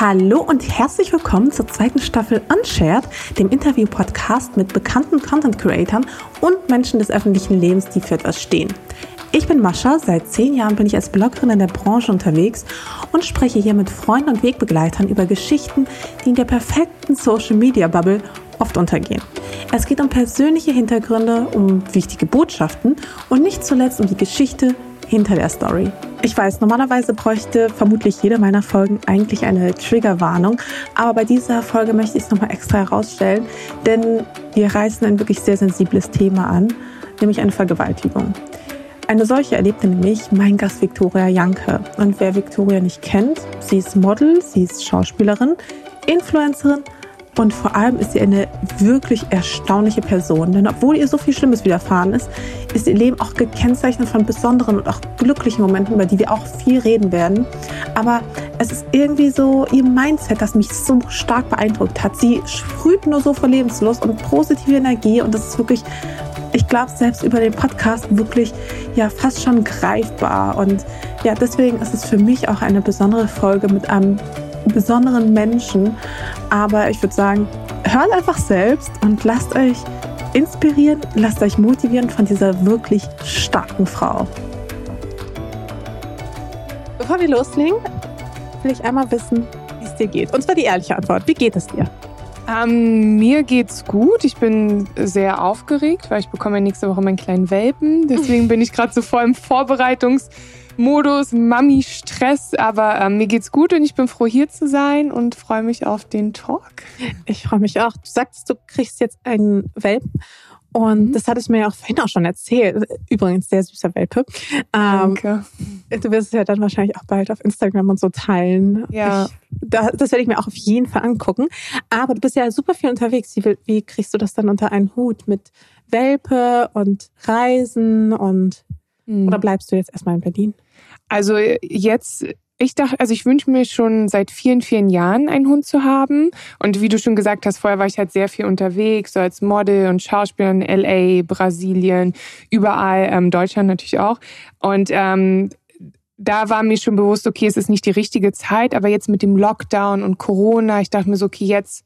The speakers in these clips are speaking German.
Hallo und herzlich willkommen zur zweiten Staffel Unshared, dem Interview-Podcast mit bekannten Content-Creatern und Menschen des öffentlichen Lebens, die für etwas stehen. Ich bin Mascha, seit zehn Jahren bin ich als Bloggerin in der Branche unterwegs und spreche hier mit Freunden und Wegbegleitern über Geschichten, die in der perfekten Social-Media-Bubble oft untergehen. Es geht um persönliche Hintergründe, um wichtige Botschaften und nicht zuletzt um die Geschichte hinter der Story. Ich weiß, normalerweise bräuchte vermutlich jede meiner Folgen eigentlich eine Triggerwarnung, aber bei dieser Folge möchte ich es nochmal extra herausstellen, denn wir reißen ein wirklich sehr sensibles Thema an, nämlich eine Vergewaltigung. Eine solche erlebte nämlich mein Gast Viktoria Janke. Und wer Viktoria nicht kennt, sie ist Model, sie ist Schauspielerin, Influencerin und vor allem ist sie eine wirklich erstaunliche Person. Denn obwohl ihr so viel Schlimmes widerfahren ist, ist ihr Leben auch gekennzeichnet von besonderen und auch glücklichen Momenten, über die wir auch viel reden werden. Aber es ist irgendwie so ihr Mindset, das mich so stark beeindruckt hat. Sie sprüht nur so vor Lebenslust und positive Energie und das ist wirklich ich glaube, selbst über den Podcast wirklich ja fast schon greifbar. Und ja, deswegen ist es für mich auch eine besondere Folge mit einem besonderen Menschen. Aber ich würde sagen, hört einfach selbst und lasst euch inspirieren, lasst euch motivieren von dieser wirklich starken Frau. Bevor wir loslegen, will ich einmal wissen, wie es dir geht. Und zwar die ehrliche Antwort. Wie geht es dir? Ähm, mir geht's gut. Ich bin sehr aufgeregt, weil ich bekomme nächste Woche meinen kleinen Welpen. Deswegen bin ich gerade so voll im Vorbereitungs- Modus, Mami-Stress, aber äh, mir geht's gut und ich bin froh hier zu sein und freue mich auf den Talk. Ich freue mich auch. Du sagst, du kriegst jetzt einen Welpen und mhm. das hattest du mir ja auch vorhin auch schon erzählt. Übrigens, sehr süßer Welpe. Danke. Ähm, du wirst es ja dann wahrscheinlich auch bald auf Instagram und so teilen. Ja. Ich, da, das werde ich mir auch auf jeden Fall angucken. Aber du bist ja super viel unterwegs. Wie, wie kriegst du das dann unter einen Hut mit Welpe und Reisen und mhm. oder bleibst du jetzt erstmal in Berlin? Also jetzt ich dachte, also ich wünsche mir schon seit vielen, vielen Jahren einen Hund zu haben. Und wie du schon gesagt hast, vorher war ich halt sehr viel unterwegs, so als Model und Schauspieler in LA, Brasilien, überall, ähm, Deutschland natürlich auch. Und ähm, da war mir schon bewusst, okay, es ist nicht die richtige Zeit, aber jetzt mit dem Lockdown und Corona, ich dachte mir so, okay, jetzt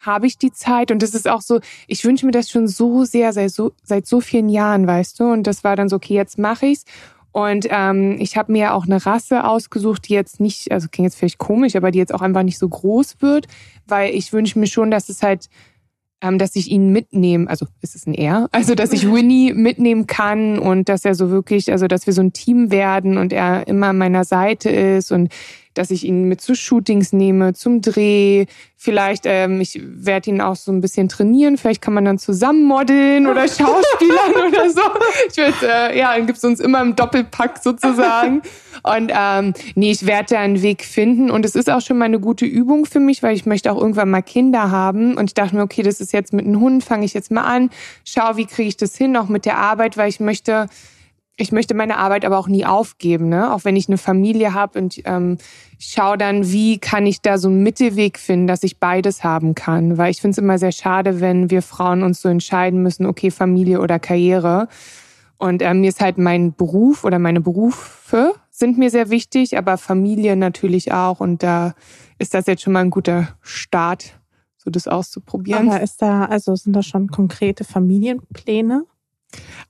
habe ich die Zeit und das ist auch so, ich wünsche mir das schon so sehr seit so, seit so vielen Jahren, weißt du, und das war dann so, okay, jetzt mache ich's und ähm, ich habe mir auch eine Rasse ausgesucht, die jetzt nicht, also klingt jetzt vielleicht komisch, aber die jetzt auch einfach nicht so groß wird, weil ich wünsche mir schon, dass es halt, ähm, dass ich ihn mitnehme, also ist es ein Er, also dass ich Winnie mitnehmen kann und dass er so wirklich, also dass wir so ein Team werden und er immer an meiner Seite ist und dass ich ihn mit zu Shootings nehme, zum Dreh. Vielleicht, ähm, ich werde ihn auch so ein bisschen trainieren. Vielleicht kann man dann zusammen modeln oder Schauspielern oder so. Ich würde, äh, ja, dann gibt's uns immer im Doppelpack sozusagen. Und ähm, nee, ich werde da einen Weg finden. Und es ist auch schon mal eine gute Übung für mich, weil ich möchte auch irgendwann mal Kinder haben. Und ich dachte mir, okay, das ist jetzt mit einem Hund, fange ich jetzt mal an. Schau, wie kriege ich das hin, auch mit der Arbeit, weil ich möchte ich möchte meine Arbeit aber auch nie aufgeben, ne? Auch wenn ich eine Familie habe und ähm, schaue dann, wie kann ich da so einen Mittelweg finden, dass ich beides haben kann. Weil ich finde es immer sehr schade, wenn wir Frauen uns so entscheiden müssen, okay, Familie oder Karriere. Und äh, mir ist halt mein Beruf oder meine Berufe sind mir sehr wichtig, aber Familie natürlich auch. Und da ist das jetzt schon mal ein guter Start, so das auszuprobieren. Aber ist da, also sind da schon konkrete Familienpläne?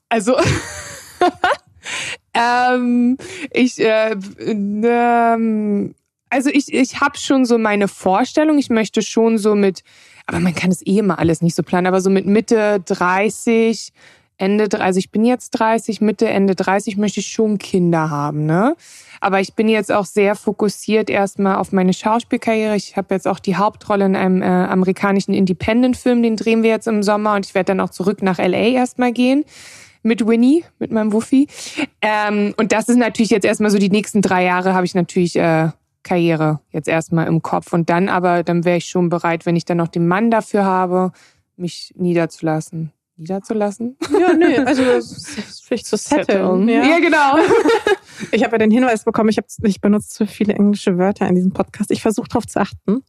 Also ähm, ich, äh, ähm, also ich, ich habe schon so meine Vorstellung. Ich möchte schon so mit, aber man kann es eh immer alles nicht so planen, aber so mit Mitte 30, Ende, also ich bin jetzt 30, Mitte, Ende 30 möchte ich schon Kinder haben, ne? Aber ich bin jetzt auch sehr fokussiert erstmal auf meine Schauspielkarriere. Ich habe jetzt auch die Hauptrolle in einem äh, amerikanischen Independent-Film, den drehen wir jetzt im Sommer und ich werde dann auch zurück nach LA erstmal gehen mit Winnie, mit meinem Wuffi. Ähm, und das ist natürlich jetzt erstmal so die nächsten drei Jahre habe ich natürlich äh, Karriere jetzt erstmal im Kopf. Und dann aber, dann wäre ich schon bereit, wenn ich dann noch den Mann dafür habe, mich niederzulassen. Niederzulassen? Ja, nee, also vielleicht zu setteln. Ja. ja, genau. Ich habe ja den Hinweis bekommen, ich, hab, ich benutze zu viele englische Wörter in diesem Podcast. Ich versuche darauf zu achten.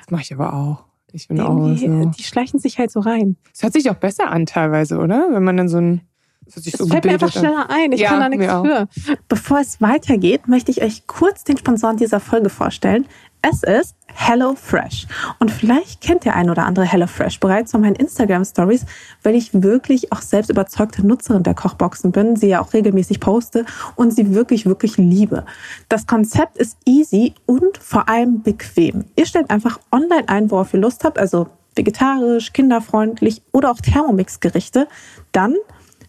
Das mache ich aber auch. Ich bin auch so. Die schleichen sich halt so rein. Es hört sich auch besser an teilweise, oder? Wenn man dann so ein das, das so fällt mir einfach schneller ein. Ich ja, kann da nichts für. Bevor es weitergeht, möchte ich euch kurz den Sponsoren dieser Folge vorstellen. Es ist HelloFresh. Und vielleicht kennt der ein oder andere HelloFresh bereits von meinen Instagram Stories, weil ich wirklich auch selbst überzeugte Nutzerin der Kochboxen bin, sie ja auch regelmäßig poste und sie wirklich, wirklich liebe. Das Konzept ist easy und vor allem bequem. Ihr stellt einfach online ein, worauf ihr Lust habt, also vegetarisch, kinderfreundlich oder auch Thermomix-Gerichte. Dann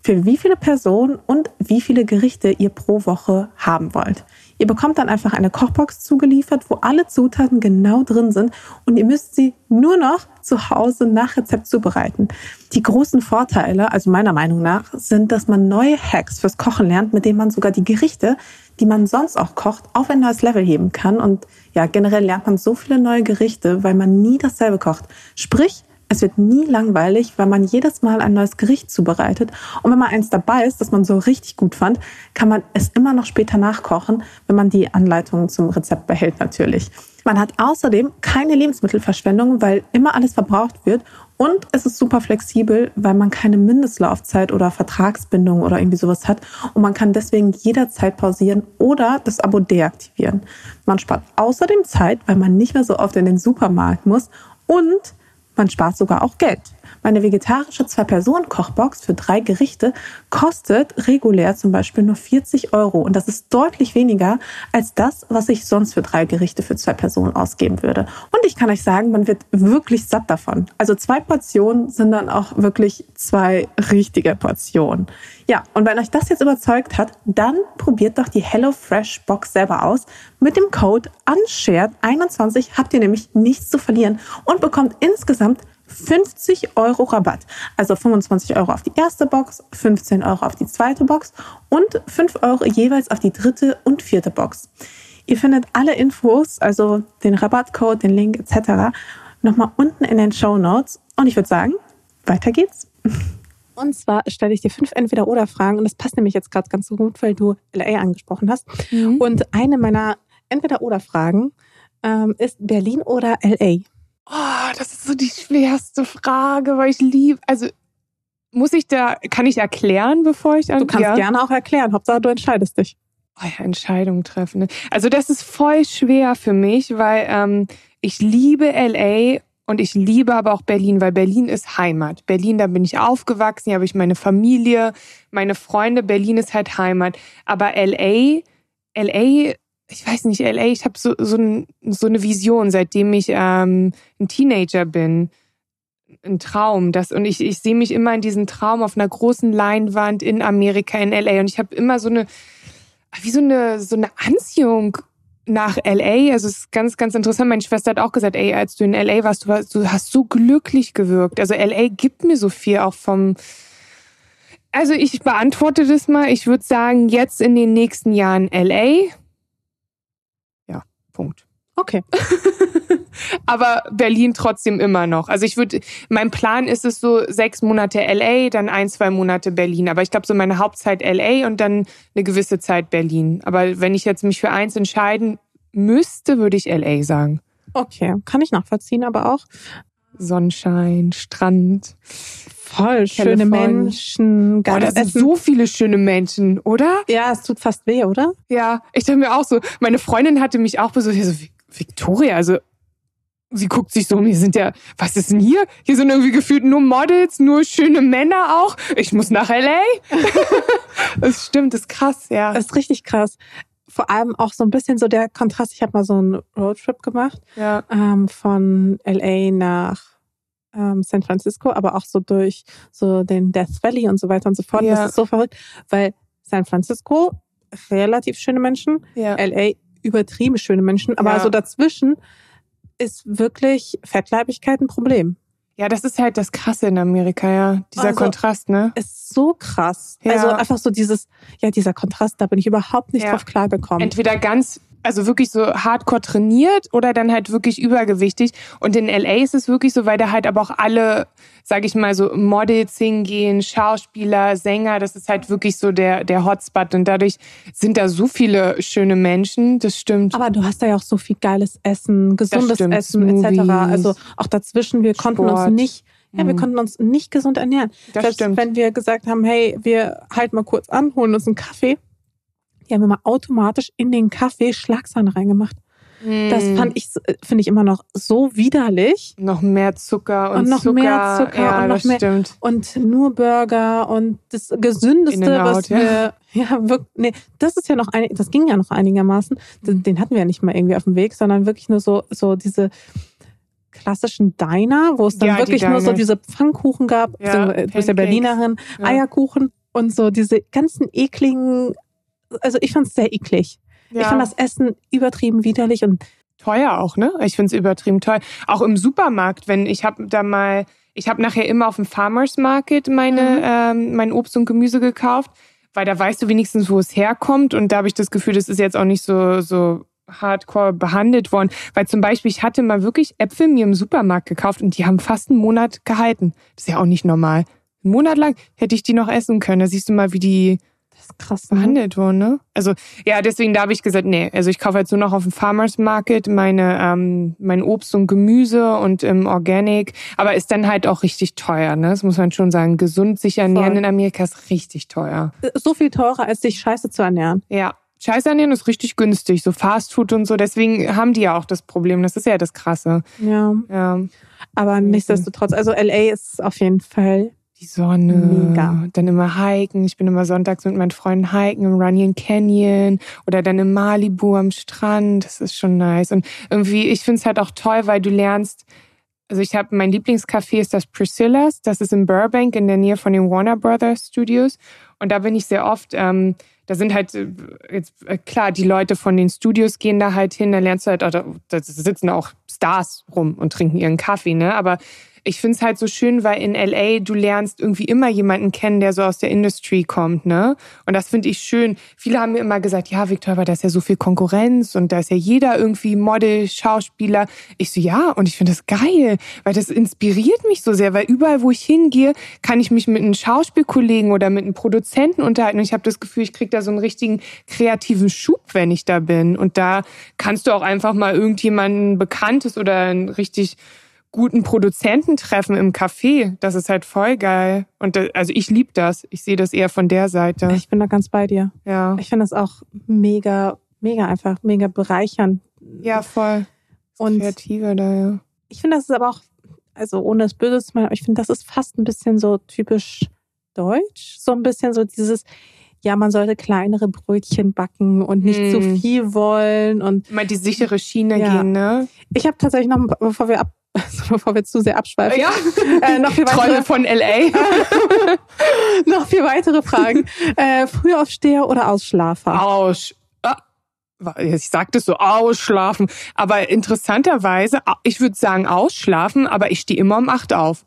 für wie viele Personen und wie viele Gerichte ihr pro Woche haben wollt. Ihr bekommt dann einfach eine Kochbox zugeliefert, wo alle Zutaten genau drin sind und ihr müsst sie nur noch zu Hause nach Rezept zubereiten. Die großen Vorteile, also meiner Meinung nach, sind, dass man neue Hacks fürs Kochen lernt, mit denen man sogar die Gerichte, die man sonst auch kocht, auf ein neues Level heben kann. Und ja, generell lernt man so viele neue Gerichte, weil man nie dasselbe kocht. Sprich, es wird nie langweilig, weil man jedes Mal ein neues Gericht zubereitet. Und wenn man eins dabei ist, das man so richtig gut fand, kann man es immer noch später nachkochen, wenn man die Anleitungen zum Rezept behält natürlich. Man hat außerdem keine Lebensmittelverschwendung, weil immer alles verbraucht wird. Und es ist super flexibel, weil man keine Mindestlaufzeit oder Vertragsbindung oder irgendwie sowas hat. Und man kann deswegen jederzeit pausieren oder das Abo deaktivieren. Man spart außerdem Zeit, weil man nicht mehr so oft in den Supermarkt muss. Und man spart sogar auch Geld. Meine vegetarische Zwei-Personen-Kochbox für drei Gerichte kostet regulär zum Beispiel nur 40 Euro. Und das ist deutlich weniger als das, was ich sonst für drei Gerichte für zwei Personen ausgeben würde. Und ich kann euch sagen, man wird wirklich satt davon. Also zwei Portionen sind dann auch wirklich zwei richtige Portionen. Ja, und wenn euch das jetzt überzeugt hat, dann probiert doch die HelloFresh Box selber aus. Mit dem Code UNSHARED21 habt ihr nämlich nichts zu verlieren und bekommt insgesamt 50 Euro Rabatt. Also 25 Euro auf die erste Box, 15 Euro auf die zweite Box und 5 Euro jeweils auf die dritte und vierte Box. Ihr findet alle Infos, also den Rabattcode, den Link etc. nochmal unten in den Show Notes. Und ich würde sagen, weiter geht's. Und zwar stelle ich dir fünf Entweder-Oder-Fragen und das passt nämlich jetzt gerade ganz so gut, weil du LA angesprochen hast. Mhm. Und eine meiner Entweder-Oder-Fragen ähm, ist Berlin oder LA? Oh, das ist so die schwerste Frage, weil ich liebe, also muss ich da, kann ich erklären, bevor ich an, Du kannst ja. gerne auch erklären, Hauptsache du entscheidest dich. Oh ja, Entscheidungen treffen. Ne? Also das ist voll schwer für mich, weil ähm, ich liebe LA und ich liebe aber auch Berlin, weil Berlin ist Heimat. Berlin, da bin ich aufgewachsen, hier habe ich meine Familie, meine Freunde. Berlin ist halt Heimat. Aber LA, LA, ich weiß nicht, LA, ich habe so, so, so eine Vision, seitdem ich ähm, ein Teenager bin. Ein Traum. Das, und ich, ich sehe mich immer in diesem Traum auf einer großen Leinwand in Amerika, in LA. Und ich habe immer so eine, wie so eine, so eine Anziehung nach LA, also es ist ganz, ganz interessant. Meine Schwester hat auch gesagt, ey, als du in LA warst, du, warst, du hast so glücklich gewirkt. Also LA gibt mir so viel auch vom, also ich beantworte das mal. Ich würde sagen, jetzt in den nächsten Jahren LA. Ja, Punkt. Okay. Aber Berlin trotzdem immer noch. Also ich würde, mein Plan ist es so sechs Monate LA, dann ein, zwei Monate Berlin. Aber ich glaube so meine Hauptzeit LA und dann eine gewisse Zeit Berlin. Aber wenn ich jetzt mich für eins entscheiden müsste, würde ich LA sagen. Okay, kann ich nachvollziehen, aber auch Sonnenschein, Strand. Voll schöne Menschen, geil. Oh, da sind so viele schöne Menschen, oder? Ja, es tut fast weh, oder? Ja, ich dachte mir auch so, meine Freundin hatte mich auch besucht, so, Victoria, also sie guckt sich so um, hier sind ja, was ist denn hier? Hier sind irgendwie gefühlt nur Models, nur schöne Männer auch. Ich muss nach LA. das stimmt, das ist krass, ja. Das ist richtig krass. Vor allem auch so ein bisschen so der Kontrast. Ich habe mal so einen Roadtrip gemacht ja. ähm, von LA nach ähm, San Francisco, aber auch so durch so den Death Valley und so weiter und so fort. Ja. Das ist so verrückt, weil San Francisco relativ schöne Menschen, ja. LA übertrieben schöne Menschen, aber ja. so dazwischen ist wirklich Fettleibigkeit ein Problem. Ja, das ist halt das Krasse in Amerika, ja. Dieser also, Kontrast, ne? Ist so krass. Ja. Also einfach so dieses, ja, dieser Kontrast, da bin ich überhaupt nicht ja. drauf klargekommen. Entweder ganz also wirklich so hardcore trainiert oder dann halt wirklich übergewichtig. Und in LA ist es wirklich so, weil da halt aber auch alle, sag ich mal, so Models hingehen, Schauspieler, Sänger, das ist halt wirklich so der, der Hotspot. Und dadurch sind da so viele schöne Menschen, das stimmt. Aber du hast da ja auch so viel geiles Essen, gesundes Essen Smoothies, etc. Also auch dazwischen, wir Sport. konnten uns nicht ja, wir mhm. konnten uns nicht gesund ernähren. Das Selbst stimmt. wenn wir gesagt haben, hey, wir halten mal kurz an, holen uns einen Kaffee, die haben immer automatisch in den Kaffee Schlagsahne reingemacht. Mm. Das fand ich, finde ich immer noch so widerlich. Noch mehr Zucker und, und noch Zucker. mehr Zucker ja, und noch mehr stimmt. und nur Burger und das gesündeste, out, was wir ja wirklich, nee, das ist ja noch ein, das ging ja noch einigermaßen. Den, den hatten wir ja nicht mal irgendwie auf dem Weg, sondern wirklich nur so so diese klassischen Diner, wo es dann Ja, wirklich nur so diese Pfannkuchen gab. Ja, du bist ja. Berlinerin, Ja. Eierkuchen und so diese ganzen ekligen. Also ich fand es sehr eklig. Ja. Ich fand das Essen übertrieben widerlich und teuer auch, ne? Ich find's übertrieben teuer. Auch im Supermarkt, wenn ich habe da mal, ich habe nachher immer auf dem Farmers Market meine ähm, mein Obst und Gemüse gekauft, weil da weißt du wenigstens, wo es herkommt und da habe ich das Gefühl, das ist jetzt auch nicht so so hardcore behandelt worden, weil zum Beispiel ich hatte mal wirklich Äpfel mir im Supermarkt gekauft und die haben fast einen Monat gehalten. Das ist ja auch nicht normal. Einen Monat lang hätte ich die noch essen können. Da siehst du mal, wie die das ist krass. Ne? behandelt wurden, ne? Also ja, deswegen da habe ich gesagt, nee, also ich kaufe jetzt nur noch auf dem Farmers Market meine ähm, mein Obst und Gemüse und im Organic, aber ist dann halt auch richtig teuer, ne? Das muss man schon sagen. Gesund sich ernähren Voll. in Amerika ist richtig teuer. So viel teurer, als sich scheiße zu ernähren. Ja. Scheiße ernähren ist richtig günstig, so Fast Food und so. Deswegen haben die ja auch das Problem. Das ist ja das Krasse. Ja. Ja. Aber nichtsdestotrotz, also LA ist auf jeden Fall. Die Sonne. Mega. Dann immer hiken. Ich bin immer sonntags mit meinen Freunden hiken im Runyon Canyon oder dann im Malibu am Strand. Das ist schon nice. Und irgendwie, ich finde es halt auch toll, weil du lernst, also ich habe mein Lieblingscafé ist das Priscilla's. Das ist in Burbank in der Nähe von den Warner Brothers Studios. Und da bin ich sehr oft. Ähm, da sind halt äh, jetzt äh, klar, die Leute von den Studios gehen da halt hin, da lernst du halt, da sitzen auch Stars rum und trinken ihren Kaffee, ne? Aber ich find's halt so schön, weil in LA du lernst irgendwie immer jemanden kennen, der so aus der Industry kommt, ne? Und das finde ich schön. Viele haben mir immer gesagt, ja, Victor, aber da ist ja so viel Konkurrenz und da ist ja jeder irgendwie Model, Schauspieler. Ich so, ja, und ich finde das geil, weil das inspiriert mich so sehr, weil überall, wo ich hingehe, kann ich mich mit einem Schauspielkollegen oder mit einem Produzenten unterhalten und ich habe das Gefühl, ich krieg da so einen richtigen kreativen Schub, wenn ich da bin. Und da kannst du auch einfach mal irgendjemanden Bekanntes oder einen richtig guten Produzenten treffen im Café. Das ist halt voll geil. Und da, also ich lieb das. Ich sehe das eher von der Seite. Ich bin da ganz bei dir. Ja. Ich finde das auch mega, mega einfach, mega bereichernd. Ja, voll. Und Kreativer da, ja. ich finde, das ist aber auch, also ohne es böse zu meinen, aber ich finde, das ist fast ein bisschen so typisch deutsch. So ein bisschen so dieses, ja, man sollte kleinere Brötchen backen und nicht Hm. zu viel wollen. Und Mal die sichere Schiene Ja. gehen, ne? ich habe tatsächlich noch, bevor wir ab, bevor wir zu sehr abschweifen, Ja. äh, noch viel weitere, Träume von LA. noch viel weitere Fragen. äh, Frühaufsteher oder Ausschlafer? Aus. Ah, Ich sagte es so, ausschlafen. Aber interessanterweise, ich würde sagen ausschlafen, aber ich stehe immer um acht auf.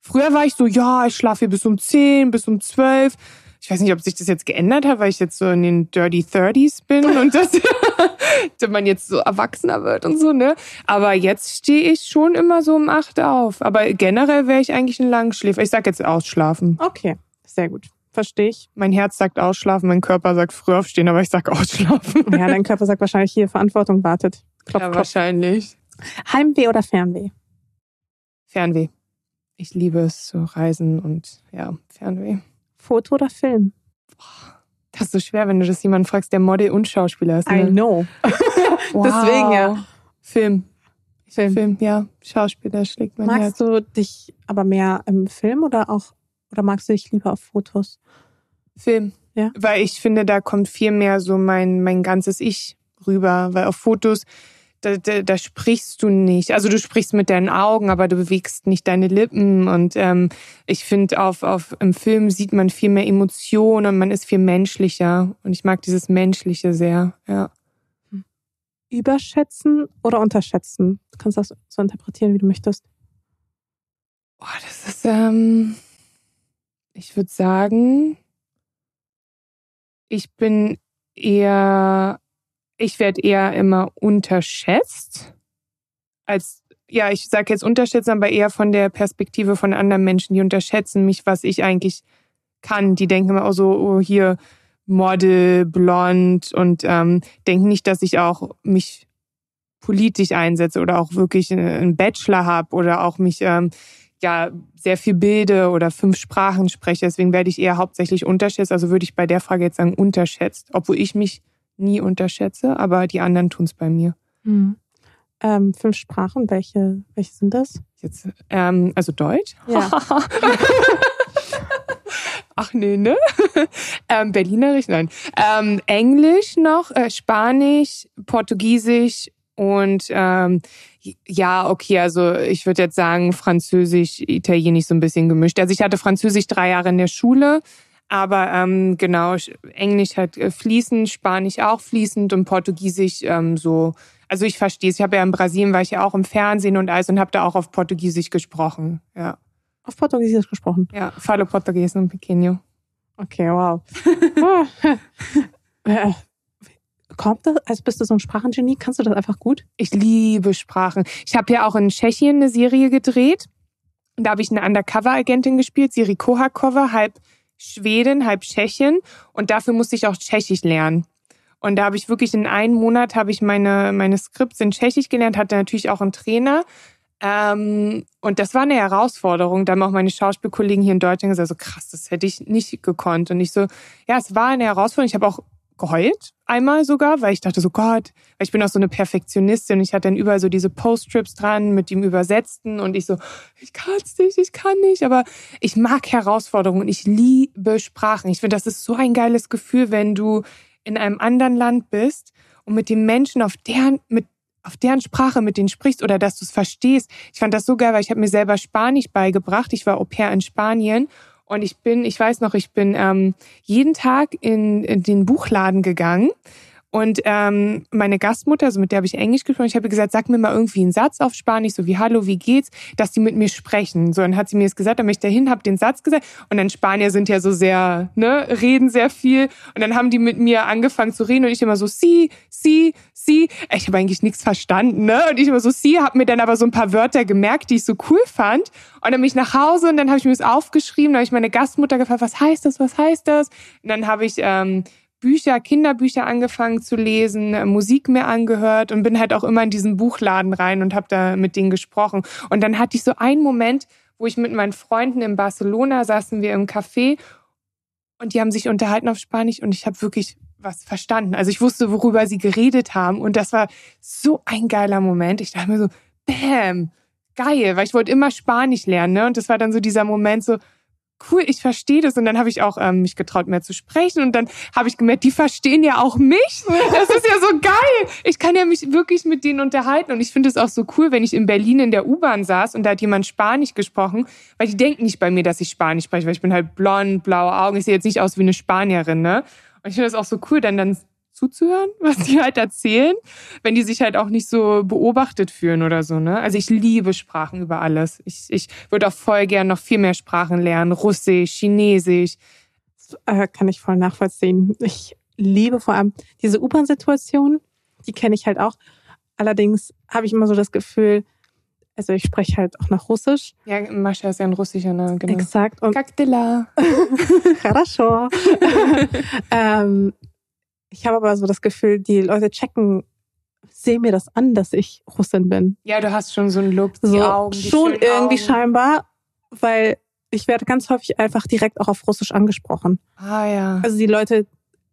Früher war ich so, ja, ich schlafe hier bis um zehn, bis um zwölf. Ich weiß nicht, ob sich das jetzt geändert hat, weil ich jetzt so in den Dirty Thirties bin und das, dass man jetzt so erwachsener wird und so, ne? Aber jetzt stehe ich schon immer so um acht auf. Aber generell wäre ich eigentlich ein Langschläfer. Ich sag jetzt ausschlafen. Okay, sehr gut. Verstehe ich. Mein Herz sagt ausschlafen, mein Körper sagt früh aufstehen, aber ich sag ausschlafen. Ja, dein Körper sagt wahrscheinlich hier, Verantwortung wartet. Klopf, ja, klopf. wahrscheinlich. Heimweh oder Fernweh? Fernweh. Ich liebe es zu reisen und ja, Fernweh. Foto oder Film? Das ist so schwer, wenn du das jemanden fragst, der Model und Schauspieler ist. Ne? know. Wow. Deswegen, ja. Film. Film. Film, ja. Schauspieler schlägt mein Herz. Magst du dich aber mehr im Film oder auch oder magst du dich lieber auf Fotos? Film. Ja. Weil ich finde, da kommt viel mehr so mein, mein ganzes Ich rüber. Weil auf Fotos, da, da, da sprichst du nicht. Also du sprichst mit deinen Augen, aber du bewegst nicht deine Lippen. Und ähm, ich finde, auf, auf, im Film sieht man viel mehr Emotionen und man ist viel menschlicher. Und ich mag dieses Menschliche sehr. Ja. Überschätzen oder unterschätzen? Du kannst das so interpretieren, wie du möchtest. Boah, das ist, ähm, ich würde sagen, ich bin eher, ich werde eher immer unterschätzt. Als, ja, ich sage jetzt unterschätzen, aber eher von der Perspektive von anderen Menschen, die unterschätzen mich, was ich eigentlich kann. Die denken immer auch so, oh, hier Model, blond und ähm, denken nicht, dass ich auch mich politisch einsetze oder auch wirklich einen Bachelor habe oder auch mich ähm, ja sehr viel bilde oder fünf Sprachen spreche. Deswegen werde ich eher hauptsächlich unterschätzt. Also würde ich bei der Frage jetzt sagen unterschätzt, obwohl ich mich nie unterschätze, aber die anderen tun es bei mir. Hm. Ähm, fünf Sprachen, welche, welche sind das? Jetzt, ähm, also Deutsch? Ja. Ach nee, ne? ähm, Berlinerisch, nein. Ähm, Englisch noch, äh, Spanisch, Portugiesisch und ähm, ja, okay, also ich würde jetzt sagen Französisch, Italienisch so ein bisschen gemischt. Also ich hatte Französisch drei Jahre in der Schule, aber ähm, genau, Englisch halt fließend, Spanisch auch fließend und Portugiesisch ähm, so. Also ich verstehe es. Ich habe ja in Brasilien, war ich ja auch im Fernsehen und alles und habe da auch auf Portugiesisch gesprochen. Ja. Auf Portugiesisch gesprochen? Ja, falo português um pequeno. Okay, wow. Äh, kommt das? Also bist du so ein Sprachengenie? Kannst du das einfach gut? Ich liebe Sprachen. Ich habe ja auch in Tschechien eine Serie gedreht. Da habe ich eine Undercover-Agentin gespielt, Siri Kohakova, halb Schweden, halb Tschechien. Und dafür musste ich auch Tschechisch lernen. Und da habe ich wirklich in einem Monat habe ich meine, meine Skripts in Tschechisch gelernt, hatte natürlich auch einen Trainer. Ähm, und das war eine Herausforderung. Da haben auch meine Schauspielkollegen hier in Deutschland gesagt, so krass, das hätte ich nicht gekonnt. Und ich so, ja, es war eine Herausforderung. Ich habe auch geheult, einmal sogar, weil ich dachte so, Gott, weil ich bin auch so eine Perfektionistin und ich hatte dann überall so diese Post-Trips dran mit dem Übersetzten und ich so, ich kann's nicht, ich kann nicht, aber ich mag Herausforderungen, ich liebe Sprachen. Ich finde, das ist so ein geiles Gefühl, wenn du in einem anderen Land bist und mit den Menschen auf deren, mit auf deren Sprache mit denen sprichst oder dass du es verstehst. Ich fand das so geil, weil ich habe mir selber Spanisch beigebracht. Ich war Au pair in Spanien und ich bin, ich weiß noch, ich bin ähm, jeden Tag in, in den Buchladen gegangen und ähm, meine Gastmutter, also mit der habe ich Englisch gesprochen, ich habe gesagt, sag mir mal irgendwie einen Satz auf Spanisch, so wie Hallo, wie geht's, dass die mit mir sprechen. So, dann hat sie mir das gesagt, dann bin ich dahin, habe den Satz gesagt und dann Spanier sind ja so sehr, ne, reden sehr viel und dann haben die mit mir angefangen zu reden und ich immer so, si, si, si. Ich habe eigentlich nichts verstanden, ne? Und ich immer so, si, habe mir dann aber so ein paar Wörter gemerkt, die ich so cool fand und dann bin ich nach Hause und dann habe ich mir das aufgeschrieben, dann habe ich meine Gastmutter gefragt, was heißt das, was heißt das? Und dann habe ich ähm, Bücher, Kinderbücher angefangen zu lesen, äh, Musik mehr angehört und bin halt auch immer in diesen Buchladen rein und habe da mit denen gesprochen. Und dann hatte ich so einen Moment, wo ich mit meinen Freunden in Barcelona saßen wir im Café und die haben sich unterhalten auf Spanisch und ich habe wirklich was verstanden. Also ich wusste, worüber sie geredet haben und das war so ein geiler Moment. Ich dachte mir so, bam, geil, weil ich wollte immer Spanisch lernen, ne? Und das war dann so dieser Moment so, cool, ich verstehe das. Und dann habe ich auch ähm, mich getraut, mehr zu sprechen. Und dann habe ich gemerkt, die verstehen ja auch mich. Das ist ja so geil. Ich kann ja mich wirklich mit denen unterhalten. Und ich finde es auch so cool, wenn ich in Berlin in der U-Bahn saß und da hat jemand Spanisch gesprochen, weil die denken nicht bei mir, dass ich Spanisch spreche, weil ich bin halt blond, blaue Augen. Ich sehe jetzt nicht aus wie eine Spanierin, ne? Und ich finde das auch so cool, dann dann zuzuhören, was die halt erzählen, wenn die sich halt auch nicht so beobachtet fühlen oder so. Ne? Also ich liebe Sprachen über alles. Ich, ich würde auch voll gern noch viel mehr Sprachen lernen. Russisch, Chinesisch. Das, äh, kann ich voll nachvollziehen. Ich liebe vor allem diese U-Bahn-Situation. Die kenne ich halt auch. Allerdings habe ich immer so das Gefühl, also ich spreche halt auch nach Russisch. Ja, Mascha ist ja ein russischer Name, genau. Exakt. Und Kaktila. Хорошо. ähm, ich habe aber so das Gefühl, die Leute checken, sehen mir das an, dass ich Russin bin. Ja, du hast schon so einen Look, die so, Augen. Die schon irgendwie Augen. scheinbar, weil ich werde ganz häufig einfach direkt auch auf Russisch angesprochen. Ah ja. Also die Leute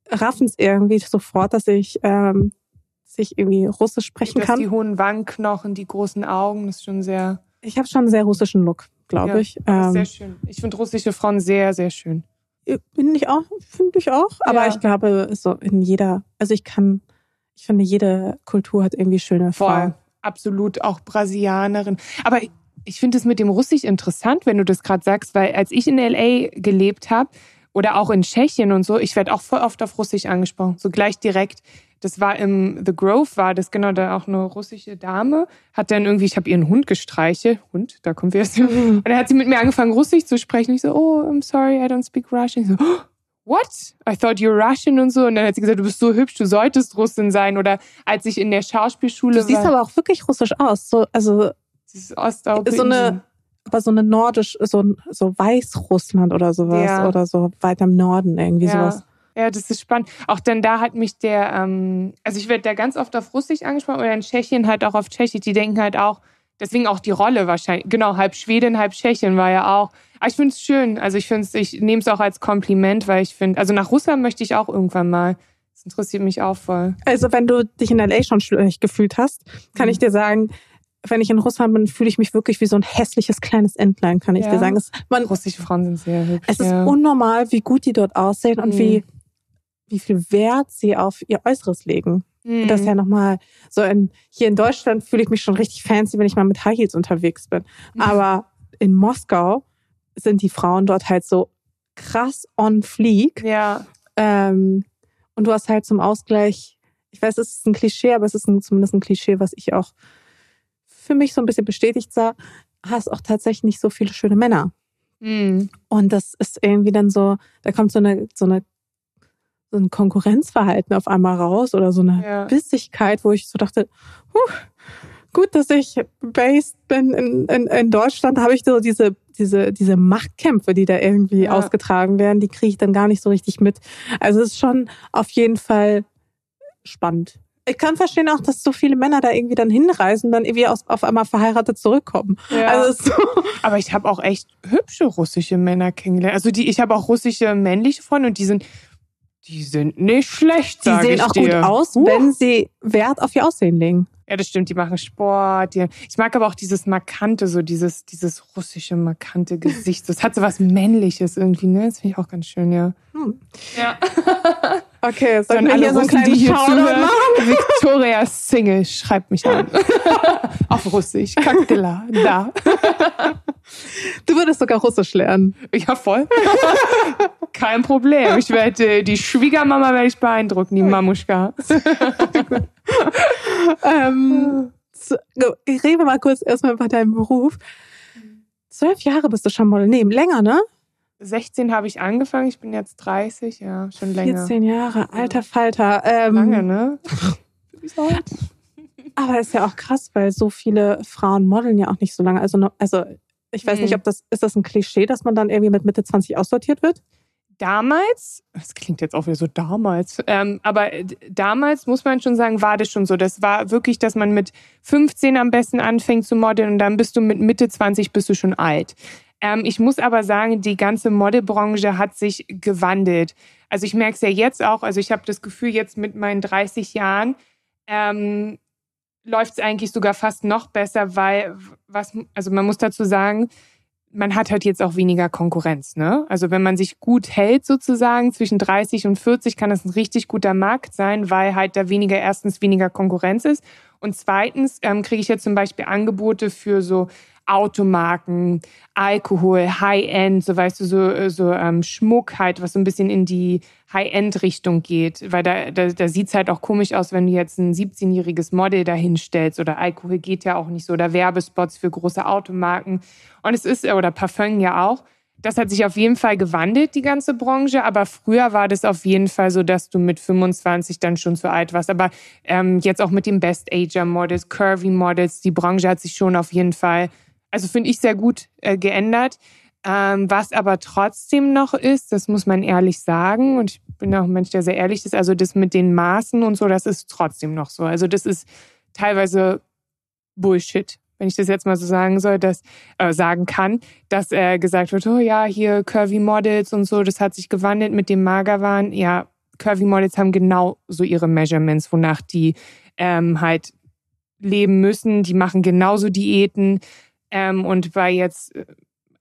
raffen es irgendwie sofort, dass ich, ähm, dass ich irgendwie Russisch sprechen Du hast kann. die hohen Wangenknochen, die großen Augen, das ist schon sehr, Ich habe schon einen sehr russischen Look, glaube Ja, ich. ist sehr Ähm, schön. Ich finde russische Frauen sehr, sehr schön. Finde ich auch, finde ich auch. Aber Ja. ich glaube, so in jeder, also ich kann, ich finde, jede Kultur hat irgendwie schöne Voll. Frauen. Absolut, auch Brasilianerin. Aber ich finde es mit dem Russisch interessant, wenn du das gerade sagst, weil als ich in LA gelebt habe oder auch in Tschechien und so, ich werde auch voll oft auf Russisch angesprochen, so gleich direkt. Das war im The Grove, war das genau da auch eine russische Dame, hat dann irgendwie, ich habe ihren Hund gestreichelt, Hund, da kommt wir erst. Und dann hat sie mit mir angefangen, Russisch zu sprechen. Ich so, oh, I'm sorry, I don't speak Russian. Ich so, oh, what? I thought you're Russian und so. Und dann hat sie gesagt, du bist so hübsch, du solltest Russin sein. Oder als ich in der Schauspielschule Du siehst war. aber auch wirklich russisch aus. So, also, Dieses Osteuropäische. so eine, aber so eine nordisch, so, so Weißrussland oder sowas. Ja. Oder so weiter im Norden irgendwie ja. sowas. Ja, das ist spannend. Auch dann da hat mich der, ähm, also ich werde da ganz oft auf Russisch angesprochen oder in Tschechien halt auch auf Tschechisch. Die denken halt auch, deswegen auch die Rolle wahrscheinlich. Genau, halb Schwedin, halb Tschechien war ja auch. Aber ich finde es schön. Also ich finde es, ich nehme es auch als Kompliment, weil ich finde, also nach Russland möchte ich auch irgendwann mal. Das interessiert mich auch voll. Also wenn du dich in LA schon schlecht gefühlt hast, kann mhm. ich dir sagen, wenn ich in Russland bin, fühle ich mich wirklich wie so ein hässliches kleines Entlein, kann ich ja. dir sagen. Es, man, Russische Frauen sind sehr hübsch. Es ja. ist unnormal, wie gut die dort aussehen und mhm. wie, wie viel Wert sie auf ihr Äußeres legen. Mhm. Das ist ja nochmal so in, hier in Deutschland fühle ich mich schon richtig fancy, wenn ich mal mit High Heels unterwegs bin. Mhm. Aber in Moskau sind die Frauen dort halt so krass on fleek. Ja. Ähm, und du hast halt zum Ausgleich, ich weiß, es ist ein Klischee, aber es ist ein, zumindest ein Klischee, was ich auch für mich so ein bisschen bestätigt sah, hast auch tatsächlich nicht so viele schöne Männer. Mhm. Und das ist irgendwie dann so, da kommt so eine, so eine so ein Konkurrenzverhalten auf einmal raus oder so eine ja. Bissigkeit, wo ich so dachte, huh, gut, dass ich based bin in, in, in Deutschland, habe ich so diese, diese, diese Machtkämpfe, die da irgendwie ja. ausgetragen werden, die kriege ich dann gar nicht so richtig mit. Also es ist schon auf jeden Fall spannend. Ich kann verstehen auch, dass so viele Männer da irgendwie dann hinreisen und dann irgendwie aus, auf einmal verheiratet zurückkommen. Ja. Also so. Aber ich habe auch echt hübsche russische Männer kennengelernt. Also die, ich habe auch russische männliche Freunde und die sind, die sind nicht schlecht. Die sehen auch dir. gut aus, uh. wenn sie Wert auf ihr Aussehen legen. Ja, das stimmt, die machen Sport. Die, ich mag aber auch dieses markante, so dieses, dieses russische markante Gesicht. Das hat so was Männliches irgendwie, ne? Das finde ich auch ganz schön, ja. Hm. Ja. Okay, sollen wir hier so ein kleines die hier zuhören, Victoria Single, schreibt mich an. Auf Russisch. Kaktela, da. Du würdest sogar Russisch lernen. Ja, voll. Kein Problem. Ich werde die Schwiegermama werde ich beeindrucken, die Mamuschka. ähm, reden wir mal kurz erstmal über deinen Beruf. Zwölf Jahre bist du schon Model. Nee, länger, ne? 16 habe ich angefangen, ich bin jetzt 30, ja, schon länger. 14 Jahre, alter Falter. Ähm, Lange, ne? aber ist ja auch krass, weil so viele Frauen modeln ja auch nicht so lange. Also, also ich weiß mhm. nicht, ob das, ist das ein Klischee, dass man dann irgendwie mit Mitte 20 aussortiert wird? Damals, das klingt jetzt auch wieder so damals, ähm, aber damals muss man schon sagen, war das schon so. Das war wirklich, dass man mit 15 am besten anfängt zu modeln und dann bist du mit Mitte 20 bist du schon alt. Ähm, ich muss aber sagen, die ganze Modelbranche hat sich gewandelt. Also ich merke es ja jetzt auch, also ich habe das Gefühl, jetzt mit meinen 30 Jahren ähm, läuft es eigentlich sogar fast noch besser, weil was, also man muss dazu sagen, man hat halt jetzt auch weniger Konkurrenz. Ne? Also wenn man sich gut hält sozusagen zwischen 30 und 40, kann das ein richtig guter Markt sein, weil halt da weniger erstens weniger Konkurrenz ist und zweitens ähm, kriege ich jetzt zum Beispiel Angebote für so Automarken, Alkohol, High-End, so weißt du, so, so ähm, Schmuck halt, was so ein bisschen in die High-End-Richtung geht. Weil da, da, da sieht es halt auch komisch aus, wenn du jetzt ein 17-jähriges Model dahinstellst oder Alkohol geht ja auch nicht so oder Werbespots für große Automarken. Und es ist, oder Parfum ja auch. Das hat sich auf jeden Fall gewandelt, die ganze Branche. Aber früher war das auf jeden Fall so, dass du mit 25 dann schon zu alt warst. Aber ähm, jetzt auch mit den Best-Ager-Models, Curvy-Models, die Branche hat sich schon auf jeden Fall also finde ich sehr gut äh, geändert. Ähm, was aber trotzdem noch ist, das muss man ehrlich sagen, und ich bin auch ein Mensch, der sehr ehrlich ist, also das mit den Maßen und so, das ist trotzdem noch so. Also das ist teilweise Bullshit, wenn ich das jetzt mal so sagen soll, dass äh, sagen kann, dass äh, gesagt wird, oh ja, hier Curvy Models und so, das hat sich gewandelt mit dem Magerwahn. Ja, Curvy Models haben genau so ihre Measurements, wonach die ähm, halt leben müssen. Die machen genauso Diäten. Ähm, und bei jetzt äh,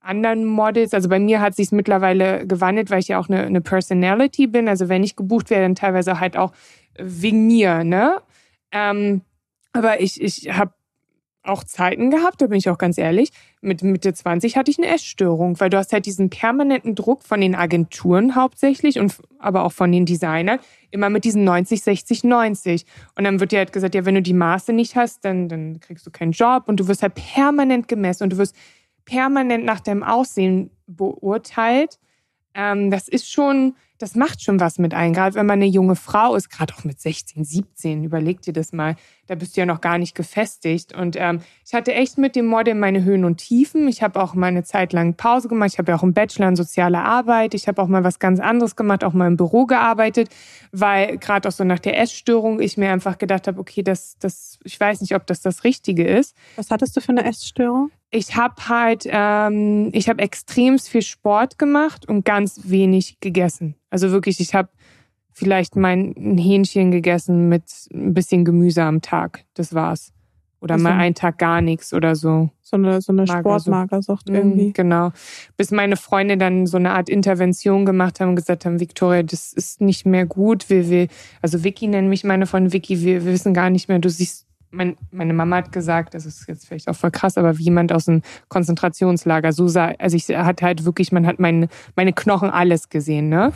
anderen Models, also bei mir hat sich mittlerweile gewandelt, weil ich ja auch eine, eine Personality bin. Also wenn ich gebucht werde, dann teilweise halt auch wegen mir, ne? Ähm, aber ich, ich habe auch Zeiten gehabt, da bin ich auch ganz ehrlich. Mit Mitte 20 hatte ich eine Essstörung, weil du hast halt diesen permanenten Druck von den Agenturen hauptsächlich und aber auch von den Designern, immer mit diesen 90, 60, 90. Und dann wird dir halt gesagt, ja, wenn du die Maße nicht hast, dann, dann kriegst du keinen Job und du wirst halt permanent gemessen und du wirst permanent nach deinem Aussehen beurteilt. Ähm, das ist schon, das macht schon was mit einem, gerade wenn man eine junge Frau ist, gerade auch mit 16, 17, überleg dir das mal, da bist du ja noch gar nicht gefestigt. Und ähm, ich hatte echt mit dem Model meine Höhen und Tiefen. Ich habe auch mal eine Zeit lang Pause gemacht. Ich habe ja auch einen Bachelor in soziale Arbeit. Ich habe auch mal was ganz anderes gemacht, auch mal im Büro gearbeitet, weil gerade auch so nach der Essstörung ich mir einfach gedacht habe, okay, das, das, ich weiß nicht, ob das das Richtige ist. Was hattest du für eine Essstörung? Ich habe halt, ähm, ich habe extrem viel Sport gemacht und ganz wenig gegessen. Also wirklich, ich habe vielleicht mein Hähnchen gegessen mit ein bisschen Gemüse am Tag. Das war's. Oder also, mal einen Tag gar nichts oder so. So eine, so eine Sportmagersucht mhm, irgendwie. Genau. Bis meine Freunde dann so eine Art Intervention gemacht haben und gesagt haben, Victoria, das ist nicht mehr gut. Wir, wir, also Vicky nennt mich meine Freundin Vicky, wir, wir wissen gar nicht mehr, du siehst, mein, meine Mama hat gesagt, das ist jetzt vielleicht auch voll krass, aber wie jemand aus einem Konzentrationslager, so sah, also ich hatte halt wirklich, man hat meine, meine Knochen alles gesehen, ne?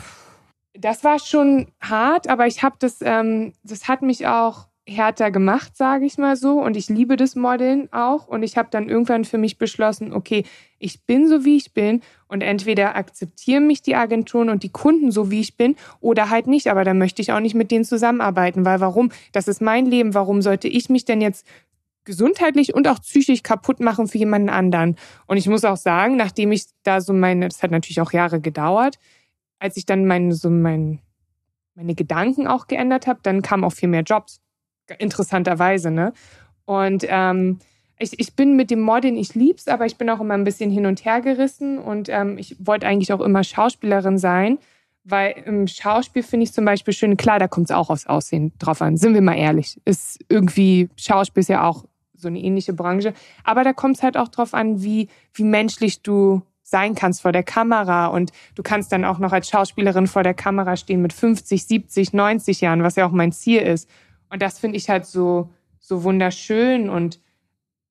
Das war schon hart, aber ich habe das, ähm, das hat mich auch härter gemacht, sage ich mal so. Und ich liebe das Modeln auch. Und ich habe dann irgendwann für mich beschlossen, okay, ich bin so, wie ich bin. Und entweder akzeptieren mich die Agenturen und die Kunden so, wie ich bin, oder halt nicht. Aber dann möchte ich auch nicht mit denen zusammenarbeiten. Weil warum? Das ist mein Leben. Warum sollte ich mich denn jetzt gesundheitlich und auch psychisch kaputt machen für jemanden anderen? Und ich muss auch sagen, nachdem ich da so meine, das hat natürlich auch Jahre gedauert, als ich dann meine, so mein, meine Gedanken auch geändert habe, dann kamen auch viel mehr Jobs interessanterweise, ne? Und ähm, ich, ich bin mit dem Modeln, ich lieb's, aber ich bin auch immer ein bisschen hin und her gerissen und ähm, ich wollte eigentlich auch immer Schauspielerin sein, weil im Schauspiel finde ich zum Beispiel schön, klar, da kommt es auch aufs Aussehen drauf an, sind wir mal ehrlich. Ist irgendwie, Schauspiel ist ja auch so eine ähnliche Branche, aber da kommt es halt auch drauf an, wie, wie menschlich du sein kannst vor der Kamera und du kannst dann auch noch als Schauspielerin vor der Kamera stehen mit 50, 70, 90 Jahren, was ja auch mein Ziel ist. Und das finde ich halt so, so wunderschön. Und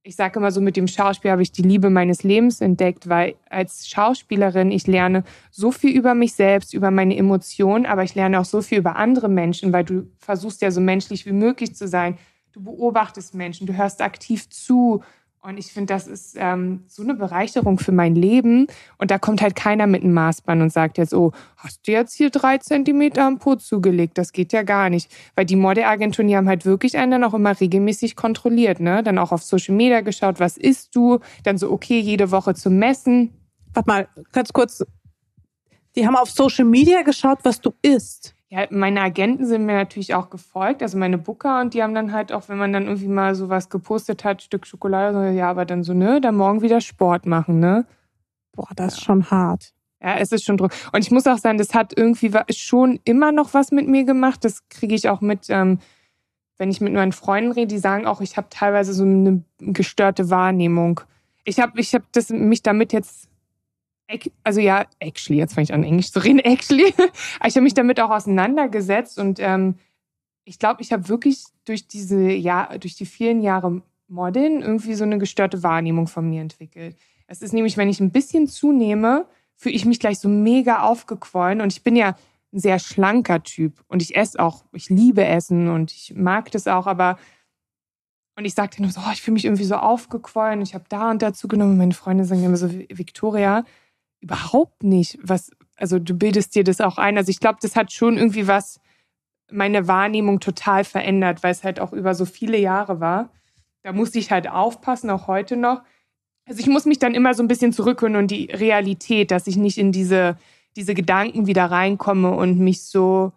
ich sage immer so, mit dem Schauspiel habe ich die Liebe meines Lebens entdeckt, weil als Schauspielerin ich lerne so viel über mich selbst, über meine Emotionen, aber ich lerne auch so viel über andere Menschen, weil du versuchst ja so menschlich wie möglich zu sein. Du beobachtest Menschen, du hörst aktiv zu und ich finde, das ist ähm, so eine Bereicherung für mein Leben. Und da kommt halt keiner mit einem Maßband und sagt jetzt, oh, hast du jetzt hier drei Zentimeter am Po zugelegt? Das geht ja gar nicht. Weil die Modelagenturen, die haben halt wirklich einen dann auch immer regelmäßig kontrolliert, ne? Dann auch auf Social Media geschaut, was isst du? Dann so, okay, jede Woche zu messen. Warte mal, ganz kurz. Die haben auf Social Media geschaut, was du isst. Ja, meine Agenten sind mir natürlich auch gefolgt, also meine Booker, und die haben dann halt auch, wenn man dann irgendwie mal sowas gepostet hat, Stück Schokolade, so, ja, aber dann so, ne, dann morgen wieder Sport machen, ne? Boah, das ist schon hart. Ja, es ist schon Druck. Und ich muss auch sagen, das hat irgendwie schon immer noch was mit mir gemacht. Das kriege ich auch mit, ähm, wenn ich mit meinen Freunden rede, die sagen auch, ich habe teilweise so eine gestörte Wahrnehmung. Ich habe ich hab das, mich damit jetzt also ja, actually, jetzt fange ich an Englisch zu reden, actually. ich habe mich damit auch auseinandergesetzt und ähm, ich glaube, ich habe wirklich durch diese Jahr, durch die vielen Jahre Modeln irgendwie so eine gestörte Wahrnehmung von mir entwickelt. Es ist nämlich, wenn ich ein bisschen zunehme, fühle ich mich gleich so mega aufgequollen und ich bin ja ein sehr schlanker Typ und ich esse auch, ich liebe Essen und ich mag das auch, aber und ich sagte nur so, oh, ich fühle mich irgendwie so aufgequollen, ich habe da und dazu genommen. Meine Freunde sagen immer so, Victoria, überhaupt nicht. Was, also du bildest dir das auch ein. Also ich glaube, das hat schon irgendwie was meine Wahrnehmung total verändert, weil es halt auch über so viele Jahre war. Da musste ich halt aufpassen, auch heute noch. Also ich muss mich dann immer so ein bisschen zurückholen und die Realität, dass ich nicht in diese, diese Gedanken wieder reinkomme und mich so,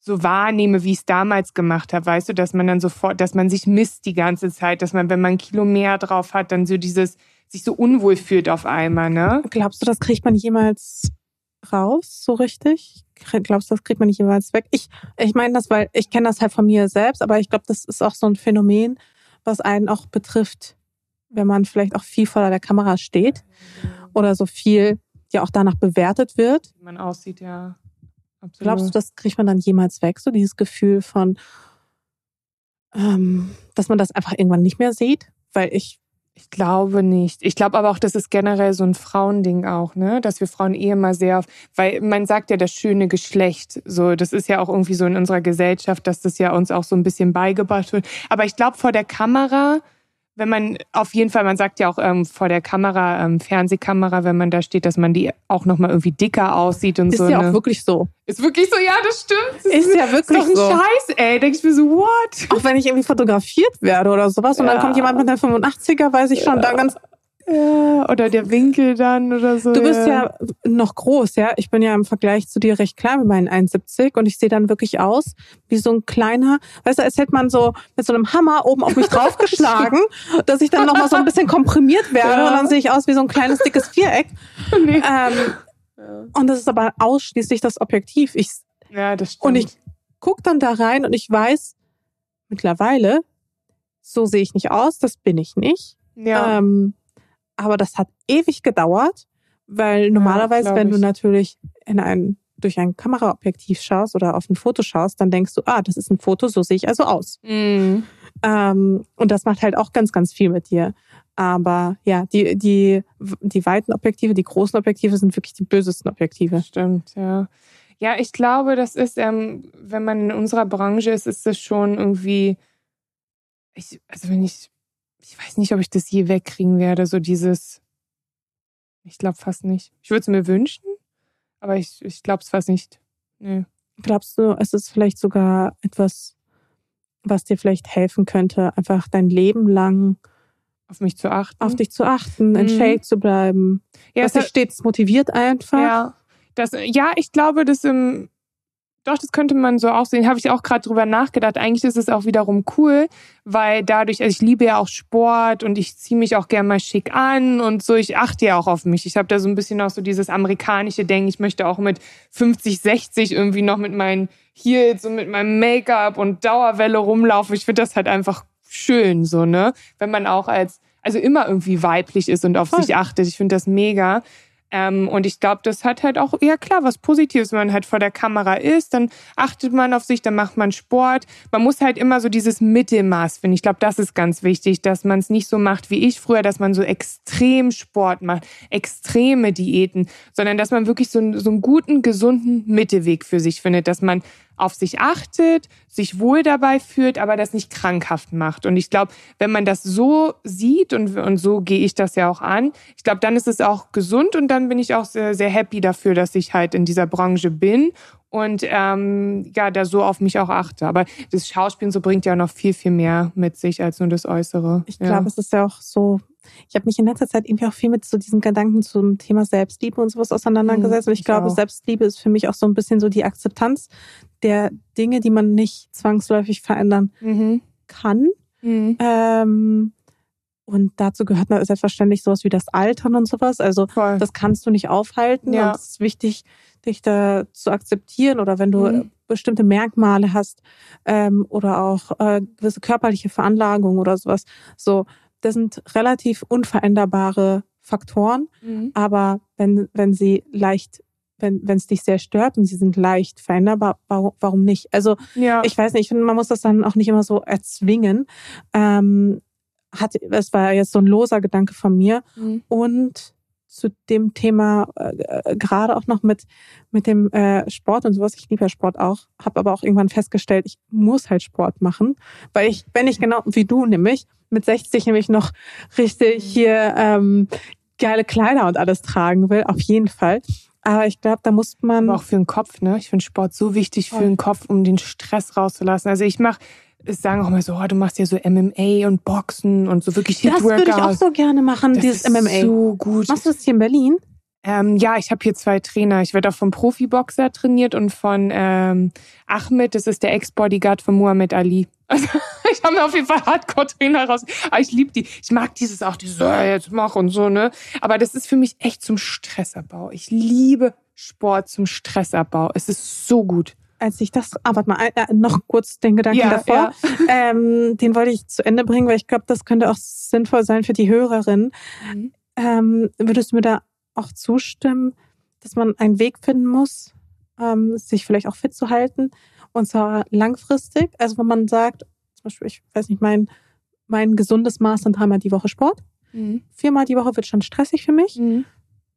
so wahrnehme, wie ich es damals gemacht habe. Weißt du, dass man dann sofort, dass man sich misst die ganze Zeit, dass man, wenn man ein Kilo mehr drauf hat, dann so dieses, sich so unwohl fühlt auf einmal, ne? Glaubst du, das kriegt man jemals raus, so richtig? Glaubst du, das kriegt man nicht jemals weg? Ich, ich meine das, weil ich kenne das halt von mir selbst, aber ich glaube, das ist auch so ein Phänomen, was einen auch betrifft, wenn man vielleicht auch viel vor der Kamera steht oder so viel ja auch danach bewertet wird. Wie man aussieht, ja. Absolut. Glaubst du, das kriegt man dann jemals weg, so dieses Gefühl von, ähm, dass man das einfach irgendwann nicht mehr sieht? Weil ich ich glaube nicht. Ich glaube aber auch, das ist generell so ein Frauending auch, ne? Dass wir Frauen eh immer sehr auf, weil man sagt ja das schöne Geschlecht. So, das ist ja auch irgendwie so in unserer Gesellschaft, dass das ja uns auch so ein bisschen beigebracht wird. Aber ich glaube, vor der Kamera wenn man auf jeden Fall, man sagt ja auch ähm, vor der Kamera, ähm, Fernsehkamera, wenn man da steht, dass man die auch nochmal irgendwie dicker aussieht und ist so. Ist ja ne? auch wirklich so. Ist wirklich so, ja, das stimmt. Das ist, ist ja wirklich ist doch ein so. Scheiß, ey. Denke ich mir so, what? Auch wenn ich irgendwie fotografiert werde oder sowas und dann kommt jemand mit einer 85er, weiß ich schon, ja. da ganz ja, oder der Winkel dann oder so. Du bist ja. ja. noch groß, ja. Ich bin ja im Vergleich zu dir recht klein mit meinen 1,70 und ich sehe dann wirklich aus wie so ein kleiner, weißt du, als hätte man so mit so einem Hammer oben auf mich draufgeschlagen, dass ich dann nochmal so ein bisschen komprimiert werde ja. und dann sehe ich aus wie so ein kleines dickes Viereck. Nee. Ähm, und das ist aber ausschließlich das Objektiv. Ich Ja, das stimmt. Und ich guck dann da rein und ich weiß mittlerweile, so sehe ich nicht aus, das bin ich nicht. ja. Ähm, aber das hat ewig gedauert, weil normalerweise, glaub wenn du ich. natürlich in ein, durch ein Kameraobjektiv schaust oder auf ein Foto schaust, dann denkst du, ah, das ist ein Foto, so sehe ich also aus. Mhm. Ähm, und das macht halt auch ganz, ganz viel mit dir. Aber ja, die, die, die weiten Objektive, die großen Objektive sind wirklich die bösesten Objektive. Stimmt, ja. Ja, ich glaube, das ist, ähm, wenn man in unserer Branche ist, ist das schon irgendwie, ich, also wenn ich, ich weiß nicht, ob ich das je wegkriegen werde, so dieses, ich glaube fast nicht. Ich würde es mir wünschen, aber ich, ich glaube es fast nicht. Nee. Glaubst du, es ist vielleicht sogar etwas, was dir vielleicht helfen könnte, einfach dein Leben lang Auf mich zu achten. auf dich zu achten, in Mhm. Shape zu bleiben, ja, dass dich hat, stets motiviert einfach? ja, das, ja, ich glaube, das im, doch, das könnte man so auch sehen. Habe ich auch gerade drüber nachgedacht. Eigentlich ist es auch wiederum cool, weil dadurch, also ich liebe ja auch Sport und ich ziehe mich auch gerne mal schick an und so. Ich achte ja auch auf mich. Ich habe da so ein bisschen auch so dieses amerikanische Denken. Ich möchte auch mit 50, 60 irgendwie noch mit meinen Heels und mit meinem Make-up und Dauerwelle rumlaufen. Ich finde das halt einfach schön, so, ne? Wenn man auch als, also immer irgendwie weiblich ist und auf Voll. sich achtet. Ich finde das mega. Ähm, und ich glaube, das hat halt auch, ja klar, was Positives, wenn man halt vor der Kamera ist, dann achtet man auf sich, dann macht man Sport. Man muss halt immer so dieses Mittelmaß finden. Ich glaube, das ist ganz wichtig, dass man es nicht so macht wie ich früher, dass man so extrem Sport macht, extreme Diäten, sondern dass man wirklich so, so einen guten, gesunden Mittelweg für sich findet, dass man auf sich achtet, sich wohl dabei fühlt, aber das nicht krankhaft macht. Und ich glaube, wenn man das so sieht und, und so gehe ich das ja auch an, ich glaube, dann ist es auch gesund und dann bin ich auch sehr, sehr happy dafür, dass ich halt in dieser Branche bin und ähm, ja, da so auf mich auch achte. Aber das Schauspielen so bringt ja noch viel, viel mehr mit sich als nur das Äußere. Ich ja. glaube, es ist ja auch so. Ich habe mich in letzter Zeit irgendwie auch viel mit so diesen Gedanken zum Thema Selbstliebe und sowas auseinandergesetzt. Mhm, und ich, ich glaube, auch. Selbstliebe ist für mich auch so ein bisschen so die Akzeptanz der Dinge, die man nicht zwangsläufig verändern Mhm. kann. Mhm. Ähm, und dazu gehört selbstverständlich sowas wie das Altern und sowas. Also Voll. das kannst du nicht aufhalten. Ja. Und es ist wichtig, dich da zu akzeptieren oder wenn du Mhm. äh, bestimmte Merkmale hast ähm, oder auch äh, gewisse körperliche Veranlagungen oder sowas. So, das sind relativ unveränderbare Faktoren, Mhm. aber wenn, wenn sie leicht, wenn es dich sehr stört und sie sind leicht veränderbar, warum, warum nicht? Also Ja. ich weiß nicht, ich finde, man muss das dann auch nicht immer so erzwingen. Ähm, hat, es war jetzt so ein loser Gedanke von mir. Mhm. Und zu dem Thema äh, äh, gerade auch noch mit mit dem äh, Sport und sowas. Ich liebe ja Sport auch, habe aber auch irgendwann festgestellt, ich muss halt Sport machen, weil ich, wenn ich genau wie du nämlich mit 60 nämlich noch richtig hier ähm, geile Kleider und alles tragen will, auf jeden Fall. Aber ich glaube, da muss man Aber auch für den Kopf, ne? Ich finde Sport so wichtig für den Kopf, um den Stress rauszulassen. Also ich mache, es sagen auch mal so, oh, du machst ja so MMA und Boxen und so wirklich das würde ich auch so gerne machen, Das dieses ist MMA. so gut. Machst du das hier in Berlin? Ähm, ja, ich habe hier zwei Trainer. Ich werde auch vom Profiboxer trainiert und von ähm, Ahmed, das ist der Ex-Bodyguard von Muhammad Ali. Also ich habe mir auf jeden Fall Hardcore-Trainer raus. Aber ich liebe die. Ich mag dieses auch, dieses, so, jetzt mach und so, ne? Aber das ist für mich echt zum Stressabbau. Ich liebe Sport zum Stressabbau. Es ist so gut. Als ich das, ah, warte mal, äh, noch kurz den Gedanken Ja, davor. ja. Ähm, den wollte ich zu Ende bringen, weil ich glaube, das könnte auch sinnvoll sein für die Hörerin. Mhm. Ähm, würdest du mir da auch zustimmen, dass man einen Weg finden muss, ähm, sich vielleicht auch fit zu halten und zwar langfristig? Also wenn man sagt, zum Beispiel, ich weiß nicht, mein, mein gesundes Maß sind dreimal die Woche Sport. Mhm. Viermal die Woche wird schon stressig für mich. Mhm.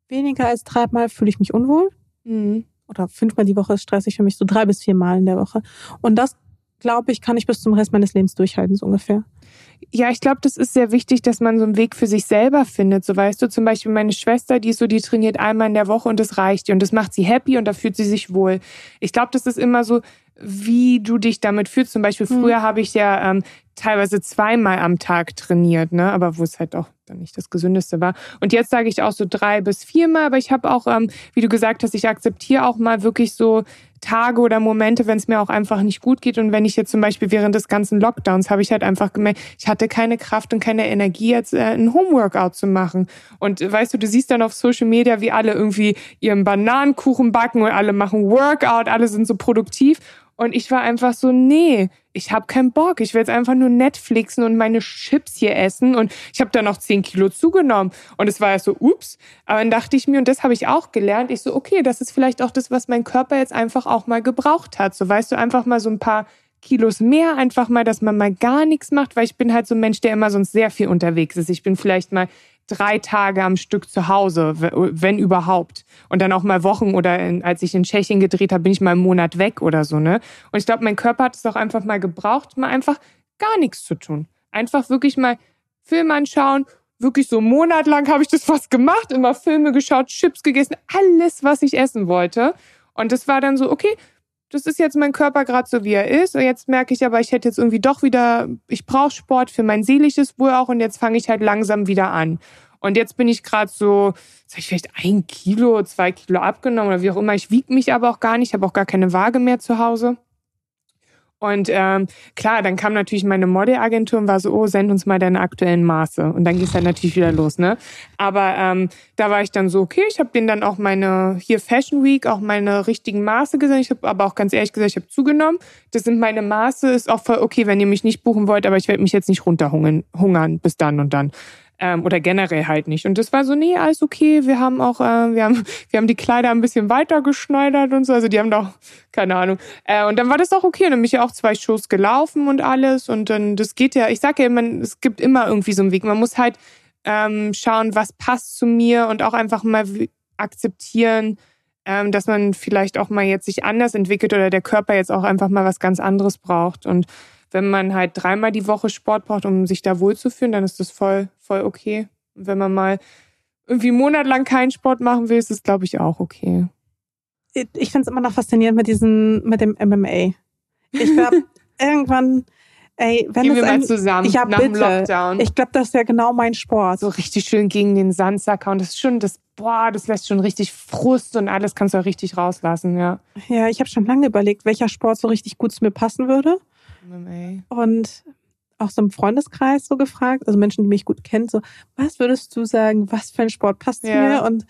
Weniger als dreimal fühle ich mich unwohl. Mhm. Oder fünfmal die Woche ist stressig für mich, so drei bis viermal in der Woche. Und das, glaube ich, kann ich bis zum Rest meines Lebens durchhalten, so ungefähr. Ja, ich glaube, das ist sehr wichtig, dass man so einen Weg für sich selber findet. So weißt du, zum Beispiel meine Schwester, die ist so, die trainiert einmal in der Woche und das reicht ihr und das macht sie happy und da fühlt sie sich wohl. Ich glaube, das ist immer so, wie du dich damit fühlst. Zum Beispiel Mhm. früher habe ich ja ähm, teilweise zweimal am Tag trainiert, ne, aber wo es halt auch dann nicht das Gesündeste war. Und jetzt sage ich auch so drei bis viermal, aber ich habe auch, ähm, wie du gesagt hast, ich akzeptiere auch mal wirklich so Tage oder Momente, wenn es mir auch einfach nicht gut geht. Und wenn ich jetzt zum Beispiel während des ganzen Lockdowns habe ich halt einfach gemerkt, ich hatte keine Kraft und keine Energie, jetzt äh, ein Homeworkout zu machen. Und äh, weißt du, du siehst dann auf Social Media, wie alle irgendwie ihren Bananenkuchen backen und alle machen Workout, alle sind so produktiv. Und ich war einfach so, nee, ich habe keinen Bock. Ich will jetzt einfach nur Netflixen und meine Chips hier essen. Und ich habe da noch 10 Kilo zugenommen. Und es war ja so, ups. Aber dann dachte ich mir, und das habe ich auch gelernt, ich so, okay, das ist vielleicht auch das, was mein Körper jetzt einfach auch mal gebraucht hat. So weißt du, einfach mal so ein paar Kilos mehr, einfach mal, dass man mal gar nichts macht, weil ich bin halt so ein Mensch, der immer sonst sehr viel unterwegs ist. Ich bin vielleicht mal drei Tage am Stück zu Hause, wenn überhaupt. Und dann auch mal Wochen oder in, als ich in Tschechien gedreht habe, bin ich mal einen Monat weg oder so, ne? Und ich glaube, mein Körper hat es auch einfach mal gebraucht, mal einfach gar nichts zu tun. Einfach wirklich mal Film anschauen. Wirklich so einen Monat lang habe ich das fast gemacht, immer Filme geschaut, Chips gegessen, alles, was ich essen wollte. Und das war dann so, okay, das ist jetzt mein Körper gerade so, wie er ist. Und jetzt merke ich aber, ich hätte jetzt irgendwie doch wieder, ich brauche Sport für mein seelisches Wohl auch. Und jetzt fange ich halt langsam wieder an. Und jetzt bin ich gerade so, sag ich vielleicht ein Kilo, zwei Kilo abgenommen oder wie auch immer. Ich wiege mich aber auch gar nicht, habe auch gar keine Waage mehr zu Hause. Und ähm, klar, dann kam natürlich meine Modelagentur und war so, oh, send uns mal deine aktuellen Maße. Und dann ging es halt natürlich wieder los, ne? Aber ähm, da war ich dann so, okay, ich habe denen dann auch meine, hier Fashion Week, auch meine richtigen Maße gesagt. Ich habe aber auch ganz ehrlich gesagt, ich habe zugenommen. Das sind meine Maße, ist auch voll okay, wenn ihr mich nicht buchen wollt, aber ich werde mich jetzt nicht runterhungern hungern bis dann und dann ähm, oder generell halt nicht. Und das war so, nee, alles okay. Wir haben auch, äh, wir haben, wir haben die Kleider ein bisschen weiter geschneidert und so. Also die haben doch, keine Ahnung. Äh, und dann war das auch okay. Und dann bin ich ja auch zwei Shows gelaufen und alles. Und dann, das geht ja, ich sag ja immer, es gibt immer irgendwie so einen Weg. Man muss halt ähm, schauen, was passt zu mir und auch einfach mal akzeptieren, ähm, dass man vielleicht auch mal jetzt sich anders entwickelt oder der Körper jetzt auch einfach mal was ganz anderes braucht. Und wenn man halt dreimal die Woche Sport braucht, um sich da wohlzufühlen, dann ist das voll, voll okay. Und wenn man mal irgendwie monatelang keinen Sport machen will, ist das, glaube ich, auch okay. Ich finde es immer noch faszinierend mit diesem, mit dem MMA. Ich glaube, irgendwann, ey, wenn Gehen es wir ein, mal zusammen ja, nach bitte. dem Lockdown. Ich glaube, das wäre genau mein Sport. so richtig schön gegen den Sandsacker und das ist schon das, boah, das lässt schon richtig Frust und alles kannst du auch richtig rauslassen, ja. Ja, ich habe schon lange überlegt, welcher Sport so richtig gut zu mir passen würde. MMA. Und auch so im Freundeskreis so gefragt, also Menschen, die mich gut kennen, so, was würdest du sagen, was für ein Sport passt Ja. mir? Und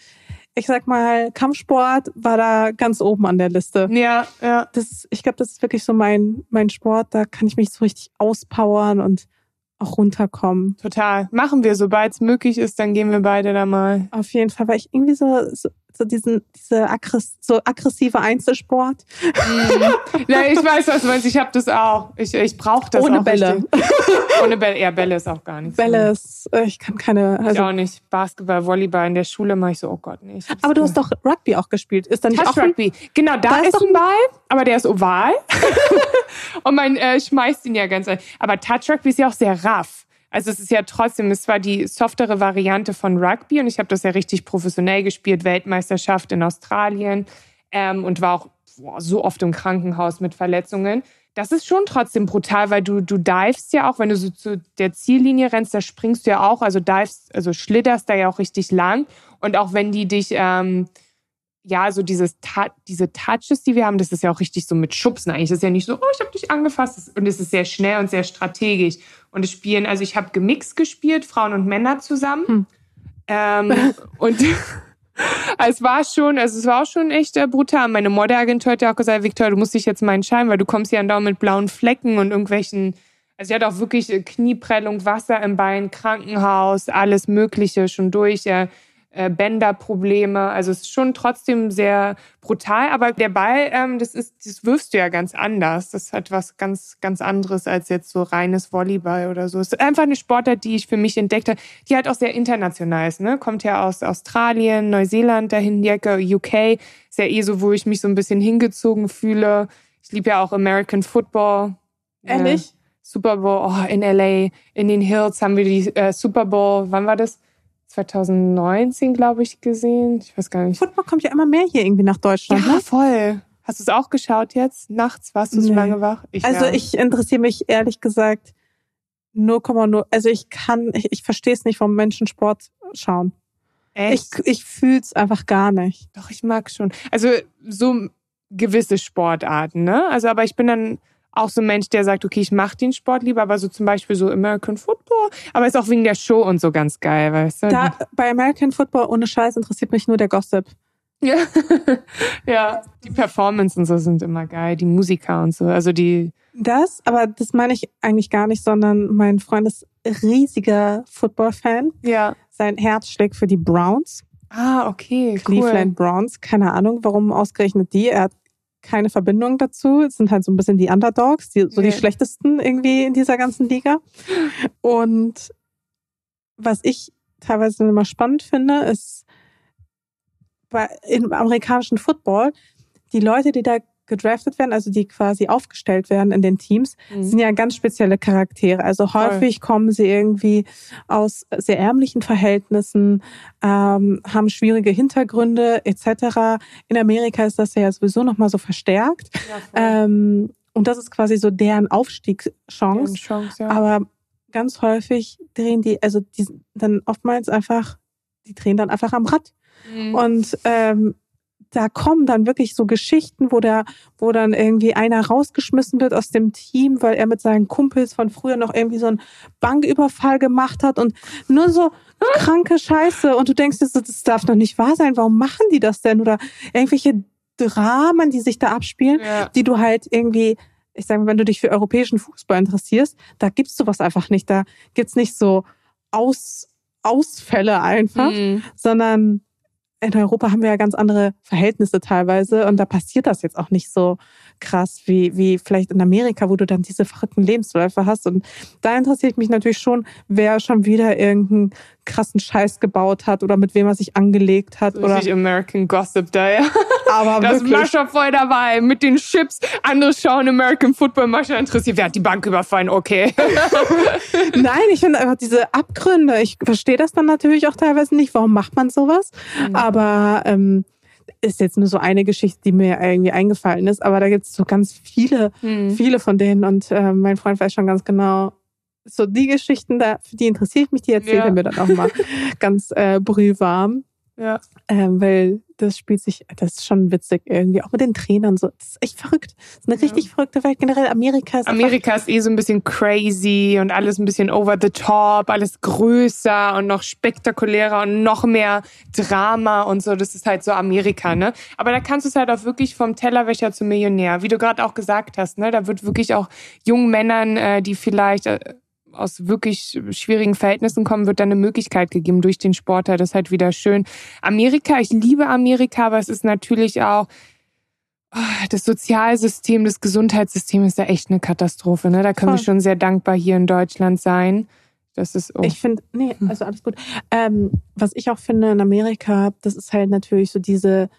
ich sag mal, Kampfsport war da ganz oben an der Liste. Ja, ja. Das ich glaube, das ist wirklich so mein, mein Sport. Da kann ich mich so richtig auspowern und auch runterkommen. Total. Machen wir, sobald es möglich ist, dann gehen wir beide da mal. Auf jeden Fall, weil ich irgendwie so, so, so diesen, diese aggress so aggressive Einzelsport ja, ich weiß, was du meinst. Ich habe das auch. Ich, ich brauche das ohne auch Bälle. Richtig. Ohne Bälle. Ja, Bälle ist auch gar nichts. Bälle ist, äh, ich kann keine, Ich also, auch nicht. Basketball, Volleyball in der Schule mache ich so, oh Gott, nee. ich hab's aber du hast nicht. doch Rugby auch gespielt. Ist da nicht auch Touch Rugby. Genau, da, Da ist ist, doch ein Ball, aber der ist oval. und man äh, schmeißt ihn ja ganz. ein. Aber Touch Rugby ist ja auch sehr raff. Also es ist ja trotzdem, es war die softere Variante von Rugby und ich habe das ja richtig professionell gespielt, Weltmeisterschaft in Australien ähm, und war auch boah, so oft im Krankenhaus mit Verletzungen. Das ist schon trotzdem brutal, weil du, du divest ja auch, wenn du so zu der Ziellinie rennst, da springst du ja auch, also divest, also schlitterst da ja auch richtig lang. Und auch wenn die dich, ähm, ja, so dieses diese Touches, die wir haben, das ist ja auch richtig so mit Schubsen eigentlich. Das ist ja nicht so, oh, ich habe dich angefasst. Das- Und es ist sehr schnell und sehr strategisch. Und es spielen, also ich habe gemixt gespielt, Frauen und Männer zusammen. Hm. Ähm, und es war schon, also es war auch schon echt äh, brutal. Meine Modelagentur hat ja auch gesagt, Victoria, du musst dich jetzt mal entscheiden, weil du kommst ja andauernd mit blauen Flecken und irgendwelchen, also sie hat auch wirklich äh, Knieprellung, Wasser im Bein, Krankenhaus, alles Mögliche schon durch. Äh, Bänderprobleme. Also es ist schon trotzdem sehr brutal. Aber der Ball, ähm, das ist, das wirfst du ja ganz anders. Das hat was ganz, ganz anderes als jetzt so reines Volleyball oder so. Es ist einfach eine Sportart, die ich für mich entdeckt habe, die halt auch sehr international ist. Ne? Kommt ja aus Australien, Neuseeland, dahin die Ecke, UK. Ist ja eh so, wo ich mich so ein bisschen hingezogen fühle. Ich liebe ja auch American Football. Ehrlich? Ja. Super Bowl, oh, in LA, in den Hills haben wir die äh, Super Bowl, wann war das? 2019, glaube ich, gesehen. Ich weiß gar nicht. Football kommt ja immer mehr hier irgendwie nach Deutschland. Ja, ne? voll. Hast du es auch geschaut jetzt? Nachts warst du so Nee. lange wach? Ich, Also ja. ich interessiere mich ehrlich gesagt 0,0. Also ich kann, ich, ich verstehe es nicht, warum Menschen Sport schauen. Ich, Echt? ich fühle es einfach gar nicht. Doch, ich mag schon. Also so gewisse Sportarten, ne? Also, aber ich bin dann auch so ein Mensch, der sagt, okay, ich mache den Sport lieber, aber so zum Beispiel so American Football, aber ist auch wegen der Show und so ganz geil, weißt du? Da, bei American Football ohne Scheiß interessiert mich nur der Gossip. Ja. ja, die Performance und so sind immer geil, die Musiker und so, also die. Das, aber das meine ich eigentlich gar nicht, sondern mein Freund ist riesiger Football-Fan. Ja. Sein Herz schlägt für die Browns. Ah, okay. Cleveland cool. Browns, keine Ahnung, warum ausgerechnet die. Er hat keine Verbindung dazu. Es sind halt so ein bisschen die Underdogs, die, so nee. die schlechtesten irgendwie in dieser ganzen Liga. Und was ich teilweise immer spannend finde, ist bei, im amerikanischen Football, die Leute, die da gedraftet werden, also die quasi aufgestellt werden in den Teams, mhm. sind ja ganz spezielle Charaktere. Also häufig Voll. kommen sie irgendwie aus sehr ärmlichen Verhältnissen, ähm, haben schwierige Hintergründe etc. In Amerika ist das ja sowieso nochmal so verstärkt. Ja, ähm, und das ist quasi so deren Aufstiegschance. Chance, ja. Aber ganz häufig drehen die, also die dann oftmals einfach, die drehen dann einfach am Rad. Mhm. Und ähm, da kommen dann wirklich so Geschichten, wo da, wo dann irgendwie einer rausgeschmissen wird aus dem Team, weil er mit seinen Kumpels von früher noch irgendwie so einen Banküberfall gemacht hat und nur so kranke Scheiße. Und du denkst, das, das darf doch nicht wahr sein. Warum machen die das denn? Oder irgendwelche Dramen, die sich da abspielen, ja. die du halt irgendwie, ich sage, wenn du dich für europäischen Fußball interessierst, da gibt's sowas einfach nicht. Da gibt's nicht so Aus, Ausfälle einfach, mhm. sondern in Europa haben wir ja ganz andere Verhältnisse teilweise und da passiert das jetzt auch nicht so krass wie, wie vielleicht in Amerika, wo du dann diese verrückten Lebensläufe hast. Und da interessiert mich natürlich schon, wer schon wieder irgendeinen krassen Scheiß gebaut hat oder mit wem er sich angelegt hat. Richtig oder American Gossip da, ja. Aber das wirklich. Mascha voll dabei mit den Chips. Andere schauen American Football, Mascha interessiert. Wer hat die Bank überfallen? Okay. Nein, ich finde einfach diese Abgründe. Ich verstehe das dann natürlich auch teilweise nicht. Warum macht man sowas? Mhm. Aber ähm, ist jetzt nur so eine Geschichte, die mir irgendwie eingefallen ist, aber da gibt es so ganz viele, mhm. viele von denen und äh, mein Freund weiß schon ganz genau, so die Geschichten, da, für die interessiere ich mich, die erzählt ja. er mir dann auch mal ganz äh, brühwarm. Ja. Ähm, weil das spielt sich, das ist schon witzig irgendwie, auch mit den Trainern so. Das ist echt verrückt. Das ist eine ja. richtig verrückte Welt. Generell Amerika ist. Amerika ist eh so ein bisschen crazy und alles ein bisschen over the top, alles größer und noch spektakulärer und noch mehr Drama und so. Das ist halt so Amerika, ne? Aber da kannst du es halt auch wirklich vom Tellerwäscher zum Millionär, wie du gerade auch gesagt hast, ne? Da wird wirklich auch jungen Männern, äh, die vielleicht äh, aus wirklich schwierigen Verhältnissen kommen, wird dann eine Möglichkeit gegeben durch den Sportler. Das ist halt wieder schön. Amerika, ich liebe Amerika, aber es ist natürlich auch oh, das Sozialsystem, das Gesundheitssystem ist da echt eine Katastrophe. Ne? Da können Voll. wir schon sehr dankbar hier in Deutschland sein. Das ist oh. Ich finde, nee, also alles gut. Ähm, was ich auch finde in Amerika, das ist halt natürlich so diese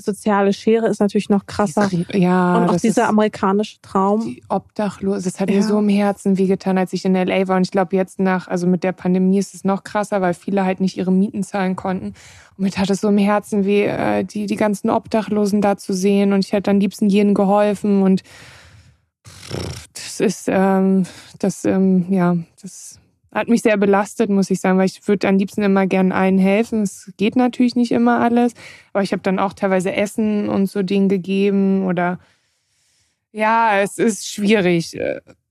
soziale Schere ist natürlich noch krasser. Ja, und auch dieser amerikanische Traum. Die Obdachlose, das hat ja. mir so im Herzen wehgetan, als ich in LA war. Und ich glaube, jetzt nach, also mit der Pandemie ist es noch krasser, weil viele halt nicht ihre Mieten zahlen konnten. Und mir tat es so im Herzen weh, äh, die, die ganzen Obdachlosen da zu sehen. Und ich hätte am liebsten jenen geholfen. Und das ist, ähm, das, ähm, ja, das hat mich sehr belastet, muss ich sagen, weil ich würde am liebsten immer gern allen helfen. Es geht natürlich nicht immer alles, aber ich habe dann auch teilweise Essen und so Dinge gegeben oder ja, es ist schwierig.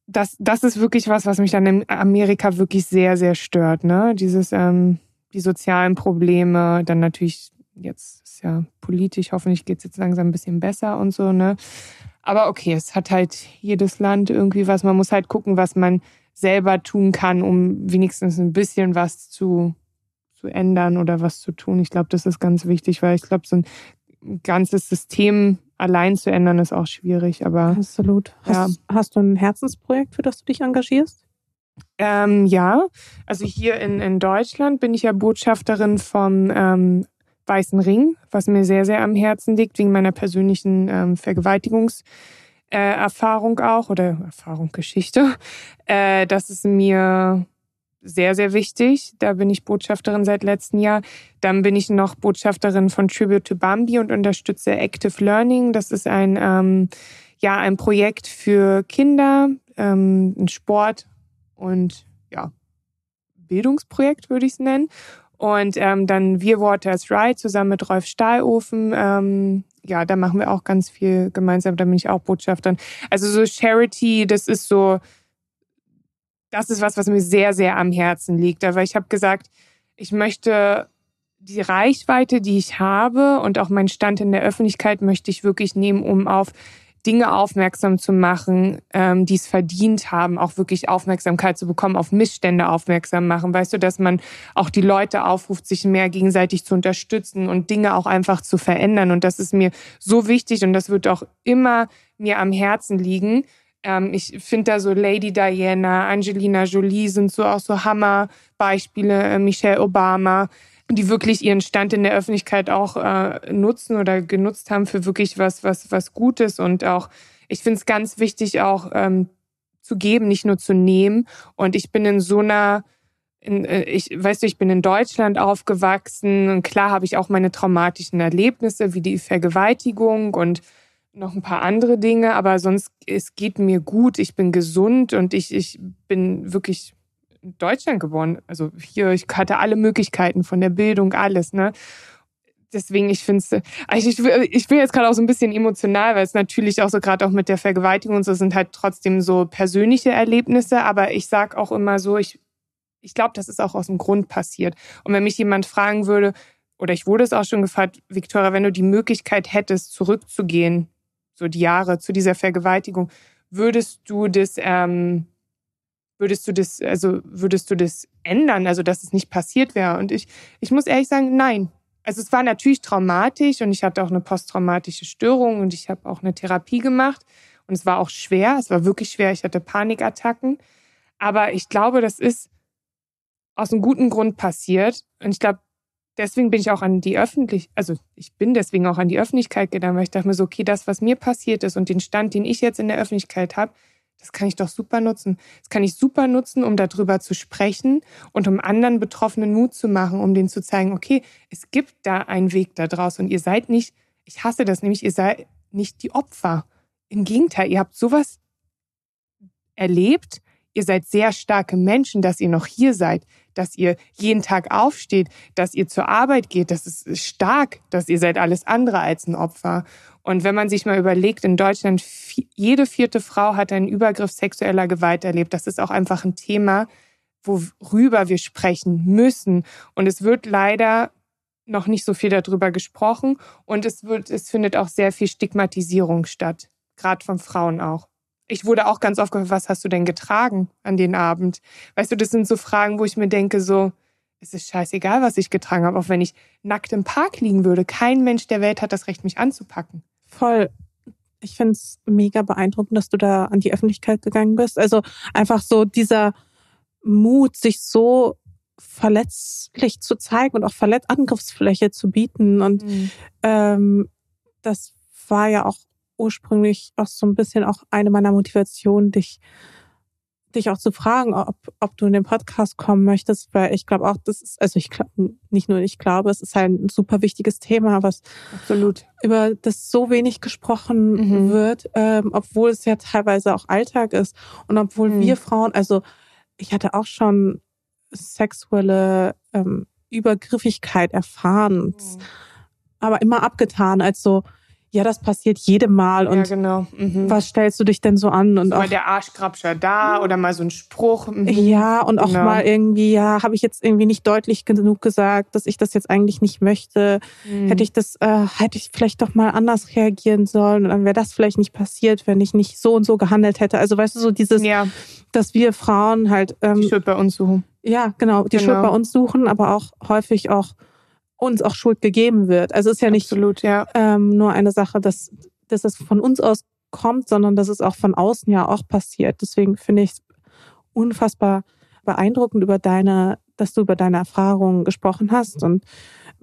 Das, das ist wirklich was, was mich dann in Amerika wirklich sehr, sehr stört. Ne? Dieses, ähm, die sozialen Probleme, dann natürlich jetzt ist ja politisch, hoffentlich geht es jetzt langsam ein bisschen besser und so, ne? Aber okay, es hat halt jedes Land irgendwie was. Man muss halt gucken, was man selber tun kann, um wenigstens ein bisschen was zu, zu ändern oder was zu tun. Ich glaube, das ist ganz wichtig, weil ich glaube, so ein ganzes System allein zu ändern ist auch schwierig. Aber absolut. Ja. Hast, hast du ein Herzensprojekt, für das du dich engagierst? Ähm, ja, also hier in, in Deutschland bin ich ja Botschafterin vom ähm, Weißen Ring, was mir sehr, sehr am Herzen liegt, wegen meiner persönlichen ähm, Vergewaltigungs- äh, Erfahrung auch oder Erfahrung, Geschichte. Äh, das ist mir sehr, sehr wichtig. Da bin ich Botschafterin seit letztem Jahr. Dann bin ich noch Botschafterin von Tribute to Bambi und unterstütze Active Learning. Das ist ein, ähm, ja, ein Projekt für Kinder, ähm, ein Sport und ja, Bildungsprojekt würde ich es nennen. Und ähm, dann Wir Waters Ride zusammen mit Rolf Stahlofen ähm, ja, da machen wir auch ganz viel gemeinsam, da bin ich auch Botschafterin. Also so Charity, das ist so, das ist was, was mir sehr, sehr am Herzen liegt. Aber ich habe gesagt, ich möchte die Reichweite, die ich habe und auch meinen Stand in der Öffentlichkeit möchte ich wirklich nehmen, um auf Dinge aufmerksam zu machen, ähm, die es verdient haben, auch wirklich Aufmerksamkeit zu bekommen, auf Missstände aufmerksam machen. Weißt du, dass man auch die Leute aufruft, sich mehr gegenseitig zu unterstützen und Dinge auch einfach zu verändern. Und das ist mir so wichtig und das wird auch immer mir am Herzen liegen. Ähm, ich finde da so Lady Diana, Angelina Jolie sind so auch so Hammerbeispiele, äh, Michelle Obama die wirklich ihren Stand in der Öffentlichkeit auch äh, nutzen oder genutzt haben für wirklich was, was, was Gutes. Und auch, ich finde es ganz wichtig, auch ähm, zu geben, nicht nur zu nehmen. Und ich bin in so einer, in, äh, ich weißt du, ich bin in Deutschland aufgewachsen und klar habe ich auch meine traumatischen Erlebnisse wie die Vergewaltigung und noch ein paar andere Dinge, aber sonst es geht mir gut, ich bin gesund und ich ich bin wirklich Deutschland geboren. Also hier, ich hatte alle Möglichkeiten von der Bildung, alles, ne? Deswegen, ich finde es, also ich, ich bin jetzt gerade auch so ein bisschen emotional, weil es natürlich auch so gerade auch mit der Vergewaltigung und so sind halt trotzdem so persönliche Erlebnisse. Aber ich sag auch immer so, ich, ich glaube, das ist auch aus dem Grund passiert. Und wenn mich jemand fragen würde, oder ich wurde es auch schon gefragt, Victoria, wenn du die Möglichkeit hättest, zurückzugehen, so die Jahre zu dieser Vergewaltigung, würdest du das ähm, würdest du das, also würdest du das ändern, also dass es nicht passiert wäre? Und ich, ich muss ehrlich sagen, nein. Also es war natürlich traumatisch und ich hatte auch eine posttraumatische Störung und ich habe auch eine Therapie gemacht und es war auch schwer, es war wirklich schwer, ich hatte Panikattacken. Aber ich glaube, das ist aus einem guten Grund passiert und ich glaube, deswegen bin ich auch an die Öffentlichkeit, also ich bin deswegen auch an die Öffentlichkeit gegangen, weil ich dachte mir so, okay, das, was mir passiert ist und den Stand, den ich jetzt in der Öffentlichkeit habe, das kann ich doch super nutzen. Das kann ich super nutzen, um darüber zu sprechen und um anderen Betroffenen Mut zu machen, um denen zu zeigen, okay, es gibt da einen Weg da draus und ihr seid nicht, ich hasse das nämlich, ihr seid nicht die Opfer. Im Gegenteil, ihr habt sowas erlebt, ihr seid sehr starke Menschen, dass ihr noch hier seid, dass ihr jeden Tag aufsteht, dass ihr zur Arbeit geht. Das ist stark, dass ihr seid alles andere als ein Opfer. Und wenn man sich mal überlegt, in Deutschland, jede vierte Frau hat einen Übergriff sexueller Gewalt erlebt. Das ist auch einfach ein Thema, worüber wir sprechen müssen. Und es wird leider noch nicht so viel darüber gesprochen und es wird, es findet auch sehr viel Stigmatisierung statt. Gerade von Frauen auch. Ich wurde auch ganz oft gefragt, was hast du denn getragen an den Abend? Weißt du, das sind so Fragen, wo ich mir denke, so, es ist scheißegal, was ich getragen habe, auch wenn ich nackt im Park liegen würde. Kein Mensch der Welt hat das Recht, mich anzupacken. Voll. Ich finde es mega beeindruckend, dass du da an die Öffentlichkeit gegangen bist. Also einfach so dieser Mut, sich so verletzlich zu zeigen und auch Verletz Angriffsfläche zu bieten. Und mhm. ähm, das war ja auch ursprünglich auch so ein bisschen auch eine meiner Motivationen, dich dich auch zu fragen, ob, ob du in den Podcast kommen möchtest, weil ich glaube auch, das ist, also ich glaube, nicht nur ich glaube, es ist halt ein super wichtiges Thema, was Absolut. über das so wenig gesprochen mhm. wird, ähm, obwohl es ja teilweise auch Alltag ist und obwohl mhm. wir Frauen, also ich hatte auch schon sexuelle ähm, Übergriffigkeit erfahren, mhm. aber immer abgetan als so, ja, das passiert jedem Mal. Und ja, genau. Mhm. was stellst du dich denn so an? Und so auch, mal der Arschkrabscher da oder mal so ein Spruch. Mhm. Ja, und auch genau. mal irgendwie, ja, habe ich jetzt irgendwie nicht deutlich genug gesagt, dass ich das jetzt eigentlich nicht möchte. Mhm. Hätte ich das, äh, hätte ich vielleicht doch mal anders reagieren sollen und dann wäre das vielleicht nicht passiert, wenn ich nicht so und so gehandelt hätte. Also weißt du, so dieses, ja. dass wir Frauen halt ähm, die Schuld bei uns suchen. Ja, genau, die genau. Schuld bei uns suchen, aber auch häufig auch uns auch Schuld gegeben wird. Also es ist ja nicht Absolut, ja. Ähm, nur eine Sache, dass, dass es von uns aus kommt, sondern dass es auch von außen ja auch passiert. Deswegen finde ich es unfassbar beeindruckend über deine, dass du über deine Erfahrungen gesprochen hast und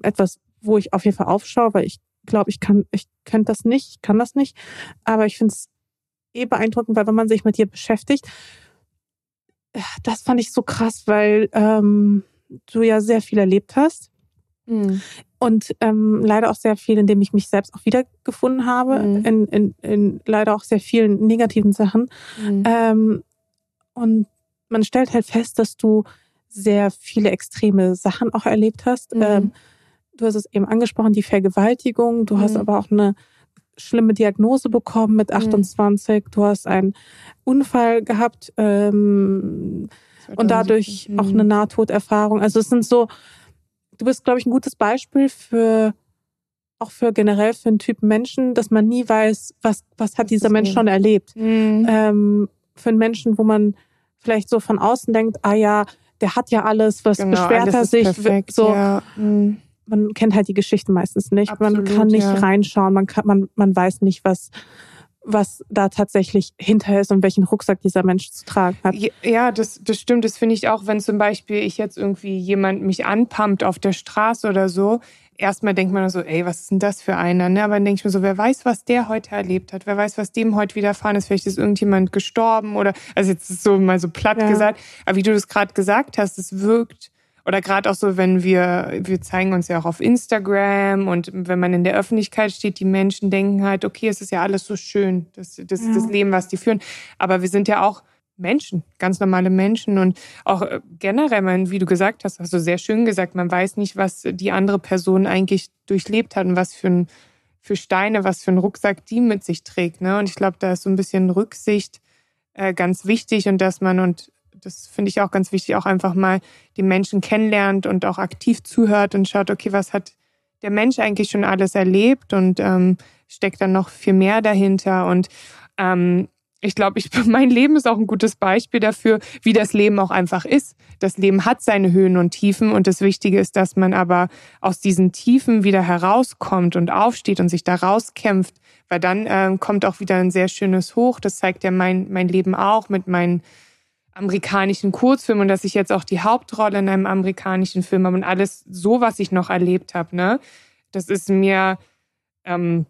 etwas, wo ich auf jeden Fall aufschaue, weil ich glaube, ich kann, ich könnte das nicht, ich kann das nicht. Aber ich finde es eh beeindruckend, weil wenn man sich mit dir beschäftigt, das fand ich so krass, weil ähm, du ja sehr viel erlebt hast Mhm. Und ähm, leider auch sehr viel, in dem ich mich selbst auch wiedergefunden habe, mhm. in, in, in leider auch sehr vielen negativen Sachen. Mhm. Ähm, und man stellt halt fest, dass du sehr viele extreme Sachen auch erlebt hast. Mhm. Ähm, du hast es eben angesprochen, die Vergewaltigung, du mhm. hast aber auch eine schlimme Diagnose bekommen mit 28, mhm. du hast einen Unfall gehabt ähm, und dadurch mhm. auch eine Nahtoderfahrung. Also es sind so, du bist, glaube ich, ein gutes Beispiel für auch für generell für einen Typ Menschen, dass man nie weiß, was, was hat dieser Mensch schon erlebt. Mhm. Ähm, für einen Menschen, wo man vielleicht so von außen denkt, ah ja, der hat ja alles, was genau, beschwert er sich. Perfekt, so, ja. Mhm. Man kennt halt die Geschichten meistens nicht. Absolut, man kann nicht ja. reinschauen, man kann, man, man weiß nicht, was, was da tatsächlich hinter ist und welchen Rucksack dieser Mensch zu tragen hat. Ja, das, das stimmt. Das finde ich auch, wenn zum Beispiel ich jetzt irgendwie jemand mich anpumpt auf der Straße oder so erstmal denkt man so, ey, was ist denn das für einer? Ne? Aber dann denke ich mir so, wer weiß, was der heute erlebt hat? Wer weiß, was dem heute widerfahren ist? Vielleicht ist irgendjemand gestorben oder, also jetzt ist es so mal so platt ja. gesagt. Aber wie du das gerade gesagt hast, es wirkt, oder gerade auch so, wenn wir, wir zeigen uns ja auch auf Instagram und wenn man in der Öffentlichkeit steht, die Menschen denken halt, okay, es ist ja alles so schön, das, das, ja. das Leben, was die führen. Aber wir sind ja auch Menschen, ganz normale Menschen und auch äh, generell, man, wie du gesagt hast, hast du sehr schön gesagt, man weiß nicht, was die andere Person eigentlich durchlebt hat und was für, ein, für Steine, was für einen Rucksack die mit sich trägt. Ne? Und ich glaube, da ist so ein bisschen Rücksicht äh, ganz wichtig und dass man, und das finde ich auch ganz wichtig, auch einfach mal die Menschen kennenlernt und auch aktiv zuhört und schaut, okay, was hat der Mensch eigentlich schon alles erlebt und ähm, steckt dann noch viel mehr dahinter und ähm, ich glaube, ich, mein Leben ist auch ein gutes Beispiel dafür, wie das Leben auch einfach ist. Das Leben hat seine Höhen und Tiefen und das Wichtige ist, dass man aber aus diesen Tiefen wieder herauskommt und aufsteht und sich da rauskämpft, weil dann äh, kommt auch wieder ein sehr schönes Hoch. Das zeigt ja mein, mein Leben auch mit meinen amerikanischen Kurzfilmen und dass ich jetzt auch die Hauptrolle in einem amerikanischen Film habe und alles so, was ich noch erlebt habe. Ne? Das ist mir... Ähm,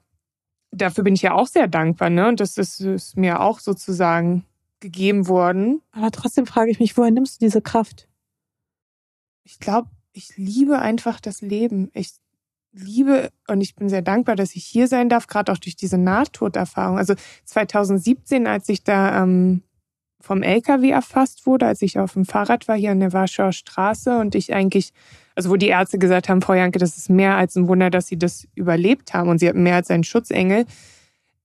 dafür bin ich ja auch sehr dankbar, ne? Und das ist, ist mir auch sozusagen gegeben worden. Aber trotzdem frage ich mich, woher nimmst du diese Kraft? Ich glaube, ich liebe einfach das Leben. Ich liebe und ich bin sehr dankbar, dass ich hier sein darf, gerade auch durch diese Nahtoderfahrung. Also 2017, als ich da ähm, vom LKW erfasst wurde, als ich auf dem Fahrrad war hier an der Warschauer Straße und ich eigentlich also wo die Ärzte gesagt haben, Frau Janke, das ist mehr als ein Wunder, dass Sie das überlebt haben und Sie hatten mehr als einen Schutzengel.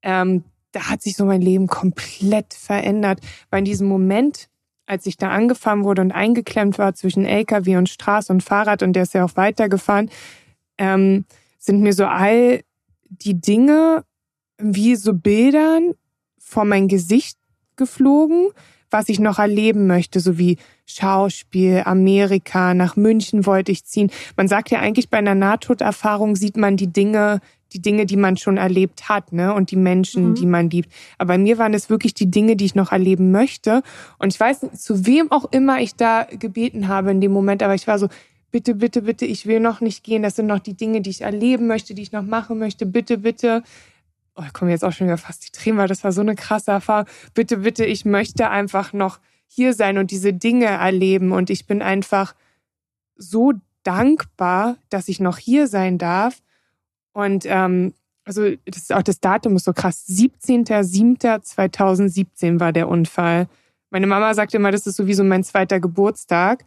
Ähm, da hat sich so mein Leben komplett verändert, weil in diesem Moment, als ich da angefahren wurde und eingeklemmt war zwischen LKW und Straße und Fahrrad und der ist ja auch weitergefahren, ähm, sind mir so all die Dinge wie so Bildern vor mein Gesicht geflogen, was ich noch erleben möchte, so wie Schauspiel, Amerika, nach München wollte ich ziehen. Man sagt ja eigentlich bei einer Nahtoderfahrung sieht man die Dinge, die Dinge, die man schon erlebt hat, ne, und die Menschen, mhm. die man liebt. Aber bei mir waren es wirklich die Dinge, die ich noch erleben möchte. Und ich weiß nicht, zu wem auch immer ich da gebeten habe in dem Moment, aber ich war so, bitte, bitte, bitte, ich will noch nicht gehen. Das sind noch die Dinge, die ich erleben möchte, die ich noch machen möchte. Bitte, bitte oh, ich komme jetzt auch schon wieder fast die Tränen, weil das war so eine krasse Erfahrung. Bitte, bitte, ich möchte einfach noch hier sein und diese Dinge erleben. Und ich bin einfach so dankbar, dass ich noch hier sein darf. Und ähm, also das ist auch das Datum ist so krass. 17.07.2017 war der Unfall. Meine Mama sagte immer, das ist sowieso mein zweiter Geburtstag.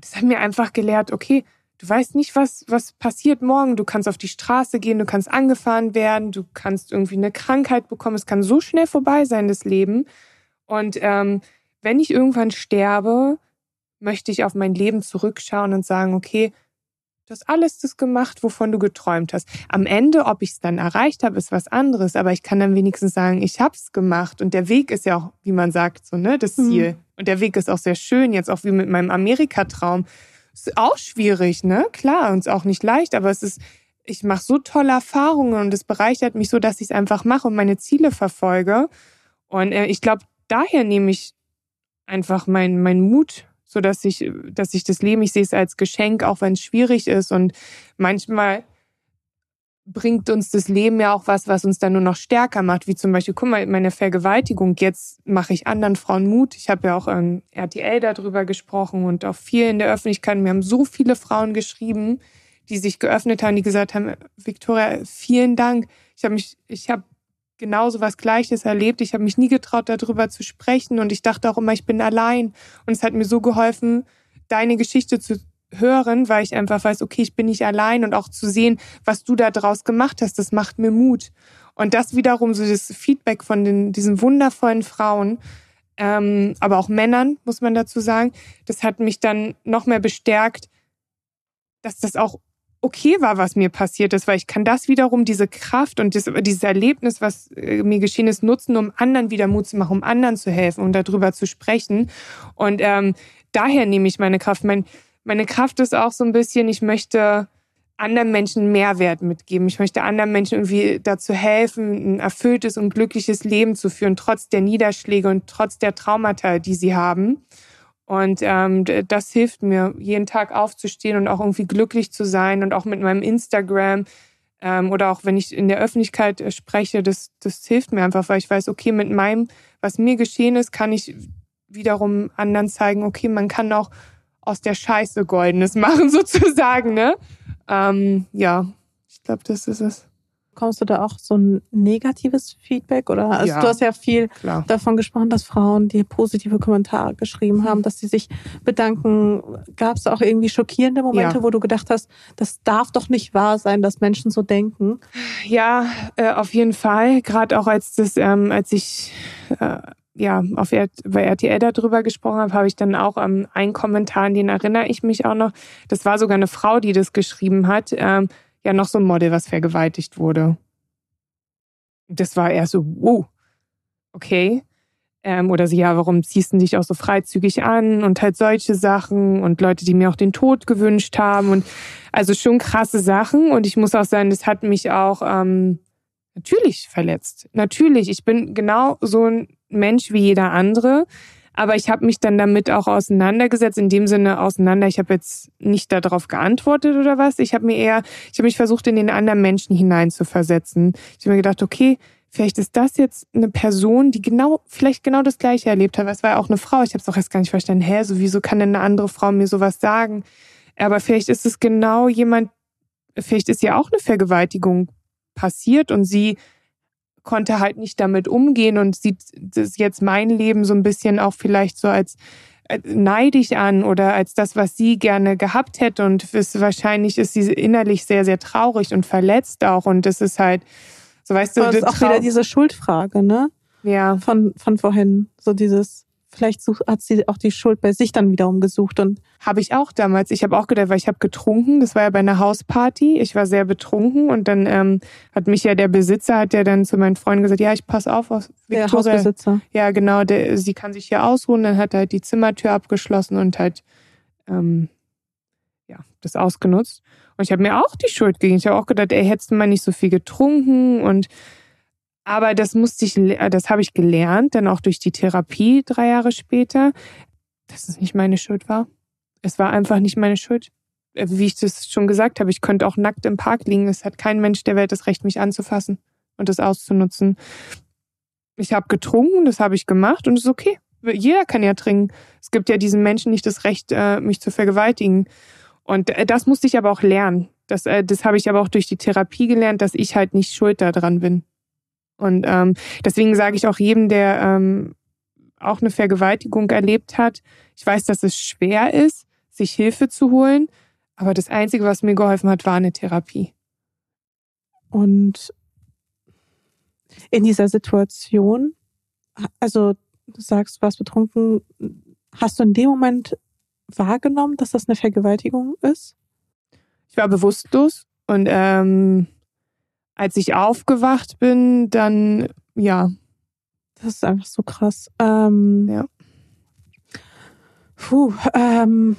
Das hat mir einfach gelehrt, okay, Du weißt nicht, was, was passiert morgen. Du kannst auf die Straße gehen, du kannst angefahren werden, du kannst irgendwie eine Krankheit bekommen. Es kann so schnell vorbei sein, das Leben. Und ähm, wenn ich irgendwann sterbe, möchte ich auf mein Leben zurückschauen und sagen, okay, du hast alles das gemacht, wovon du geträumt hast. Am Ende, ob ich es dann erreicht habe, ist was anderes, aber ich kann dann wenigstens sagen, ich habe es gemacht und der Weg ist ja auch, wie man sagt, so ne, das mhm. Ziel. Mhm. Und der Weg ist auch sehr schön, jetzt auch wie mit meinem Amerika-Traum. Ist auch schwierig, ne? Klar, und ist auch nicht leicht, aber es ist, ich mache so tolle Erfahrungen und es bereichert mich so, dass ich es einfach mache und meine Ziele verfolge. Und äh, ich glaube, daher nehme ich einfach meinen mein Mut, so dass ich, dass ich das Leben, ich sehe es als Geschenk, auch wenn es schwierig ist. Und manchmal bringt uns das Leben ja auch was, was uns dann nur noch stärker macht, wie zum Beispiel, guck mal, meine Vergewaltigung, jetzt mache ich anderen Frauen Mut. Ich habe ja auch ähm, RTL darüber gesprochen und auch viel in der Öffentlichkeit. Mir haben so viele Frauen geschrieben, die sich geöffnet haben, die gesagt haben, Victoria, vielen Dank. Ich habe mich, ich habe genauso was Gleiches erlebt. Ich habe mich nie getraut, darüber zu sprechen und ich dachte auch immer, ich bin allein. Und es hat mir so geholfen, deine Geschichte zu hören, weil ich einfach weiß, okay, ich bin nicht allein und auch zu sehen, was du da draus gemacht hast, das macht mir Mut. Und das wiederum, so das Feedback von den, diesen wundervollen Frauen, ähm, aber auch Männern, muss man dazu sagen, das hat mich dann noch mehr bestärkt, dass das auch okay war, was mir passiert ist, weil ich kann das wiederum, diese Kraft und das, dieses Erlebnis, was äh, mir geschehen ist, nutzen, um anderen wieder Mut zu machen, um anderen zu helfen, um darüber zu sprechen. Und ähm, daher nehme ich meine Kraft. Mein, meine Kraft ist auch so ein bisschen, ich möchte anderen Menschen Mehrwert mitgeben. Ich möchte anderen Menschen irgendwie dazu helfen, ein erfülltes und glückliches Leben zu führen, trotz der Niederschläge und trotz der Traumata, die sie haben. Und ähm, das hilft mir, jeden Tag aufzustehen und auch irgendwie glücklich zu sein und auch mit meinem Instagram ähm, oder auch wenn ich in der Öffentlichkeit äh, spreche, das, das hilft mir einfach, weil ich weiß, okay, mit meinem, was mir geschehen ist, kann ich wiederum anderen zeigen, okay, man kann auch aus der Scheiße Goldenes machen, sozusagen, ne? Ähm, ja, ich glaube, das ist es. Kommst du da auch so ein negatives Feedback? Oder also ja, du hast ja viel klar. davon gesprochen, dass Frauen dir positive Kommentare geschrieben haben, dass sie sich bedanken. Gab es auch irgendwie schockierende Momente, ja. wo du gedacht hast, das darf doch nicht wahr sein, dass Menschen so denken? Ja, äh, auf jeden Fall. Gerade auch als das, ähm, als ich äh, ja, auf R bei RTL darüber gesprochen habe, habe ich dann auch ähm, einen Kommentar, an den erinnere ich mich auch noch. Das war sogar eine Frau, die das geschrieben hat. Ähm, ja, noch so ein Model, was vergewaltigt wurde. Das war eher so, wow, okay. Ähm, oder sie, ja, warum ziehst du dich auch so freizügig an und halt solche Sachen und Leute, die mir auch den Tod gewünscht haben und also schon krasse Sachen und ich muss auch sagen, das hat mich auch ähm, natürlich verletzt. Natürlich, ich bin genau so ein Mensch wie jeder andere. Aber ich habe mich dann damit auch auseinandergesetzt, in dem Sinne auseinander. Ich habe jetzt nicht darauf geantwortet oder was. Ich habe mir eher, ich habe mich versucht, in den anderen Menschen hineinzuversetzen. Ich habe mir gedacht, okay, vielleicht ist das jetzt eine Person, die genau, vielleicht genau das Gleiche erlebt hat. Es war ja auch eine Frau. Ich habe es auch erst gar nicht verstanden. Hä, so wieso kann denn eine andere Frau mir sowas sagen? Aber vielleicht ist es genau jemand, vielleicht ist ja auch eine Vergewaltigung passiert und sie konnte halt nicht damit umgehen und sieht das jetzt mein Leben so ein bisschen auch vielleicht so als neidisch an oder als das, was sie gerne gehabt hätte. Und es, wahrscheinlich ist sie innerlich sehr, sehr traurig und verletzt auch. Und das ist halt, so weißt du, das ist auch wieder diese Schuldfrage, ne? Ja. Von, von vorhin. So dieses, vielleicht hat sie auch die Schuld bei sich dann wiederum gesucht und habe ich auch damals. Ich habe auch gedacht, weil ich habe getrunken. Das war ja bei einer Hausparty. Ich war sehr betrunken und dann ähm, hat mich ja der Besitzer hat ja dann zu meinen Freunden gesagt, ja, ich pass auf auf Victoria. Der Hausbesitzer. Ja, genau. Der, sie kann sich hier ausruhen. Dann hat er halt die Zimmertür abgeschlossen und halt ähm, ja das ausgenutzt. Und ich habe mir auch die Schuld gegeben. Ich habe auch gedacht, ey, hättest du mal nicht so viel getrunken und aber das musste ich, äh, das habe ich gelernt, dann auch durch die Therapie drei Jahre später, dass es nicht meine Schuld war. Es war einfach nicht meine Schuld. Äh, wie ich das schon gesagt habe, ich könnte auch nackt im Park liegen. Es hat kein Mensch der Welt das Recht, mich anzufassen und das auszunutzen. Ich habe getrunken, das habe ich gemacht und es ist okay. Jeder kann ja trinken. Es gibt ja diesen Menschen nicht das Recht, äh, mich zu vergewaltigen. Und das musste ich aber auch lernen. Das, das habe ich aber auch durch die Therapie gelernt, dass ich halt nicht schuld daran bin. Und ähm, deswegen sage ich auch jedem, der ähm, auch eine Vergewaltigung erlebt hat, ich weiß, dass es schwer ist, sich Hilfe zu holen, aber das Einzige, was mir geholfen hat, war eine Therapie. Und in dieser Situation, also du sagst, du warst betrunken, hast du in dem Moment wahrgenommen, dass das eine Vergewaltigung ist? Ich war bewusstlos und ähm, als ich aufgewacht bin, dann ja. Das ist einfach so krass. Ähm, ja. Puh, ähm,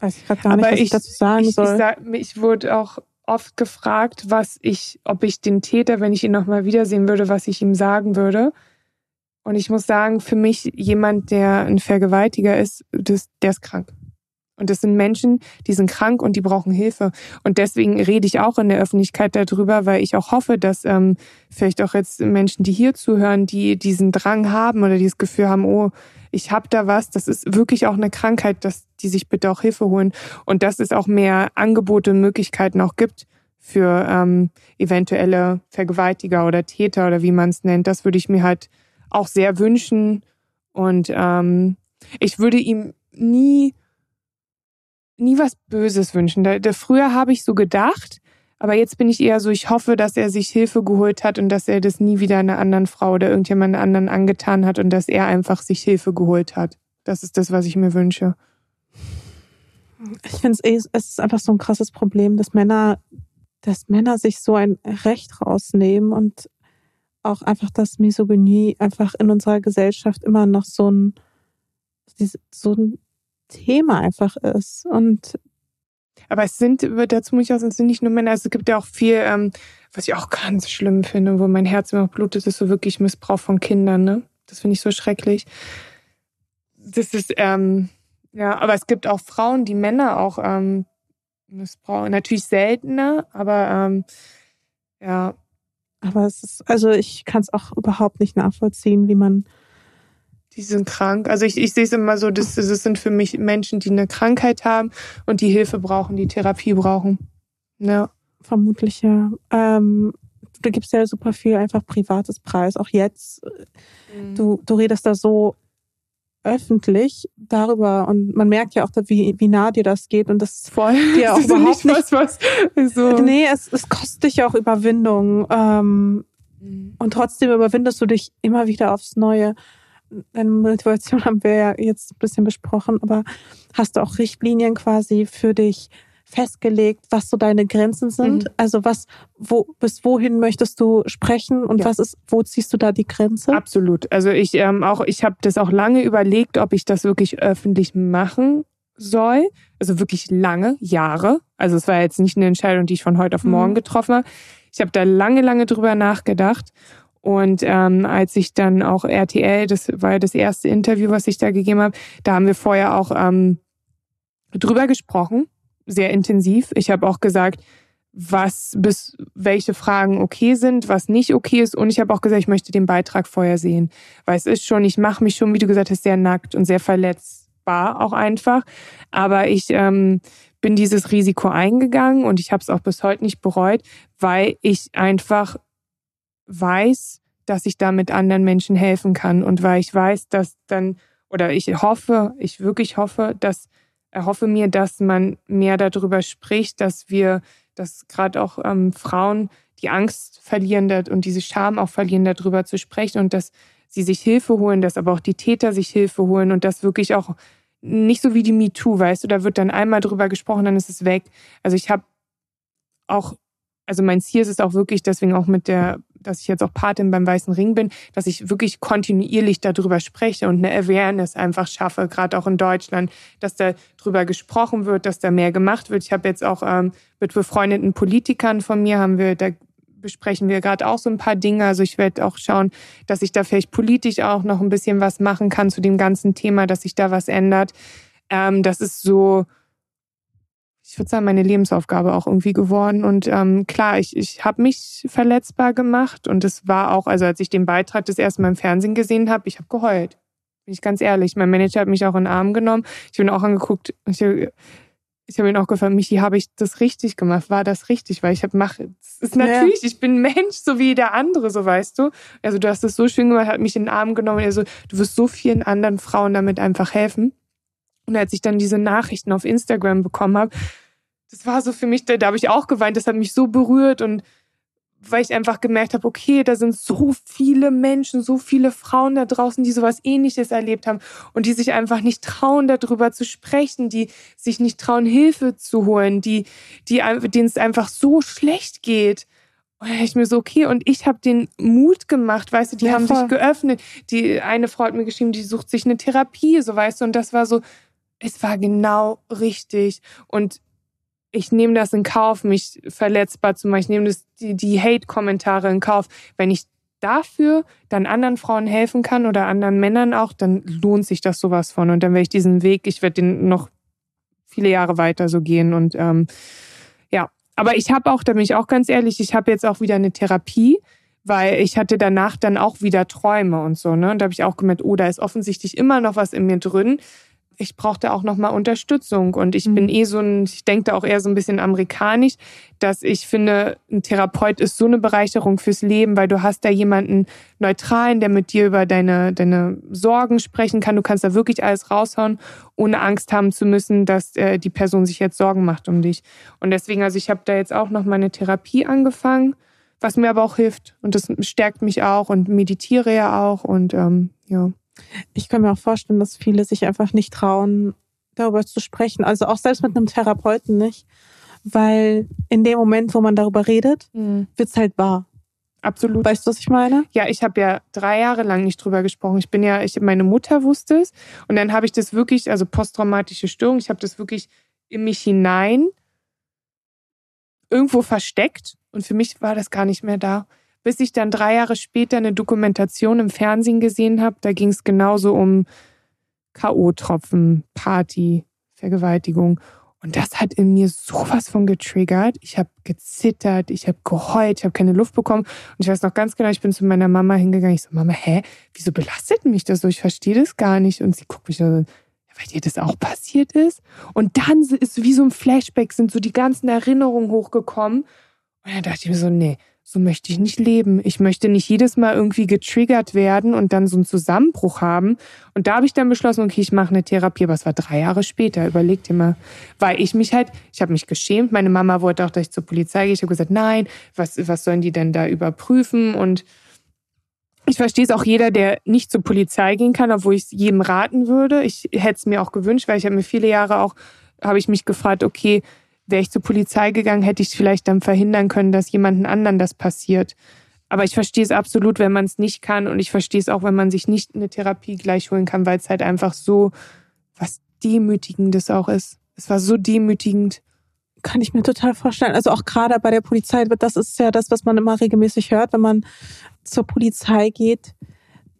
weiß ich gerade gar nicht, was ich, ich dazu sagen ich, soll. Ich, sag, ich wurde auch oft gefragt, was ich, ob ich den Täter, wenn ich ihn nochmal wiedersehen würde, was ich ihm sagen würde. Und ich muss sagen, für mich jemand, der ein Vergewaltiger ist, das, der ist krank. Und das sind Menschen, die sind krank und die brauchen Hilfe. Und deswegen rede ich auch in der Öffentlichkeit darüber, weil ich auch hoffe, dass ähm, vielleicht auch jetzt Menschen, die hier zuhören, die diesen Drang haben oder dieses Gefühl haben, oh, ich habe da was, das ist wirklich auch eine Krankheit, dass die sich bitte auch Hilfe holen. Und dass es auch mehr Angebote und Möglichkeiten auch gibt für ähm, eventuelle Vergewaltiger oder Täter oder wie man es nennt. Das würde ich mir halt auch sehr wünschen. Und ähm, ich würde ihm nie nie was Böses wünschen. Da, da, früher habe ich so gedacht, aber jetzt bin ich eher so, ich hoffe, dass er sich Hilfe geholt hat und dass er das nie wieder einer anderen Frau oder irgendjemand anderen angetan hat und dass er einfach sich Hilfe geholt hat. Das ist das, was ich mir wünsche. Ich finde eh, es ist einfach so ein krasses Problem, dass Männer, dass Männer sich so ein Recht rausnehmen und auch einfach, dass Misogynie einfach in unserer Gesellschaft immer noch so ein, so ein Thema einfach ist. Und aber es sind, dazu muss ich auch sagen, es sind nicht nur Männer, also es gibt ja auch viel, ähm, was ich auch ganz schlimm finde, wo mein Herz immer blutet, ist so wirklich Missbrauch von Kindern, ne? Das finde ich so schrecklich. Das ist, ähm, ja, aber es gibt auch Frauen, die Männer auch ähm, missbrauchen. Natürlich seltener, aber ähm, ja. Aber es ist, also ich kann es auch überhaupt nicht nachvollziehen, wie man. Die sind krank. Also ich, ich sehe es immer so, das, das sind für mich Menschen, die eine Krankheit haben und die Hilfe brauchen, die Therapie brauchen. Ja. Vermutlich, ja. Ähm, du gibst ja super viel einfach privates Preis, auch jetzt. Mhm. Du, du redest da so öffentlich darüber und man merkt ja auch, wie, wie nah dir das geht und das voll dir auch das überhaupt nicht, was, was so. Nee, es, es kostet dich auch Überwindung ähm, mhm. und trotzdem überwindest du dich immer wieder aufs Neue. Deine Motivation haben wir ja jetzt ein bisschen besprochen, aber hast du auch Richtlinien quasi für dich festgelegt, was so deine Grenzen sind? Mhm. Also was, wo, bis wohin möchtest du sprechen und ja. was ist, wo ziehst du da die Grenze? Absolut. Also ich ähm, auch, ich habe das auch lange überlegt, ob ich das wirklich öffentlich machen soll. Also wirklich lange, Jahre. Also es war jetzt nicht eine Entscheidung, die ich von heute auf morgen mhm. getroffen habe. Ich habe da lange, lange drüber nachgedacht. Und ähm, als ich dann auch RTL, das war ja das erste Interview, was ich da gegeben habe, da haben wir vorher auch ähm, drüber gesprochen sehr intensiv. Ich habe auch gesagt, was bis welche Fragen okay sind, was nicht okay ist. Und ich habe auch gesagt, ich möchte den Beitrag vorher sehen. Weil es ist schon, ich mache mich schon, wie du gesagt hast, sehr nackt und sehr verletzbar auch einfach. Aber ich ähm, bin dieses Risiko eingegangen und ich habe es auch bis heute nicht bereut, weil ich einfach weiß, dass ich damit anderen Menschen helfen kann und weil ich weiß, dass dann, oder ich hoffe, ich wirklich hoffe, dass erhoffe mir, dass man mehr darüber spricht, dass wir, dass gerade auch ähm, Frauen die Angst verlieren und diese Scham auch verlieren, darüber zu sprechen und dass sie sich Hilfe holen, dass aber auch die Täter sich Hilfe holen und das wirklich auch nicht so wie die MeToo, weißt du, da wird dann einmal drüber gesprochen, dann ist es weg. Also ich habe auch, also mein Ziel ist es auch wirklich, deswegen auch mit der dass ich jetzt auch Patin beim Weißen Ring bin, dass ich wirklich kontinuierlich darüber spreche und eine Awareness einfach schaffe, gerade auch in Deutschland, dass da drüber gesprochen wird, dass da mehr gemacht wird. Ich habe jetzt auch ähm, mit befreundeten Politikern von mir, haben wir, da besprechen wir gerade auch so ein paar Dinge. Also ich werde auch schauen, dass ich da vielleicht politisch auch noch ein bisschen was machen kann zu dem ganzen Thema, dass sich da was ändert. Ähm, das ist so, ich würde sagen, meine Lebensaufgabe auch irgendwie geworden. Und ähm, klar, ich, ich habe mich verletzbar gemacht und es war auch, also als ich den Beitrag das erste Mal im Fernsehen gesehen habe, ich habe geheult. Bin ich ganz ehrlich. Mein Manager hat mich auch in den Arm genommen. Ich bin auch angeguckt, ich, ich habe ihn auch gefragt, Michi, habe ich das richtig gemacht? War das richtig? Weil ich habe mache, es ist natürlich, ja. ich bin Mensch, so wie der andere, so weißt du. Also du hast das so schön gemacht, hat mich in den Arm genommen. Also du wirst so vielen anderen Frauen damit einfach helfen. Und als ich dann diese Nachrichten auf Instagram bekommen habe, das war so für mich, da, da habe ich auch geweint, das hat mich so berührt und weil ich einfach gemerkt habe, okay, da sind so viele Menschen, so viele Frauen da draußen, die sowas ähnliches erlebt haben und die sich einfach nicht trauen, darüber zu sprechen, die sich nicht trauen, Hilfe zu holen, die, die, denen es einfach so schlecht geht. Und da ich mir so, okay, und ich habe den Mut gemacht, weißt du, die ja, haben voll. sich geöffnet. Die eine Frau hat mir geschrieben, die sucht sich eine Therapie, so weißt du, und das war so, es war genau richtig. Und ich nehme das in Kauf, mich verletzbar zu machen. Ich nehme das, die, die Hate-Kommentare in Kauf. Wenn ich dafür dann anderen Frauen helfen kann oder anderen Männern auch, dann lohnt sich das sowas von. Und dann werde ich diesen Weg, ich werde den noch viele Jahre weiter so gehen. Und ähm, ja, aber ich habe auch, da bin ich auch ganz ehrlich, ich habe jetzt auch wieder eine Therapie, weil ich hatte danach dann auch wieder Träume und so. Ne? Und da habe ich auch gemerkt, oh, da ist offensichtlich immer noch was in mir drin, ich brauchte auch nochmal Unterstützung und ich mhm. bin eh so ein, ich denke da auch eher so ein bisschen amerikanisch, dass ich finde, ein Therapeut ist so eine Bereicherung fürs Leben, weil du hast da jemanden neutralen, der mit dir über deine, deine Sorgen sprechen kann. Du kannst da wirklich alles raushauen, ohne Angst haben zu müssen, dass äh, die Person sich jetzt Sorgen macht um dich. Und deswegen, also ich habe da jetzt auch noch meine Therapie angefangen, was mir aber auch hilft und das stärkt mich auch und meditiere ja auch und ähm, ja. Ich kann mir auch vorstellen, dass viele sich einfach nicht trauen, darüber zu sprechen. Also auch selbst mit einem Therapeuten nicht. Weil in dem Moment, wo man darüber redet, mhm. wird's halt wahr. Absolut. Weißt du, was ich meine? Ja, ich habe ja drei Jahre lang nicht drüber gesprochen. Ich bin ja, ich meine Mutter wusste es und dann habe ich das wirklich, also posttraumatische Störung, ich habe das wirklich in mich hinein irgendwo versteckt und für mich war das gar nicht mehr da bis ich dann drei Jahre später eine Dokumentation im Fernsehen gesehen habe. Da ging es genauso um K.O.-Tropfen, Party, Vergewaltigung. Und das hat in mir sowas von getriggert. Ich habe gezittert, ich habe geheult, ich habe keine Luft bekommen. Und ich weiß noch ganz genau, ich bin zu meiner Mama hingegangen. Ich so, Mama, hä, wieso belastet mich das so? Ich verstehe das gar nicht. Und sie guckt mich so, weil dir das auch passiert ist. Und dann ist wie so ein Flashback, sind so die ganzen Erinnerungen hochgekommen. Und dann dachte ich mir so, nee, so möchte ich nicht leben. Ich möchte nicht jedes Mal irgendwie getriggert werden und dann so einen Zusammenbruch haben. Und da habe ich dann beschlossen, okay, ich mache eine Therapie. Aber es war drei Jahre später. Überleg dir mal. Weil ich mich halt, ich habe mich geschämt. Meine Mama wollte auch, dass ich zur Polizei gehe. Ich habe gesagt, nein, was, was sollen die denn da überprüfen? Und ich verstehe es auch jeder, der nicht zur Polizei gehen kann, obwohl ich es jedem raten würde. Ich hätte es mir auch gewünscht, weil ich habe mir viele Jahre auch, habe ich mich gefragt, okay, Wäre ich zur Polizei gegangen, hätte ich vielleicht dann verhindern können, dass jemanden anderen das passiert. Aber ich verstehe es absolut, wenn man es nicht kann. Und ich verstehe es auch, wenn man sich nicht eine Therapie gleich holen kann, weil es halt einfach so was Demütigendes auch ist. Es war so demütigend. Kann ich mir total vorstellen. Also auch gerade bei der Polizei, das ist ja das, was man immer regelmäßig hört, wenn man zur Polizei geht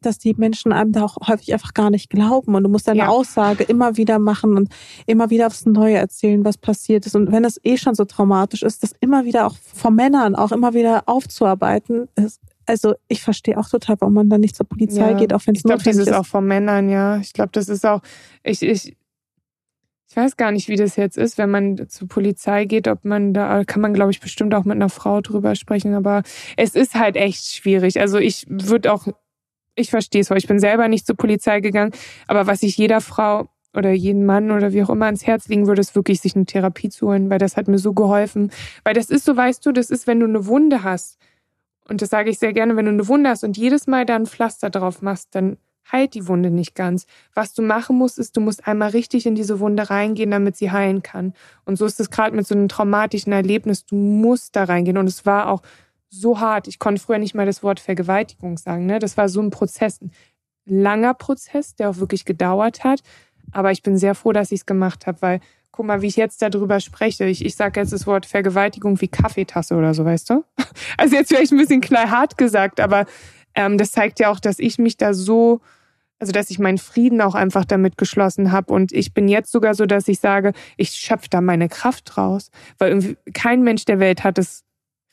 dass die Menschen einem da auch häufig einfach gar nicht glauben. Und du musst deine ja. Aussage immer wieder machen und immer wieder aufs Neue erzählen, was passiert ist. Und wenn es eh schon so traumatisch ist, das immer wieder auch von Männern auch immer wieder aufzuarbeiten, ist, also ich verstehe auch total, warum man dann nicht zur Polizei ja. geht, auch wenn es notwendig ist. Ich glaube, dieses auch von Männern, ja. Ich glaube, das ist auch, ich, ich, ich weiß gar nicht, wie das jetzt ist, wenn man zur Polizei geht, ob man da, kann man, glaube ich, bestimmt auch mit einer Frau drüber sprechen, aber es ist halt echt schwierig. Also ich würde auch ich verstehe es, weil ich bin selber nicht zur Polizei gegangen. Aber was ich jeder Frau oder jeden Mann oder wie auch immer ans Herz legen würde, ist wirklich, sich eine Therapie zu holen, weil das hat mir so geholfen. Weil das ist so, weißt du, das ist, wenn du eine Wunde hast. Und das sage ich sehr gerne, wenn du eine Wunde hast und jedes Mal da ein Pflaster drauf machst, dann heilt die Wunde nicht ganz. Was du machen musst, ist, du musst einmal richtig in diese Wunde reingehen, damit sie heilen kann. Und so ist es gerade mit so einem traumatischen Erlebnis. Du musst da reingehen. Und es war auch so hart. Ich konnte früher nicht mal das Wort Vergewaltigung sagen. Ne? Das war so ein Prozess, ein langer Prozess, der auch wirklich gedauert hat. Aber ich bin sehr froh, dass ich es gemacht habe, weil guck mal, wie ich jetzt darüber spreche. Ich, ich sage jetzt das Wort Vergewaltigung wie Kaffeetasse oder so, weißt du? Also jetzt vielleicht ein bisschen knallhart gesagt, aber ähm, das zeigt ja auch, dass ich mich da so, also dass ich meinen Frieden auch einfach damit geschlossen habe. Und ich bin jetzt sogar so, dass ich sage, ich schöpfe da meine Kraft raus. Weil irgendwie kein Mensch der Welt hat es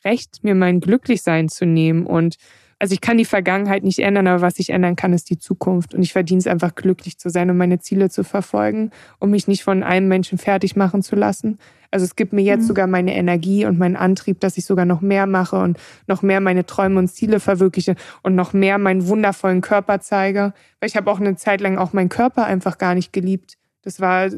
Recht, mir mein Glücklichsein zu nehmen. Und also ich kann die Vergangenheit nicht ändern, aber was ich ändern kann, ist die Zukunft. Und ich verdiene es einfach, glücklich zu sein und meine Ziele zu verfolgen, um mich nicht von einem Menschen fertig machen zu lassen. Also es gibt mir jetzt mhm. sogar meine Energie und meinen Antrieb, dass ich sogar noch mehr mache und noch mehr meine Träume und Ziele verwirkliche und noch mehr meinen wundervollen Körper zeige. Weil ich habe auch eine Zeit lang auch meinen Körper einfach gar nicht geliebt. Das war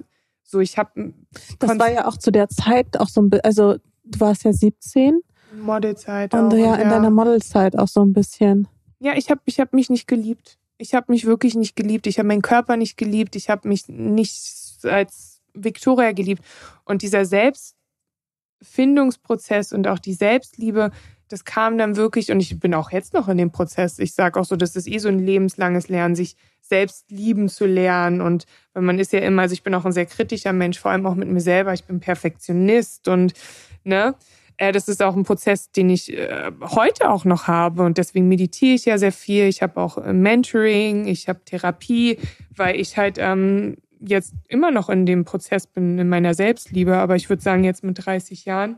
so, ich habe. Das war ja auch zu der Zeit auch so ein, also du warst ja 17 Modelzeit Und auch, ja, in ja. deiner Modelzeit auch so ein bisschen. Ja, ich habe ich hab mich nicht geliebt. Ich habe mich wirklich nicht geliebt. Ich habe meinen Körper nicht geliebt. Ich habe mich nicht als Victoria geliebt. Und dieser Selbstfindungsprozess und auch die Selbstliebe, das kam dann wirklich, und ich bin auch jetzt noch in dem Prozess. Ich sage auch so, das ist eh so ein lebenslanges Lernen, sich selbst lieben zu lernen. Und weil man ist ja immer, also ich bin auch ein sehr kritischer Mensch, vor allem auch mit mir selber. Ich bin Perfektionist und ne, das ist auch ein Prozess, den ich äh, heute auch noch habe. Und deswegen meditiere ich ja sehr viel. Ich habe auch äh, Mentoring, ich habe Therapie, weil ich halt ähm, jetzt immer noch in dem Prozess bin, in meiner Selbstliebe. Aber ich würde sagen, jetzt mit 30 Jahren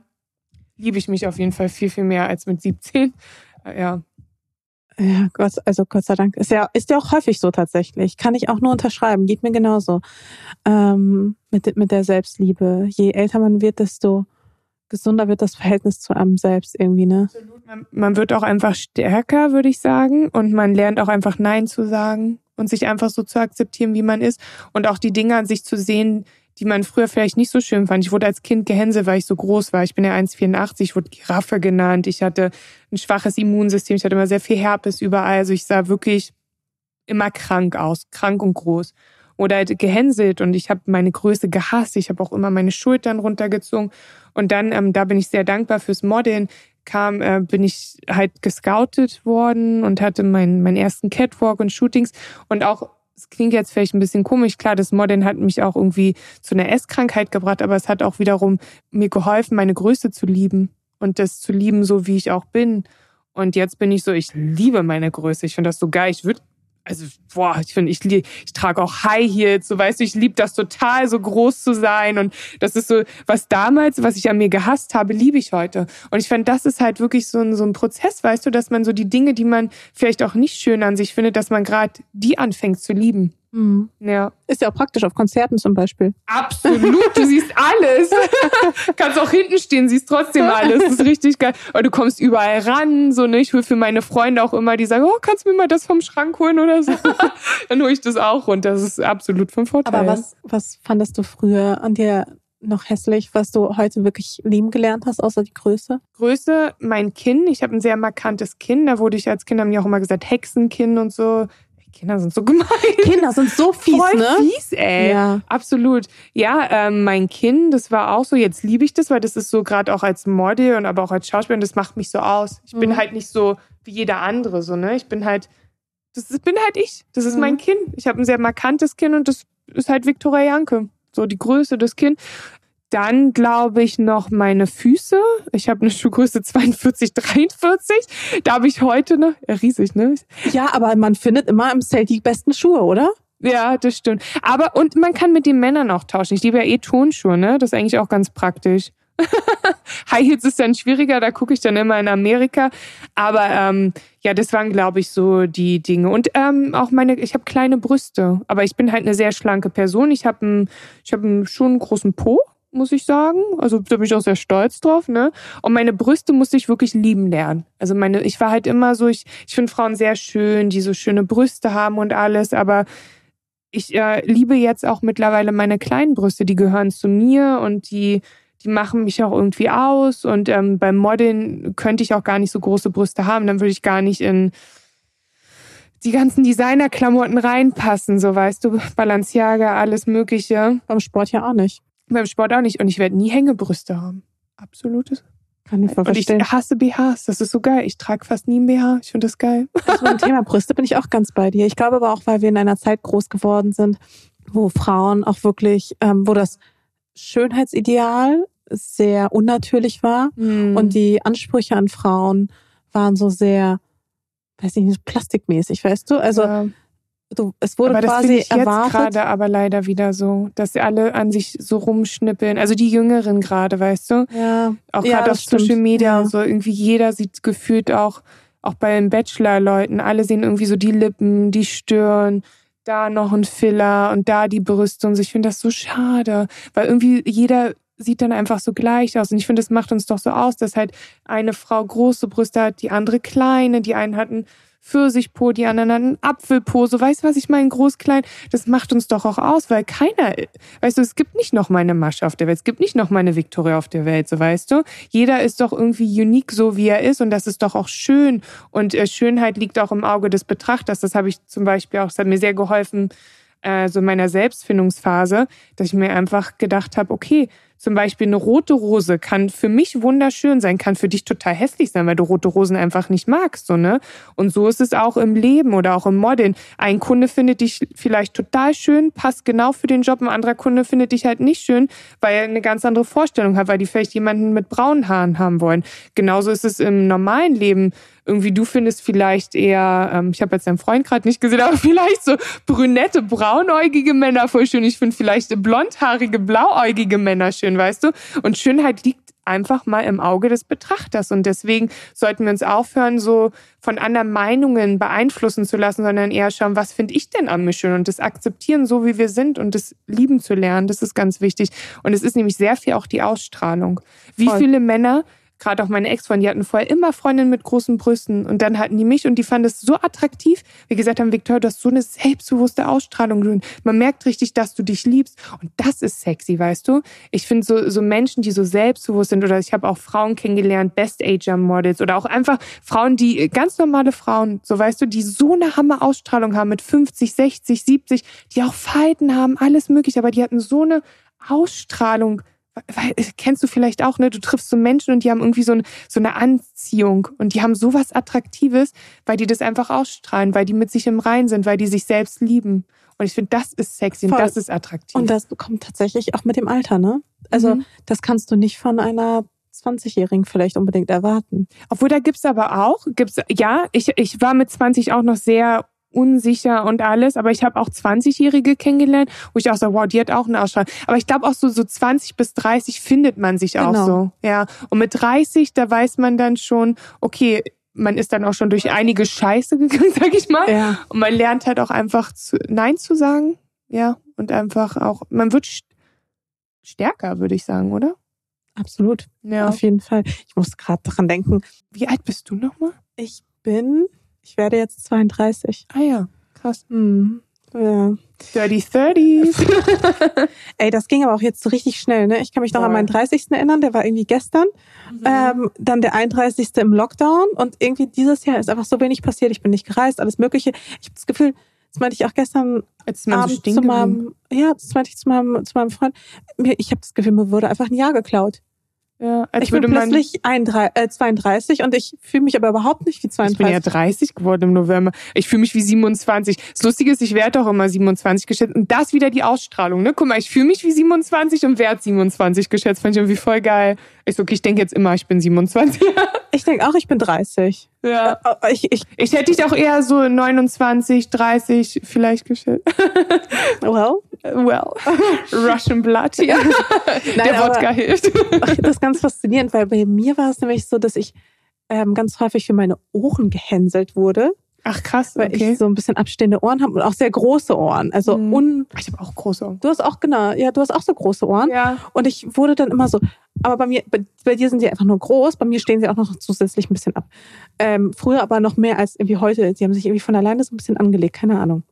liebe ich mich auf jeden Fall viel, viel mehr als mit 17. Ja. Ja, Gott, also Gott sei Dank. Ist ja, ist ja auch häufig so tatsächlich. Kann ich auch nur unterschreiben. Geht mir genauso. Ähm, mit, mit der Selbstliebe. Je älter man wird, desto gesunder wird das Verhältnis zu einem selbst irgendwie, ne? Man, man wird auch einfach stärker, würde ich sagen. Und man lernt auch einfach Nein zu sagen und sich einfach so zu akzeptieren, wie man ist. Und auch die Dinge an sich zu sehen, die man früher vielleicht nicht so schön fand. Ich wurde als Kind gehänselt, weil ich so groß war. Ich bin ja 1,84, ich wurde Giraffe genannt. Ich hatte ein schwaches Immunsystem. Ich hatte immer sehr viel Herpes überall. Also ich sah wirklich immer krank aus, krank und groß. Oder halt gehänselt und ich habe meine Größe gehasst. Ich habe auch immer meine Schultern runtergezogen. Und dann, ähm, da bin ich sehr dankbar fürs Modeln, kam, äh, bin ich halt gescoutet worden und hatte meinen meinen ersten Catwalk und Shootings und auch es klingt jetzt vielleicht ein bisschen komisch, klar, das Modeln hat mich auch irgendwie zu einer Esskrankheit gebracht, aber es hat auch wiederum mir geholfen, meine Größe zu lieben und das zu lieben, so wie ich auch bin. Und jetzt bin ich so, ich liebe meine Größe. Ich finde das so geil. Ich würde also boah, ich finde, ich, ich trage auch High Heels, so weißt du, ich liebe das total, so groß zu sein und das ist so, was damals, was ich an mir gehasst habe, liebe ich heute. Und ich finde, das ist halt wirklich so ein, so ein Prozess, weißt du, dass man so die Dinge, die man vielleicht auch nicht schön an sich findet, dass man gerade die anfängt zu lieben. Mhm. Ja. Ist ja auch praktisch auf Konzerten zum Beispiel. Absolut, du siehst alles. Kannst auch hinten stehen, siehst trotzdem alles. Das ist richtig geil. Aber du kommst überall ran. So, ne? Ich hole für meine Freunde auch immer, die sagen, oh, kannst du mir mal das vom Schrank holen oder so. Dann hole ich das auch runter. Das ist absolut von Vorteil. Aber was, was fandest du früher an dir noch hässlich, was du heute wirklich lieben gelernt hast, außer die Größe? Größe, mein Kinn. Ich habe ein sehr markantes Kinn. Da wurde ich als Kind, haben die auch immer gesagt, Hexenkinn und so. Kinder sind so gemein. Kinder sind so fies, Voll ne? fies, ey. Ja. Absolut. Ja, ähm, mein Kind, das war auch so, jetzt liebe ich das, weil das ist so gerade auch als Model und aber auch als Schauspielerin, das macht mich so aus. Ich mhm. bin halt nicht so wie jeder andere, so, ne? Ich bin halt, das ist, bin halt ich. Das ist mhm. mein Kind. Ich habe ein sehr markantes Kind und das ist halt Victoria Janke. So die Größe des Kind. Dann glaube ich noch meine Füße. Ich habe eine Schuhgröße 42, 43. Da habe ich heute noch, ja, riesig, ne? Ja, aber man findet immer im Sale die besten Schuhe, oder? Ja, das stimmt. Aber und man kann mit den Männern auch tauschen. Ich liebe ja eh Tonschuhe, ne? Das ist eigentlich auch ganz praktisch. High Heels ist dann schwieriger, da gucke ich dann immer in Amerika. Aber ähm, ja, das waren, glaube ich, so die Dinge. Und ähm, auch meine, ich habe kleine Brüste, aber ich bin halt eine sehr schlanke Person. Ich habe ich hab schon einen großen Po, muss ich sagen. Also da bin ich auch sehr stolz drauf, ne? Und meine Brüste musste ich wirklich lieben lernen. Also meine, ich war halt immer so, ich, ich finde Frauen sehr schön, die so schöne Brüste haben und alles, aber ich äh, liebe jetzt auch mittlerweile meine kleinen Brüste, die gehören zu mir und die, die machen mich auch irgendwie aus. Und ähm, beim Modeln könnte ich auch gar nicht so große Brüste haben, dann würde ich gar nicht in die ganzen Designerklamotten reinpassen, so weißt du, Balenciaga, alles Mögliche. Beim Sport ja auch nicht. Beim Sport auch nicht. Und ich werde nie Hängebrüste haben. Absolutes. Kann ich voll verstehen. Und ich hasse BHs. Das ist so geil. Ich trage fast nie ein BH. Ich finde das geil. Also beim Thema Brüste bin ich auch ganz bei dir. Ich glaube aber auch, weil wir in einer Zeit groß geworden sind, wo Frauen auch wirklich, ähm, wo das Schönheitsideal sehr unnatürlich war mhm. und die Ansprüche an Frauen waren so sehr, weiß ich nicht, plastikmäßig, weißt du? Also ja du, es wurde aber quasi das ich erwartet. jetzt gerade aber leider wieder so, dass sie alle an sich so rumschnippeln. Also die Jüngeren gerade, weißt du? Ja. Auch gerade ja, auf stimmt. Social Media ja. und so. Irgendwie jeder sieht gefühlt auch, auch bei den Bachelor-Leuten, alle sehen irgendwie so die Lippen, die Stirn, da noch ein Filler und da die Brüste und so. Ich finde das so schade, weil irgendwie jeder sieht dann einfach so gleich aus. Und ich finde, das macht uns doch so aus, dass halt eine Frau große Brüste hat, die andere kleine, die einen hatten Pfirsichpo, die anderen hatten Apfelpo, so weißt du, was ich meine, groß, klein. Das macht uns doch auch aus, weil keiner, weißt du, es gibt nicht noch meine Masche auf der Welt, es gibt nicht noch meine Victoria auf der Welt, so weißt du. Jeder ist doch irgendwie unique, so wie er ist und das ist doch auch schön. Und äh, Schönheit liegt auch im Auge des Betrachters. Das habe ich zum Beispiel auch, das hat mir sehr geholfen, äh, so in meiner Selbstfindungsphase, dass ich mir einfach gedacht habe, okay, zum Beispiel eine rote Rose kann für mich wunderschön sein, kann für dich total hässlich sein, weil du rote Rosen einfach nicht magst, so, ne? Und so ist es auch im Leben oder auch im Modeln. Ein Kunde findet dich vielleicht total schön, passt genau für den Job, ein anderer Kunde findet dich halt nicht schön, weil er eine ganz andere Vorstellung hat, weil die vielleicht jemanden mit braunen Haaren haben wollen. Genauso ist es im normalen Leben irgendwie du findest vielleicht eher, ähm, ich habe jetzt deinen Freund gerade nicht gesehen, aber vielleicht so brünette, braunäugige Männer voll schön. Ich finde vielleicht blondhaarige, blauäugige Männer schön, weißt du? Und Schönheit liegt einfach mal im Auge des Betrachters. Und deswegen sollten wir uns aufhören, so von anderen Meinungen beeinflussen zu lassen, sondern eher schauen, was finde ich denn an mir schön und das akzeptieren, so wie wir sind und das lieben zu lernen. Das ist ganz wichtig. Und es ist nämlich sehr viel auch die Ausstrahlung. Wie Voll. viele Männer gerade auch meine Ex-Freundin, die hatten vorher immer Freundinnen mit großen Brüsten und dann hatten die mich und die fanden es so attraktiv, wie gesagt haben, Victoria, du hast so eine selbstbewusste Ausstrahlung. Man merkt richtig, dass du dich liebst und das ist sexy, weißt du? Ich finde so, so Menschen, die so selbstbewusst sind oder ich habe auch Frauen kennengelernt, Best-Ager-Models oder auch einfach Frauen, die ganz normale Frauen, so weißt du, die so eine Hammer-Ausstrahlung haben mit 50, 60, 70, die auch Falten haben, alles mögliche, aber die hatten so eine Ausstrahlung, weil, äh, kennst du vielleicht auch, ne? Du triffst so Menschen und die haben irgendwie so, ein, so eine Anziehung und die haben sowas Attraktives, weil die das einfach ausstrahlen, weil die mit sich im Rein sind, weil die sich selbst lieben. Und ich finde, das ist sexy Voll. und das ist attraktiv. Und das kommt tatsächlich auch mit dem Alter, ne? Also, mhm. das kannst du nicht von einer 20-Jährigen vielleicht unbedingt erwarten. Obwohl, da gibt's aber auch, gibt's, ja, ich, ich war mit 20 auch noch sehr unsicher und alles. Aber ich habe auch 20-Jährige kennengelernt, wo ich auch so, wow, die hat auch eine Ausstrahlung. Aber ich glaube auch so, so 20 bis 30 findet man sich auch genau. so. Ja. Und mit 30, da weiß man dann schon, okay, man ist dann auch schon durch einige Scheiße gegangen, sag ich mal. Ja. Und man lernt halt auch einfach zu, Nein zu sagen. Ja. Und einfach auch, man wird stärker, würde ich sagen, oder? Absolut. Ja. Auf jeden Fall. Ich muss gerade dran denken. Wie alt bist du nochmal? Ich bin ich werde jetzt 32. Ah ja, krass. Hm. Ja. Dirty 30s. Ey, das ging aber auch jetzt so richtig schnell, ne? Ich kann mich noch Voll. an meinen 30. erinnern, der war irgendwie gestern. Mhm. Ähm, dann der 31. im Lockdown und irgendwie dieses Jahr ist einfach so wenig passiert. Ich bin nicht gereist, alles Mögliche. Ich habe das Gefühl, das meinte ich auch gestern Abend so zu meinem, ja, das meinte ich zu meinem, zu meinem Freund. Ich habe das Gefühl, mir wurde einfach ein Jahr geklaut. Ja, als ich bin plötzlich 31, äh, 32 und ich fühle mich aber überhaupt nicht wie 32. Ich bin ja 30 geworden im November. Ich fühle mich wie 27. Das Lustige ist, ich werde auch immer 27 geschätzt. Und das wieder die Ausstrahlung. Ne? Guck mal, ich fühle mich wie 27 und werde 27 geschätzt. Fand ich irgendwie voll geil. Ich so, okay, ich denke jetzt immer, ich bin 27. ich denke auch, ich bin 30. Ja. Äh, ich, ich, ich hätte dich auch eher so 29, 30 vielleicht geschätzt. well. Well. Russian Blood hier. Nein, Der Wodka hilft. Das ist ganz faszinierend, weil bei mir war es nämlich so, dass ich ähm, ganz häufig für meine Ohren gehänselt wurde. Ach krass, weil okay. ich so ein bisschen abstehende Ohren habe und auch sehr große Ohren. Also mhm. un ich habe auch große Ohren. Du hast auch genau, ja, du hast auch so große Ohren. Ja. Und ich wurde dann immer so, aber bei mir, bei, bei dir sind sie einfach nur groß, bei mir stehen sie auch noch zusätzlich ein bisschen ab. Ähm, früher aber noch mehr als irgendwie heute. Sie haben sich irgendwie von alleine so ein bisschen angelegt, keine Ahnung.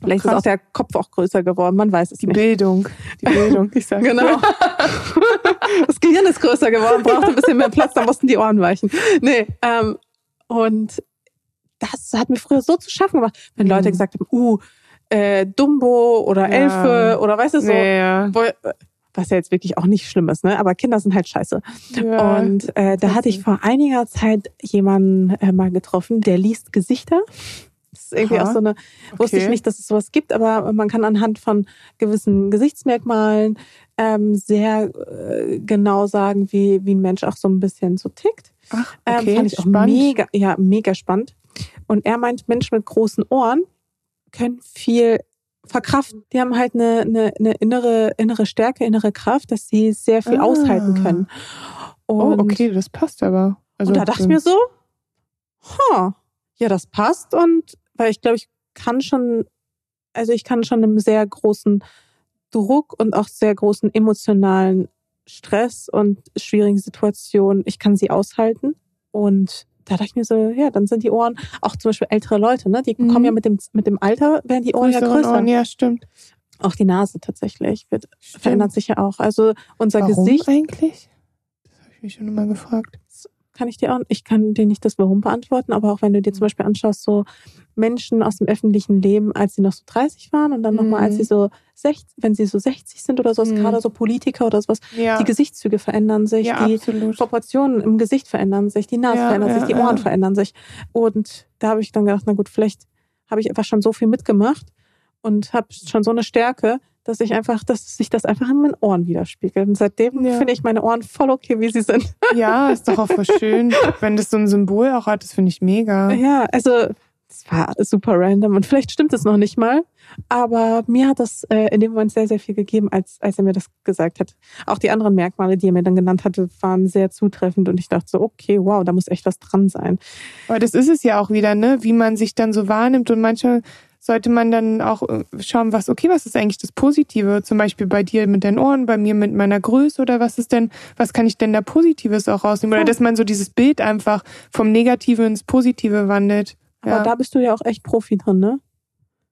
Vielleicht Krass. ist auch der Kopf auch größer geworden, man weiß es die nicht. Die Bildung, die Bildung, ich sage. genau. das Gehirn ist größer geworden, braucht ein bisschen mehr Platz, da mussten die Ohren weichen. Nee, ähm, und das hat mir früher so zu schaffen gemacht, wenn Leute mhm. gesagt haben, uh, äh, Dumbo oder ja. Elfe oder weißt du so, nee, ja. wo, was ja jetzt wirklich auch nicht schlimm ist, ne? Aber Kinder sind halt scheiße. Ja. Und äh, da hatte ich vor einiger Zeit jemanden äh, mal getroffen, der liest Gesichter. Das ist irgendwie Aha. auch so eine, wusste okay. ich nicht, dass es sowas gibt, aber man kann anhand von gewissen Gesichtsmerkmalen ähm, sehr äh, genau sagen, wie, wie ein Mensch auch so ein bisschen so tickt. Ach, okay. Ähm, fand ich auch spannend. mega, ja, mega spannend. Und er meint, Menschen mit großen Ohren können viel verkraften. Die haben halt eine, eine, eine innere, innere Stärke, innere Kraft, dass sie sehr viel ah. aushalten können. Oh, und, oh, okay, das passt aber. Also, und da dachte ich mir so, huh, ja, das passt. Und weil ich glaube, ich kann schon, also ich kann schon einem sehr großen Druck und auch sehr großen emotionalen Stress und schwierigen Situationen, ich kann sie aushalten. Und da dachte ich mir so, ja, dann sind die Ohren, auch zum Beispiel ältere Leute, ne, die mhm. kommen ja mit dem, mit dem Alter, werden die Ohren Größere ja größer. Ohren, ja, stimmt. Auch die Nase tatsächlich wird, verändert sich ja auch. Also unser Warum Gesicht. eigentlich? Das habe ich mich schon immer gefragt kann ich dir auch, ich kann dir nicht das Warum beantworten, aber auch wenn du dir zum mhm. Beispiel anschaust, so Menschen aus dem öffentlichen Leben, als sie noch so 30 waren und dann nochmal, als sie mhm. so 60, wenn sie so 60 sind oder so, mhm. gerade so Politiker oder sowas, ja. die Gesichtszüge verändern sich, ja, die absolut. Proportionen im Gesicht verändern sich, die Nase ja, verändert sich, die Ohren verändern sich. Und da habe ich dann gedacht, na gut, vielleicht habe ich einfach schon so viel mitgemacht und habe schon so eine Stärke, dass ich einfach, dass sich das einfach in meinen Ohren widerspiegelt. Und seitdem ja. finde ich meine Ohren voll okay, wie sie sind. Ja, ist doch auch voll schön, wenn das so ein Symbol auch hat. Das finde ich mega. Ja, also Das war super random und vielleicht stimmt es noch nicht mal, aber mir hat das äh, in dem Moment sehr, sehr viel gegeben, als, als er mir das gesagt hat. Auch die anderen Merkmale, die er mir dann genannt hatte, waren sehr zutreffend und ich dachte so, okay, wow, da muss echt was dran sein. Aber das ist es ja auch wieder, ne, wie man sich dann so wahrnimmt und manchmal sollte man dann auch äh, schauen, was, okay, was ist eigentlich das Positive? Zum Beispiel bei dir mit den Ohren, bei mir mit meiner Größe oder was ist denn, was kann ich denn da Positives auch rausnehmen? Oder dass man so dieses Bild einfach vom Negative ins Positive wandelt. Aber ja. da bist du ja auch echt Profi drin, ne?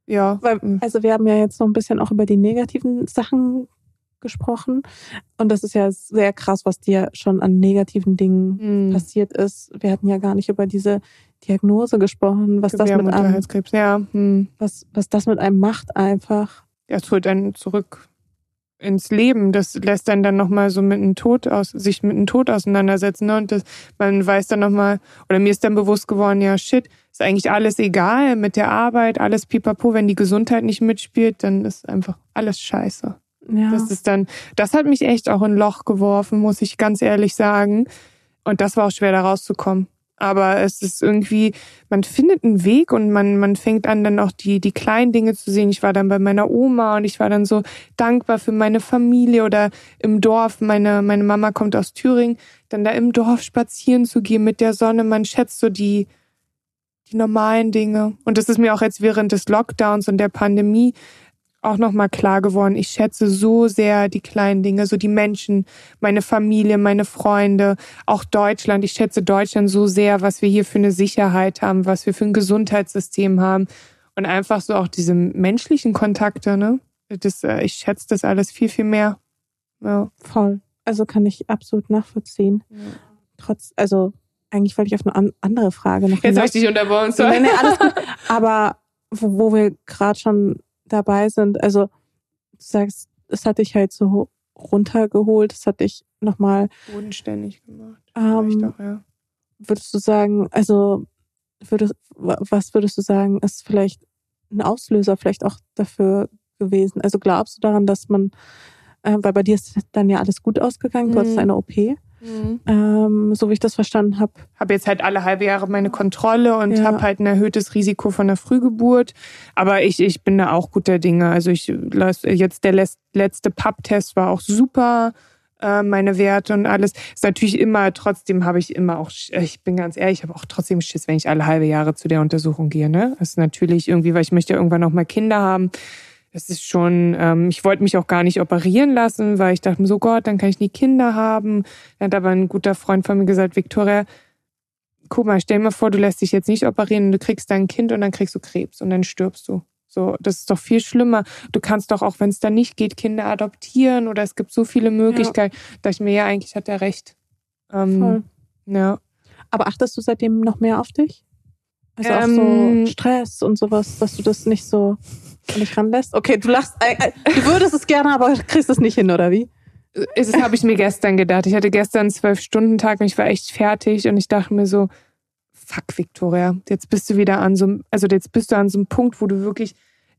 Ja. Weil, also wir haben ja jetzt so ein bisschen auch über die negativen Sachen gesprochen. Und das ist ja sehr krass, was dir schon an negativen Dingen Mhm. passiert ist. Wir hatten ja gar nicht über diese Diagnose gesprochen, was das mit einem. Ja, hm. was, was das mit einem macht einfach. ja, es holt einen zurück ins Leben. Das lässt dann dann nochmal so mit dem Tod aus, sich mit dem Tod auseinandersetzen. Ne? Und das, man weiß dann nochmal, oder mir ist dann bewusst geworden, ja, shit, ist eigentlich alles egal mit der Arbeit, alles pipapo. Wenn die Gesundheit nicht mitspielt, dann ist einfach alles scheiße. Ja. Das ist dann, das hat mich echt auch in ein Loch geworfen, muss ich ganz ehrlich sagen. Und das war auch schwer, da rauszukommen. Aber es ist irgendwie, man findet einen Weg und man, man fängt an, dann auch die, die kleinen Dinge zu sehen. Ich war dann bei meiner Oma und ich war dann so dankbar für meine Familie oder im Dorf. Meine, meine Mama kommt aus Thüringen. Dann da im Dorf spazieren zu gehen mit der Sonne. Man schätzt so die, die normalen Dinge. Und das ist mir auch jetzt während des Lockdowns und der Pandemie auch nochmal klar geworden. Ich schätze so sehr die kleinen Dinge, so die Menschen, meine Familie, meine Freunde, auch Deutschland. Ich schätze Deutschland so sehr, was wir hier für eine Sicherheit haben, was wir für ein Gesundheitssystem haben und einfach so auch diese menschlichen Kontakte, ne? Das, äh, ich schätze das alles viel, viel mehr. Ja. Voll. Also kann ich absolut nachvollziehen. Trotz, also eigentlich wollte ich auf eine an, andere Frage noch Jetzt habe ich dich unterbrochen. Nee, sorry. nee, alles gut. Aber wo, wo wir gerade schon dabei sind, also du sagst, es hat dich halt so runtergeholt, es hat dich nochmal, Bodenständig gemacht. ähm, auch, ja. würdest du sagen, also würdest, wa- was würdest du sagen, ist vielleicht ein Auslöser vielleicht auch dafür gewesen? Also glaubst du daran, dass man, äh, weil bei dir ist dann ja alles gut ausgegangen, du hattest Mhm. eine OP, Mhm. ähm, so wie ich das verstanden habe. habe jetzt halt alle halbe Jahre meine Kontrolle und Ja. habe halt ein erhöhtes Risiko von der Frühgeburt. Aber ich, ich bin da auch guter Dinge. Also ich jetzt der letzte Pap-Test war auch super. äh, Meine Werte und alles. Ist natürlich immer, trotzdem habe ich immer auch, ich bin ganz ehrlich, ich habe auch trotzdem Schiss, wenn ich alle halbe Jahre zu der Untersuchung gehe. Ne? Das ist natürlich irgendwie, weil ich möchte ja irgendwann noch mal Kinder haben. Es ist schon, ähm, ich wollte mich auch gar nicht operieren lassen, weil ich dachte mir so, Gott, dann kann ich nie Kinder haben. Dann hat aber ein guter Freund von mir gesagt, Victoria, guck mal, stell mal vor, du lässt dich jetzt nicht operieren und du kriegst dein Kind und dann kriegst du Krebs und dann stirbst du. So, das ist doch viel schlimmer. Du kannst doch auch, wenn es dann nicht geht, Kinder adoptieren oder es gibt so viele Möglichkeiten. Da ich mir, ja, eigentlich hat er recht. Ähm, Voll. Ja. Aber achtest du seitdem noch mehr auf dich? Also auch Ähm, so Stress und sowas, dass du das nicht so an dich ranlässt? Okay, du lachst, äh, äh, du würdest es gerne, aber kriegst es nicht hin, oder wie? Das habe ich mir gestern gedacht. Ich hatte gestern einen Zwölf-Stunden-Tag und ich war echt fertig und ich dachte mir so, fuck, Victoria, jetzt bist du wieder an so also jetzt bist du an so einem Punkt, wo du wirklich,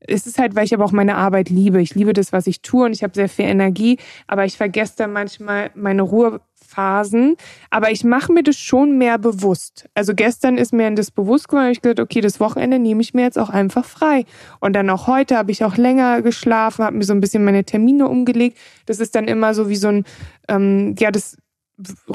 es ist halt, weil ich aber auch meine Arbeit liebe. Ich liebe das, was ich tue und ich habe sehr viel Energie, aber ich vergesse dann manchmal meine Ruhephasen. Aber ich mache mir das schon mehr bewusst. Also gestern ist mir das bewusst geworden, ich gesagt, okay, das Wochenende nehme ich mir jetzt auch einfach frei. Und dann auch heute habe ich auch länger geschlafen, habe mir so ein bisschen meine Termine umgelegt. Das ist dann immer so wie so ein, ähm, ja, das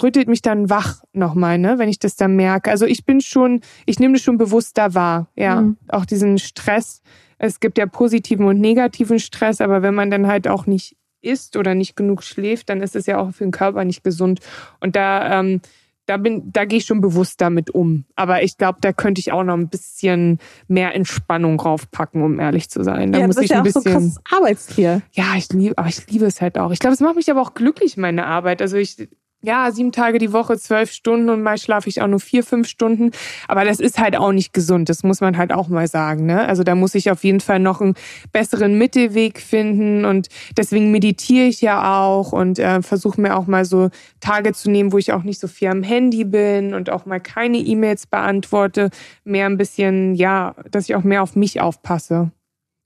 rüttelt mich dann wach nochmal, ne, wenn ich das dann merke. Also ich bin schon, ich nehme das schon bewusster wahr, ja. Mhm. Auch diesen Stress. Es gibt ja positiven und negativen Stress, aber wenn man dann halt auch nicht isst oder nicht genug schläft, dann ist es ja auch für den Körper nicht gesund. Und da, ähm, da bin, da gehe ich schon bewusst damit um. Aber ich glaube, da könnte ich auch noch ein bisschen mehr Entspannung raufpacken, um ehrlich zu sein. Da ja, muss das ist ich ja ein auch so ein bisschen. krasses Arbeitstier. Ja, ich liebe, aber ich liebe es halt auch. Ich glaube, es macht mich aber auch glücklich, meine Arbeit. Also ich, ja, sieben Tage die Woche, zwölf Stunden und mal schlafe ich auch nur vier, fünf Stunden. Aber das ist halt auch nicht gesund. Das muss man halt auch mal sagen. Ne? Also da muss ich auf jeden Fall noch einen besseren Mittelweg finden. Und deswegen meditiere ich ja auch und äh, versuche mir auch mal so Tage zu nehmen, wo ich auch nicht so viel am Handy bin und auch mal keine E-Mails beantworte. Mehr ein bisschen, ja, dass ich auch mehr auf mich aufpasse.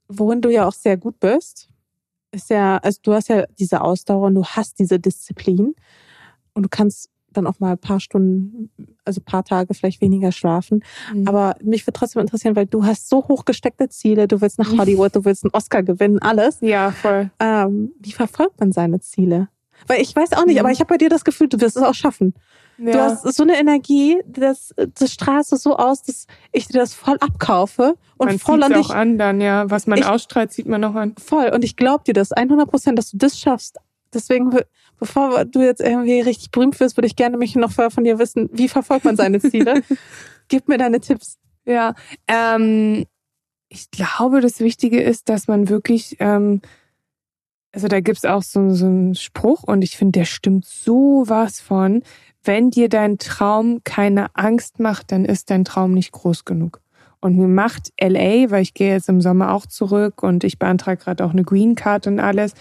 Worin du ja auch sehr gut bist, ist ja, also du hast ja diese Ausdauer und du hast diese Disziplin und du kannst dann auch mal ein paar Stunden, also ein paar Tage vielleicht weniger schlafen. Mhm. Aber mich würde trotzdem interessieren, weil du hast so hochgesteckte Ziele, du willst nach mhm. Hollywood, du willst einen Oscar gewinnen, alles. Ja, voll. Ähm, wie verfolgt man seine Ziele? Weil ich weiß auch nicht, mhm. aber ich habe bei dir das Gefühl, du wirst es auch schaffen. Ja. Du hast so eine Energie, das, das strahlst du so aus, dass ich dir das voll abkaufe und man voll an dich. auch an dann, ja. Was man ich, ausstrahlt, sieht man auch an. Voll. Und ich glaube dir das 100 Prozent, dass du das schaffst. Deswegen, bevor du jetzt irgendwie richtig berühmt wirst, würde ich gerne mich noch vorher von dir wissen, wie verfolgt man seine Ziele? Gib mir deine Tipps. Ja, ähm, ich glaube, das Wichtige ist, dass man wirklich ähm, also da gibt's auch so, so einen Spruch und ich finde, der stimmt so was von. Wenn dir dein Traum keine Angst macht, dann ist dein Traum nicht groß genug. Und mir macht LA, weil ich gehe jetzt im Sommer auch zurück und ich beantrage gerade auch eine Green Card und alles,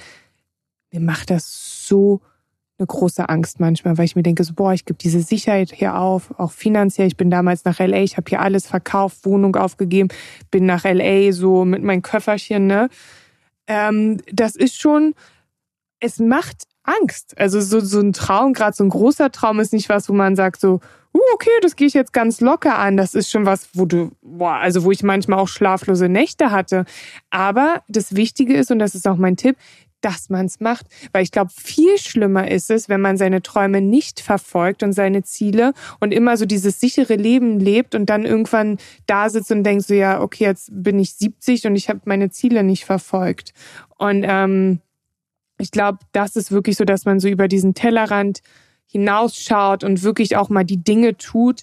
mir macht das so eine große Angst manchmal, weil ich mir denke, so, boah, ich gebe diese Sicherheit hier auf, auch finanziell. Ich bin damals nach LA, ich habe hier alles verkauft, Wohnung aufgegeben, bin nach LA so mit meinem Köfferchen, ne? ähm, das ist schon, es macht Angst. Also so, so ein Traum, gerade so ein großer Traum ist nicht was, wo man sagt so, uh, okay, das gehe ich jetzt ganz locker an. Das ist schon was, wo du, boah, also wo ich manchmal auch schlaflose Nächte hatte. Aber das Wichtige ist, und das ist auch mein Tipp, dass man es macht. Weil ich glaube, viel schlimmer ist es, wenn man seine Träume nicht verfolgt und seine Ziele und immer so dieses sichere Leben lebt und dann irgendwann da sitzt und denkt so, ja, okay, jetzt bin ich 70 und ich habe meine Ziele nicht verfolgt. Und ähm, ich glaube, das ist wirklich so, dass man so über diesen Tellerrand hinausschaut und wirklich auch mal die Dinge tut,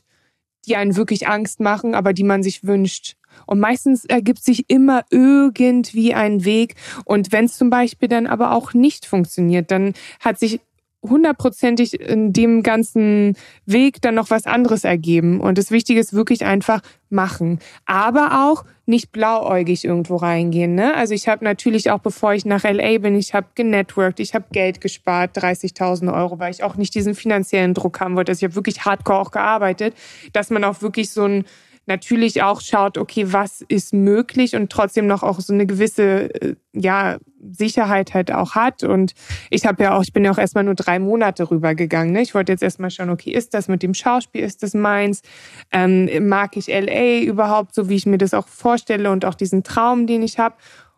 die einen wirklich Angst machen, aber die man sich wünscht. Und meistens ergibt sich immer irgendwie ein Weg. Und wenn es zum Beispiel dann aber auch nicht funktioniert, dann hat sich hundertprozentig in dem ganzen Weg dann noch was anderes ergeben. Und das Wichtige ist wirklich einfach machen. Aber auch nicht blauäugig irgendwo reingehen. Ne? Also ich habe natürlich auch, bevor ich nach LA bin, ich habe genetworked, ich habe Geld gespart, 30.000 Euro, weil ich auch nicht diesen finanziellen Druck haben wollte. Also ich habe wirklich hardcore auch gearbeitet, dass man auch wirklich so ein natürlich auch schaut, okay, was ist möglich und trotzdem noch auch so eine gewisse äh, ja Sicherheit halt auch hat. Und ich habe ja auch, ich bin ja auch erstmal nur drei Monate rübergegangen. Ne? Ich wollte jetzt erstmal schauen, okay, ist das mit dem Schauspiel, ist das meins? Ähm, mag ich LA überhaupt, so wie ich mir das auch vorstelle und auch diesen Traum, den ich habe?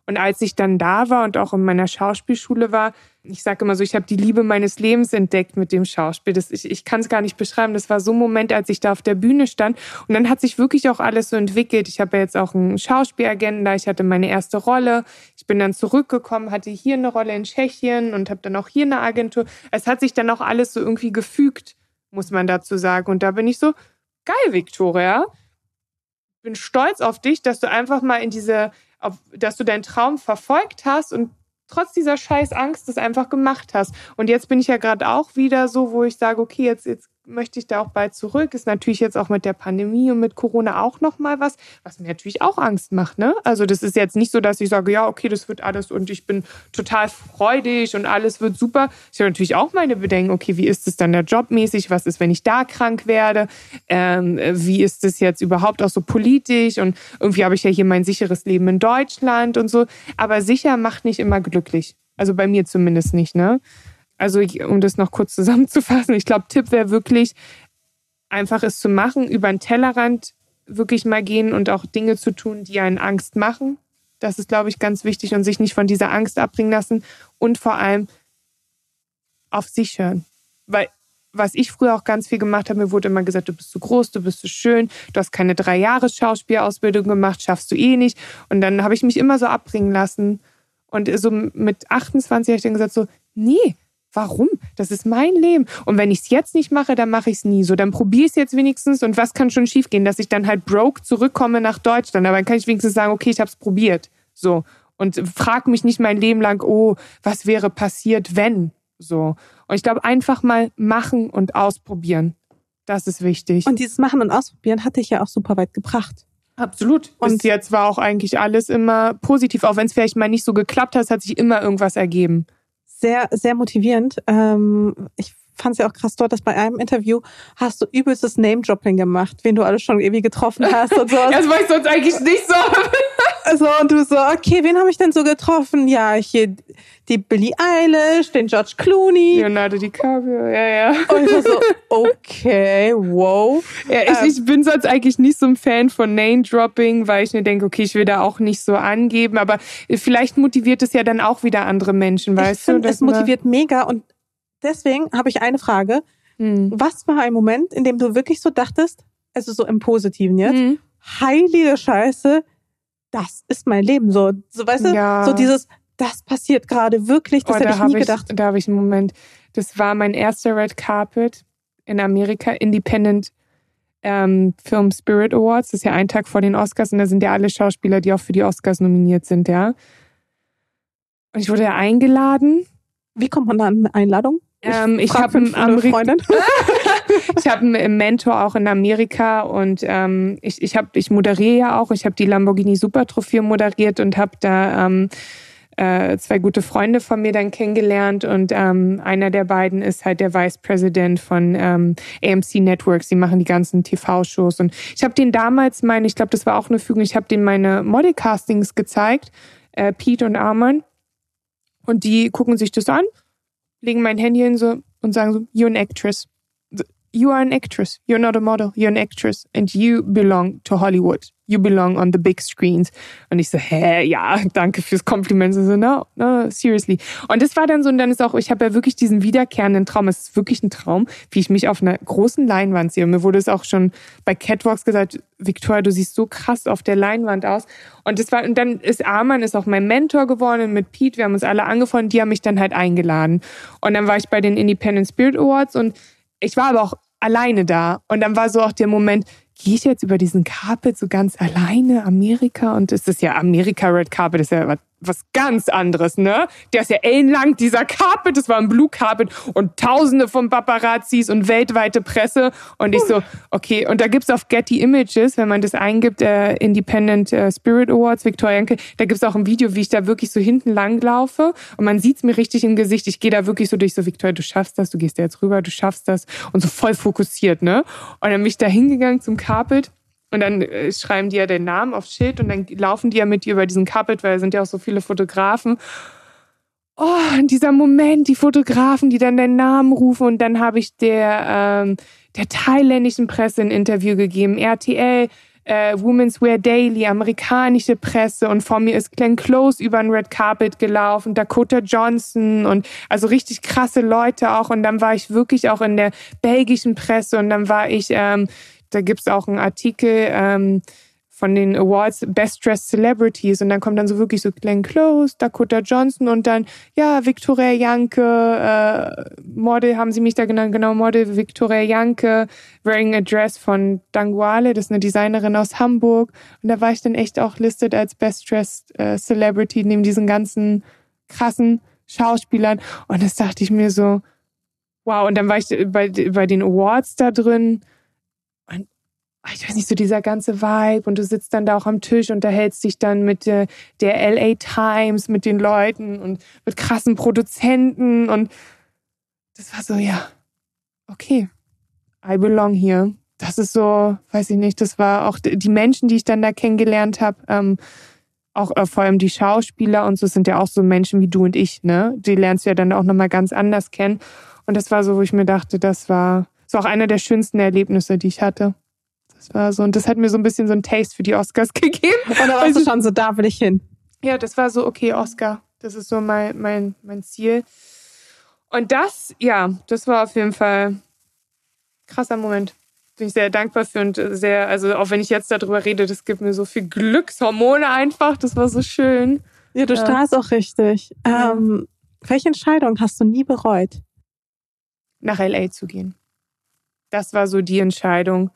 Und als ich dann da war und auch in meiner Schauspielschule war, ich sage immer so, ich habe die Liebe meines Lebens entdeckt mit dem Schauspiel. Das, ich ich kann es gar nicht beschreiben. Das war so ein Moment, als ich da auf der Bühne stand. Und dann hat sich wirklich auch alles so entwickelt. Ich habe ja jetzt auch einen Schauspielagenten da. Ich hatte meine erste Rolle. Ich bin dann zurückgekommen, hatte hier eine Rolle in Tschechien und habe dann auch hier eine Agentur. Es hat sich dann auch alles so irgendwie gefügt, muss man dazu sagen. Und da bin ich so, geil, Victoria. Bin stolz auf dich, dass du einfach mal in diese, auf, dass du deinen Traum verfolgt hast und trotz dieser scheiß Angst das einfach gemacht hast. Und jetzt bin ich ja gerade auch wieder so, wo ich sage, okay, jetzt, jetzt möchte ich da auch bald zurück. Ist natürlich jetzt auch mit der Pandemie und mit Corona auch nochmal was, was mir natürlich auch Angst macht. Ne? Also das ist jetzt nicht so, dass ich sage, ja, okay, das wird alles und ich bin total freudig und alles wird super. Ich habe natürlich auch meine Bedenken, okay, wie ist es dann da jobmäßig? Was ist, wenn ich da krank werde? Ähm, wie ist es jetzt überhaupt auch so politisch? Und irgendwie habe ich ja hier mein sicheres Leben in Deutschland und so. Aber sicher macht nicht immer glücklich. Also bei mir zumindest nicht, ne? Also um das noch kurz zusammenzufassen, ich glaube, Tipp wäre wirklich, einfach es zu machen, über den Tellerrand wirklich mal gehen und auch Dinge zu tun, die einen Angst machen. Das ist, glaube ich, ganz wichtig und sich nicht von dieser Angst abbringen lassen und vor allem auf sich hören. Weil was ich früher auch ganz viel gemacht habe, mir wurde immer gesagt, du bist zu groß, du bist zu schön, du hast keine drei Jahre Schauspielausbildung gemacht, schaffst du eh nicht. Und dann habe ich mich immer so abbringen lassen. Und so mit 28 habe ich dann gesagt, so, nee, Warum? Das ist mein Leben. Und wenn ich es jetzt nicht mache, dann mache ich es nie so. Dann probiere ich es jetzt wenigstens. Und was kann schon schiefgehen, dass ich dann halt broke zurückkomme nach Deutschland. Aber dann kann ich wenigstens sagen, okay, ich habe es probiert. So. Und frag mich nicht mein Leben lang, oh, was wäre passiert, wenn? So. Und ich glaube, einfach mal machen und ausprobieren. Das ist wichtig. Und dieses Machen und Ausprobieren hat dich ja auch super weit gebracht. Absolut. Und Bis jetzt war auch eigentlich alles immer positiv. Auch wenn es vielleicht mal nicht so geklappt hat, hat sich immer irgendwas ergeben sehr, sehr motivierend. Ähm, ich fand es ja auch krass dort, dass bei einem Interview hast du übelstes Name-Dropping gemacht, wen du alles schon irgendwie getroffen hast und so. das war ich sonst eigentlich nicht so. Also, und du so, okay, wen habe ich denn so getroffen? Ja, hier die Billie Eilish, den George Clooney. Leonardo DiCaprio, ja, ja. Und ich war so, okay, wow. Ja, ich, ähm, ich bin sonst eigentlich nicht so ein Fan von Name-Dropping, weil ich mir denke, okay, ich will da auch nicht so angeben, aber vielleicht motiviert es ja dann auch wieder andere Menschen, weißt ich du? Es motiviert mega und deswegen habe ich eine Frage. Hm. Was war ein Moment, in dem du wirklich so dachtest, also so im Positiven jetzt, hm. heilige Scheiße, das ist mein Leben. So, so weißt du, ja. so dieses, das passiert gerade wirklich, das oh, hätte ich nie gedacht. Ich, da habe ich einen Moment. Das war mein erster Red Carpet in Amerika, Independent ähm, Film Spirit Awards. Das ist ja ein Tag vor den Oscars und da sind ja alle Schauspieler, die auch für die Oscars nominiert sind, ja. Und ich wurde ja eingeladen. Wie kommt man da an eine Einladung? Ich, ähm, ich habe einen einen Mentor auch in Amerika und ähm, ich, ich, hab, ich moderiere ja auch. Ich habe die Lamborghini Super Trophäe moderiert und habe da ähm, äh, zwei gute Freunde von mir dann kennengelernt. Und ähm, einer der beiden ist halt der Vice President von ähm, AMC Networks. Die machen die ganzen TV-Shows und ich habe den damals meine, ich glaube, das war auch eine Fügung, ich habe denen meine Model-Castings gezeigt, äh, Pete und Arman und die gucken sich das an legen mein Handy hin so und sagen so, you're an actress. You are an actress. You're not a model. You're an actress. And you belong to Hollywood. You belong on the big screens. Und ich so, hä, ja, danke fürs Kompliment. So, no, no, seriously. Und das war dann so, und dann ist auch, ich habe ja wirklich diesen wiederkehrenden Traum. Es ist wirklich ein Traum, wie ich mich auf einer großen Leinwand sehe. Und mir wurde es auch schon bei Catwalks gesagt, Victoria, du siehst so krass auf der Leinwand aus. Und das war, und dann ist Arman ist auch mein Mentor geworden mit Pete. Wir haben uns alle angefreundet. Die haben mich dann halt eingeladen. Und dann war ich bei den Independent Spirit Awards und ich war aber auch alleine da. Und dann war so auch der Moment, gehe ich jetzt über diesen Carpet so ganz alleine, Amerika? Und es ist ja Amerika Red Carpet, ist ja was ganz anderes, ne? Der ist ja ellenlang, dieser Carpet, das war ein Blue Carpet und tausende von Paparazzis und weltweite Presse. Und ich so, okay, und da gibt's auf Getty Images, wenn man das eingibt, äh, Independent äh, Spirit Awards, Victoria Enkel, da gibt's auch ein Video, wie ich da wirklich so hinten lang laufe und man sieht's mir richtig im Gesicht. Ich gehe da wirklich so durch, so Victoria, du schaffst das, du gehst da jetzt rüber, du schaffst das und so voll fokussiert, ne? Und dann bin ich da hingegangen zum Carpet und dann äh, schreiben die ja den Namen aufs Schild und dann laufen die ja mit dir über diesen Carpet, weil es sind ja auch so viele Fotografen. Oh, in dieser Moment, die Fotografen, die dann deinen Namen rufen und dann habe ich der, ähm, der thailändischen Presse ein Interview gegeben, RTL, äh, Women's Wear Daily, amerikanische Presse und vor mir ist Glenn Close über ein Red Carpet gelaufen, Dakota Johnson und also richtig krasse Leute auch und dann war ich wirklich auch in der belgischen Presse und dann war ich ähm, da gibt's auch einen Artikel ähm, von den Awards Best Dressed Celebrities. Und dann kommt dann so wirklich so Glenn Close, Dakota Johnson und dann, ja, Victoria Janke, äh, Model haben sie mich da genannt, genau, Model Victoria Janke, wearing a dress von Danguale, das ist eine Designerin aus Hamburg. Und da war ich dann echt auch listed als Best Dressed äh, Celebrity neben diesen ganzen krassen Schauspielern. Und das dachte ich mir so, wow, und dann war ich bei, bei den Awards da drin ich weiß nicht, so dieser ganze Vibe und du sitzt dann da auch am Tisch, und unterhältst dich dann mit der, der LA Times, mit den Leuten und mit krassen Produzenten und das war so, ja, okay, I belong here. Das ist so, weiß ich nicht, das war auch die Menschen, die ich dann da kennengelernt habe, ähm, auch äh, vor allem die Schauspieler und so sind ja auch so Menschen wie du und ich, ne? Die lernst du ja dann auch nochmal ganz anders kennen. Und das war so, wo ich mir dachte, das war so auch einer der schönsten Erlebnisse, die ich hatte. Das war so, und das hat mir so ein bisschen so ein Taste für die Oscars gegeben. Und da warst du schon so, da will ich hin. Ja, das war so, okay, Oscar. Das ist so mein, mein, mein Ziel. Und das, ja, das war auf jeden Fall ein krasser Moment. Bin ich sehr dankbar für und sehr, also auch wenn ich jetzt darüber rede, das gibt mir so viel Glückshormone einfach. Das war so schön. Ja, du ja. strahlst auch richtig. Ja. Ähm, welche Entscheidung hast du nie bereut? Nach LA zu gehen. Das war so die Entscheidung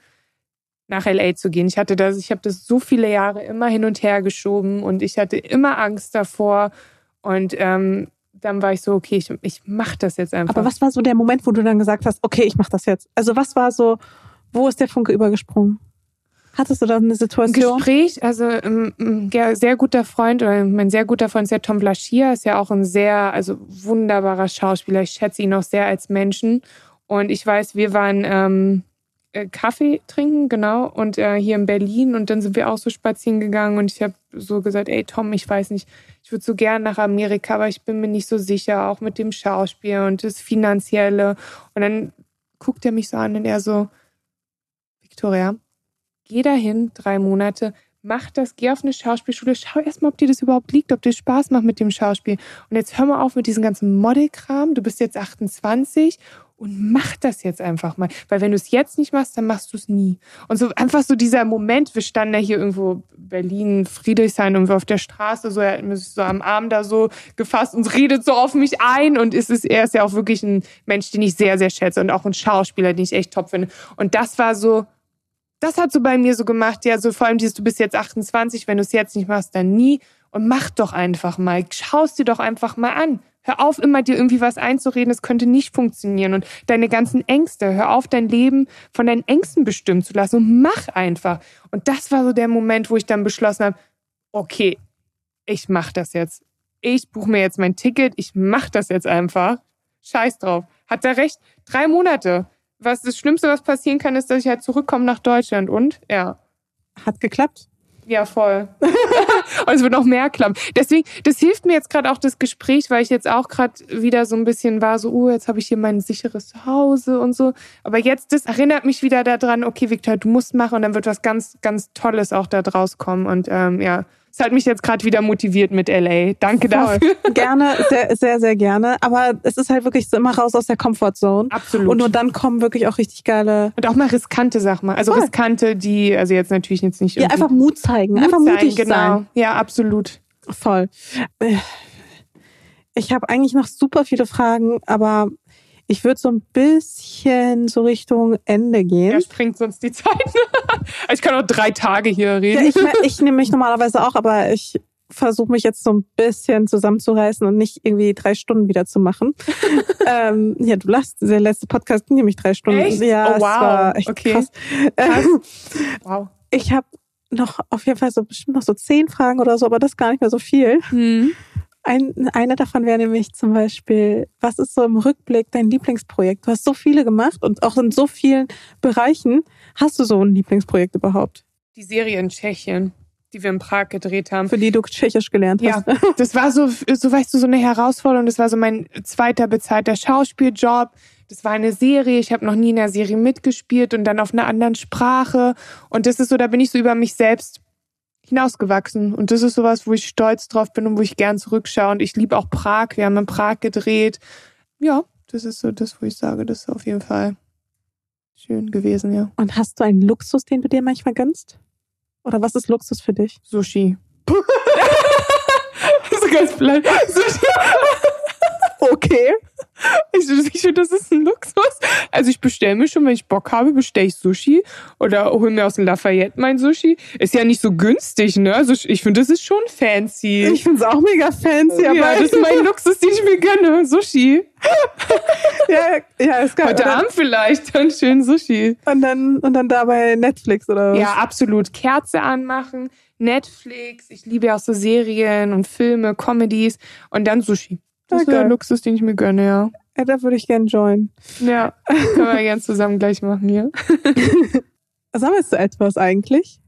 nach LA zu gehen. Ich hatte das, ich habe das so viele Jahre immer hin und her geschoben und ich hatte immer Angst davor. Und ähm, dann war ich so, okay, ich, ich mache das jetzt einfach. Aber was war so der Moment, wo du dann gesagt hast, okay, ich mache das jetzt? Also was war so, wo ist der Funke übergesprungen? Hattest du da eine Situation? Ein Gespräch, also ein ähm, ähm, sehr guter Freund oder mein sehr guter Freund ist der Tom Blaschia, ist ja auch ein sehr, also wunderbarer Schauspieler. Ich schätze ihn auch sehr als Menschen. Und ich weiß, wir waren ähm, äh, Kaffee trinken, genau, und äh, hier in Berlin. Und dann sind wir auch so spazieren gegangen und ich habe so gesagt, ey Tom, ich weiß nicht, ich würde so gern nach Amerika, aber ich bin mir nicht so sicher, auch mit dem Schauspiel und das Finanzielle. Und dann guckt er mich so an und er so, Victoria, geh dahin, drei Monate, mach das, geh auf eine Schauspielschule, schau erstmal, ob dir das überhaupt liegt, ob dir Spaß macht mit dem Schauspiel. Und jetzt hör mal auf mit diesem ganzen Modelkram. Du bist jetzt 28 und mach das jetzt einfach mal. Weil wenn du es jetzt nicht machst, dann machst du es nie. Und so einfach so dieser Moment, wir standen ja hier irgendwo Berlin, Friedrichshain, irgendwo auf der Straße, so er hat mich so am Arm da so gefasst und redet so auf mich ein. Und es ist, er ist ja auch wirklich ein Mensch, den ich sehr, sehr schätze und auch ein Schauspieler, den ich echt top finde. Und das war so, das hat so bei mir so gemacht, ja, so vor allem dieses, du bist jetzt 28, wenn du es jetzt nicht machst, dann nie. Und mach doch einfach mal, schau es dir doch einfach mal an. Hör auf, immer dir irgendwie was einzureden, es könnte nicht funktionieren. Und deine ganzen Ängste, hör auf, dein Leben von deinen Ängsten bestimmen zu lassen und mach einfach. Und das war so der Moment, wo ich dann beschlossen habe, okay, ich mach das jetzt. Ich buche mir jetzt mein Ticket, ich mach das jetzt einfach. Scheiß drauf. Hat er recht? Drei Monate. Was das Schlimmste, was passieren kann, ist, dass ich halt zurückkomme nach Deutschland. Und ja. Hat geklappt. Ja, voll. und es wird noch mehr klappen. Deswegen, das hilft mir jetzt gerade auch das Gespräch, weil ich jetzt auch gerade wieder so ein bisschen war, so, oh, jetzt habe ich hier mein sicheres Zuhause und so. Aber jetzt, das erinnert mich wieder daran, okay, Victor, du musst machen und dann wird was ganz, ganz Tolles auch da draus kommen. Und ähm, ja, es hat mich jetzt gerade wieder motiviert mit LA. Danke Voll. dafür. Gerne, sehr, sehr, sehr gerne. Aber es ist halt wirklich so immer raus aus der Comfortzone. Absolut. Und nur dann kommen wirklich auch richtig geile. Und auch mal riskante Sachen. Also Voll. riskante, die, also jetzt natürlich jetzt nicht. Ja, einfach Mut zeigen. Mut einfach mutig sein, genau. sein. Ja, absolut. Voll. Ich habe eigentlich noch super viele Fragen, aber ich würde so ein bisschen so Richtung Ende gehen. Ja, springt sonst die Zeit. ich kann auch drei Tage hier reden. Ja, ich, ich nehme mich normalerweise auch, aber ich versuche mich jetzt so ein bisschen zusammenzureißen und nicht irgendwie drei Stunden wieder zu machen. ähm, ja, du lachst, der letzte Podcast ging nämlich drei Stunden. Echt? Ja, oh, wow. war echt okay. krass. krass. wow. Ich habe noch auf jeden Fall so bestimmt noch so zehn Fragen oder so, aber das ist gar nicht mehr so viel. Hm. Ein, eine davon wäre nämlich zum Beispiel, was ist so im Rückblick dein Lieblingsprojekt? Du hast so viele gemacht und auch in so vielen Bereichen. Hast du so ein Lieblingsprojekt überhaupt? Die Serie in Tschechien, die wir in Prag gedreht haben. Für die du Tschechisch gelernt hast. Ja, das war so, so weißt du, so eine Herausforderung. Das war so mein zweiter bezahlter Schauspieljob. Das war eine Serie, ich habe noch nie in einer Serie mitgespielt und dann auf einer anderen Sprache. Und das ist so, da bin ich so über mich selbst hinausgewachsen. Und das ist sowas, wo ich stolz drauf bin und wo ich gern zurückschaue. Und ich liebe auch Prag. Wir haben in Prag gedreht. Ja, das ist so das, wo ich sage, das ist auf jeden Fall schön gewesen, ja. Und hast du einen Luxus, den du dir manchmal gönnst? Oder was ist Luxus für dich? Sushi. ist ganz blöd. Sushi. okay. Ich, ich finde, das ist ein Luxus. Also ich bestelle mir schon, wenn ich Bock habe, bestelle ich Sushi oder hole mir aus dem Lafayette mein Sushi. Ist ja nicht so günstig, ne? Also ich finde, das ist schon fancy. Ich finde es auch mega fancy. Ja, aber das ist mein Luxus, den ich mir gönne. Sushi. ja, ja, ist geil. Heute Abend vielleicht dann schön Sushi. Und dann, und dann dabei Netflix oder was? Ja, absolut. Kerze anmachen, Netflix. Ich liebe ja auch so Serien und Filme, Comedies und dann Sushi. Das okay. ist der Luxus, den ich mir gönne, ja. Ja, da würde ich gerne joinen. Ja, können wir gerne zusammen gleich machen hier. Sammelst du etwas eigentlich?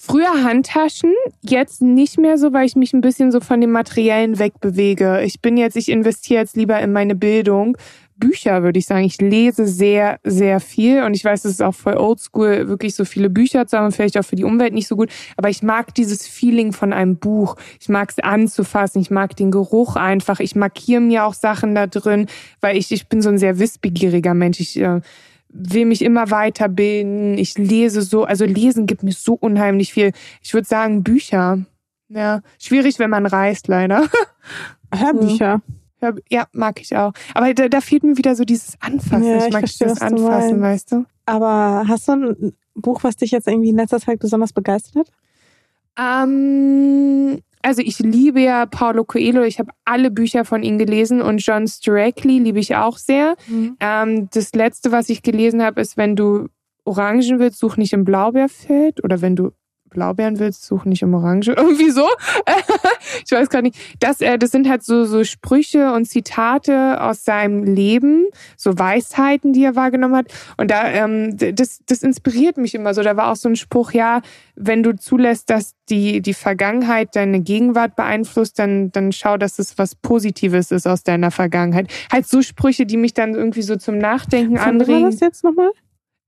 Früher Handtaschen, jetzt nicht mehr so, weil ich mich ein bisschen so von dem Materiellen wegbewege. Ich bin jetzt, ich investiere jetzt lieber in meine Bildung, Bücher, würde ich sagen. Ich lese sehr, sehr viel und ich weiß, es ist auch voll oldschool, wirklich so viele Bücher zu haben, vielleicht auch für die Umwelt nicht so gut. Aber ich mag dieses Feeling von einem Buch. Ich mag es anzufassen. Ich mag den Geruch einfach. Ich markiere mir auch Sachen da drin, weil ich, ich bin so ein sehr wissbegieriger Mensch. Ich äh, will mich immer weiterbilden. Ich lese so, also lesen gibt mir so unheimlich viel. Ich würde sagen, Bücher. Ja, schwierig, wenn man reist, leider. Hörbücher. Ja, mag ich auch. Aber da, da fehlt mir wieder so dieses Anfassen. Ja, ich, ich mag verstehe, dieses Anfassen, weißt du? Aber hast du ein Buch, was dich jetzt irgendwie in letzter Zeit besonders begeistert hat? Ähm, also ich liebe ja Paulo Coelho. Ich habe alle Bücher von ihm gelesen und John Strackley liebe ich auch sehr. Mhm. Ähm, das letzte, was ich gelesen habe, ist, wenn du Orangen willst, such nicht im Blaubeerfeld oder wenn du Blaubeeren willst, such nicht um Orange. Irgendwie so. ich weiß gar nicht. Das, äh, das sind halt so, so Sprüche und Zitate aus seinem Leben, so Weisheiten, die er wahrgenommen hat. Und da, ähm, das, das inspiriert mich immer so. Da war auch so ein Spruch, ja, wenn du zulässt, dass die, die Vergangenheit deine Gegenwart beeinflusst, dann, dann schau, dass es was Positives ist aus deiner Vergangenheit. Halt so Sprüche, die mich dann irgendwie so zum Nachdenken Von anregen. war das jetzt nochmal?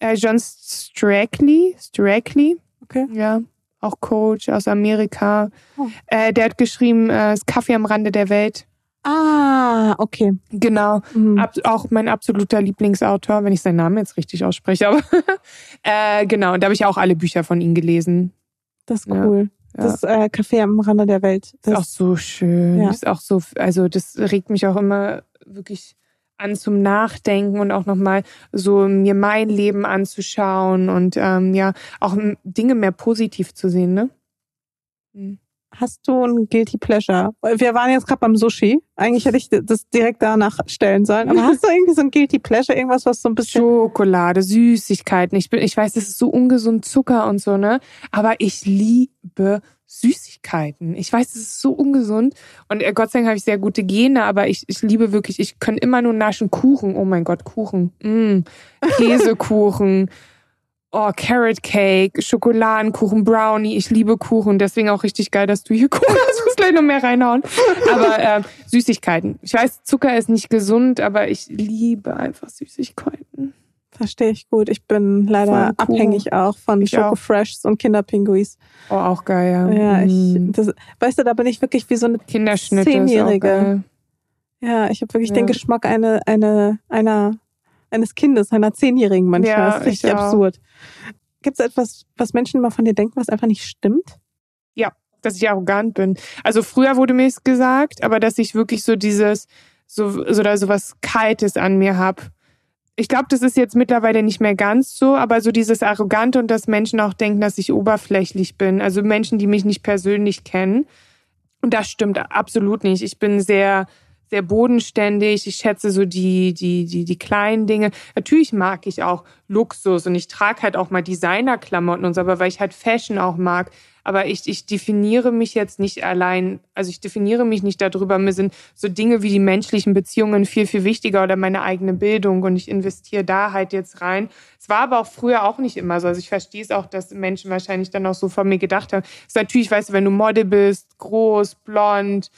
Äh, John Strackley, Strackley, Okay. ja, auch Coach aus Amerika. Oh. Äh, der hat geschrieben, äh, das Kaffee am Rande der Welt. Ah, okay. Genau, Mhm. Ab, auch mein absoluter Lieblingsautor, wenn ich seinen Namen jetzt richtig ausspreche. Aber äh, genau, und da habe ich auch alle Bücher von ihm gelesen. Das ist cool. Ja. Das äh, Café am Rande der Welt. ist auch Das, so schön. Ja. Ist auch so, also das regt mich auch immer wirklich an zum Nachdenken und auch nochmal so mir mein Leben anzuschauen und ähm, ja, auch Dinge mehr positiv zu sehen, ne? Hm. Hast du ein Guilty Pleasure? Wir waren jetzt gerade beim Sushi. Eigentlich hätte ich das direkt danach stellen sollen. Aber hast du irgendwie so ein Guilty Pleasure? Irgendwas, was so ein bisschen... Schokolade, Süßigkeiten. Ich bin, ich weiß, das ist so ungesund Zucker und so, ne? Aber ich liebe Süßigkeiten. Ich weiß, es ist so ungesund. Und äh, Gott sei Dank habe ich sehr gute Gene, aber ich, ich liebe wirklich, ich kann immer nur naschen Kuchen. Oh mein Gott, Kuchen. Mm. Käsekuchen. Oh, Carrot Cake, Schokoladenkuchen, Brownie. Ich liebe Kuchen. Deswegen auch richtig geil, dass du hier Kuchen hast. Ich muss gleich noch mehr reinhauen. Aber äh, Süßigkeiten. Ich weiß, Zucker ist nicht gesund, aber ich liebe einfach Süßigkeiten. Verstehe ich gut. Ich bin leider abhängig auch von Ich Schoko auch. Freshs und Kinderpinguis. Oh, auch geil, ja. Ja, ich, Mm. das, weißt du, da bin ich wirklich wie so eine, Zehnjährige. ja, ich habe wirklich Ja. den Geschmack eine, eine, einer, eines Kindes, einer Zehnjährigen manchmal. Ja, das ist richtig absurd. Gibt es etwas, was Menschen immer von dir denken, was einfach nicht stimmt? dass ich arrogant bin. Also früher wurde mir es gesagt, aber dass ich wirklich so dieses, so, so, oder so was Kaltes an mir hab. Ich glaube, das ist jetzt mittlerweile nicht mehr ganz so, aber so dieses Arrogante und dass Menschen auch denken, dass ich oberflächlich bin. Also Menschen, die mich nicht persönlich kennen. Und das stimmt absolut nicht. Ich bin sehr, sehr bodenständig. Ich schätze so die, die, die, die kleinen Dinge. Natürlich mag ich auch Luxus und ich trage halt auch mal Designerklamotten und so, aber weil ich halt Fashion auch mag. Aber ich, ich definiere mich jetzt nicht allein, also ich definiere mich nicht darüber. Mir sind so Dinge wie die menschlichen Beziehungen viel, viel wichtiger oder meine eigene Bildung und ich investiere da halt jetzt rein. Es war aber auch früher auch nicht immer so. Also ich verstehe es auch, dass Menschen wahrscheinlich dann auch so von mir gedacht haben. Es ist natürlich, weißt du, wenn du Model bist, groß, blond,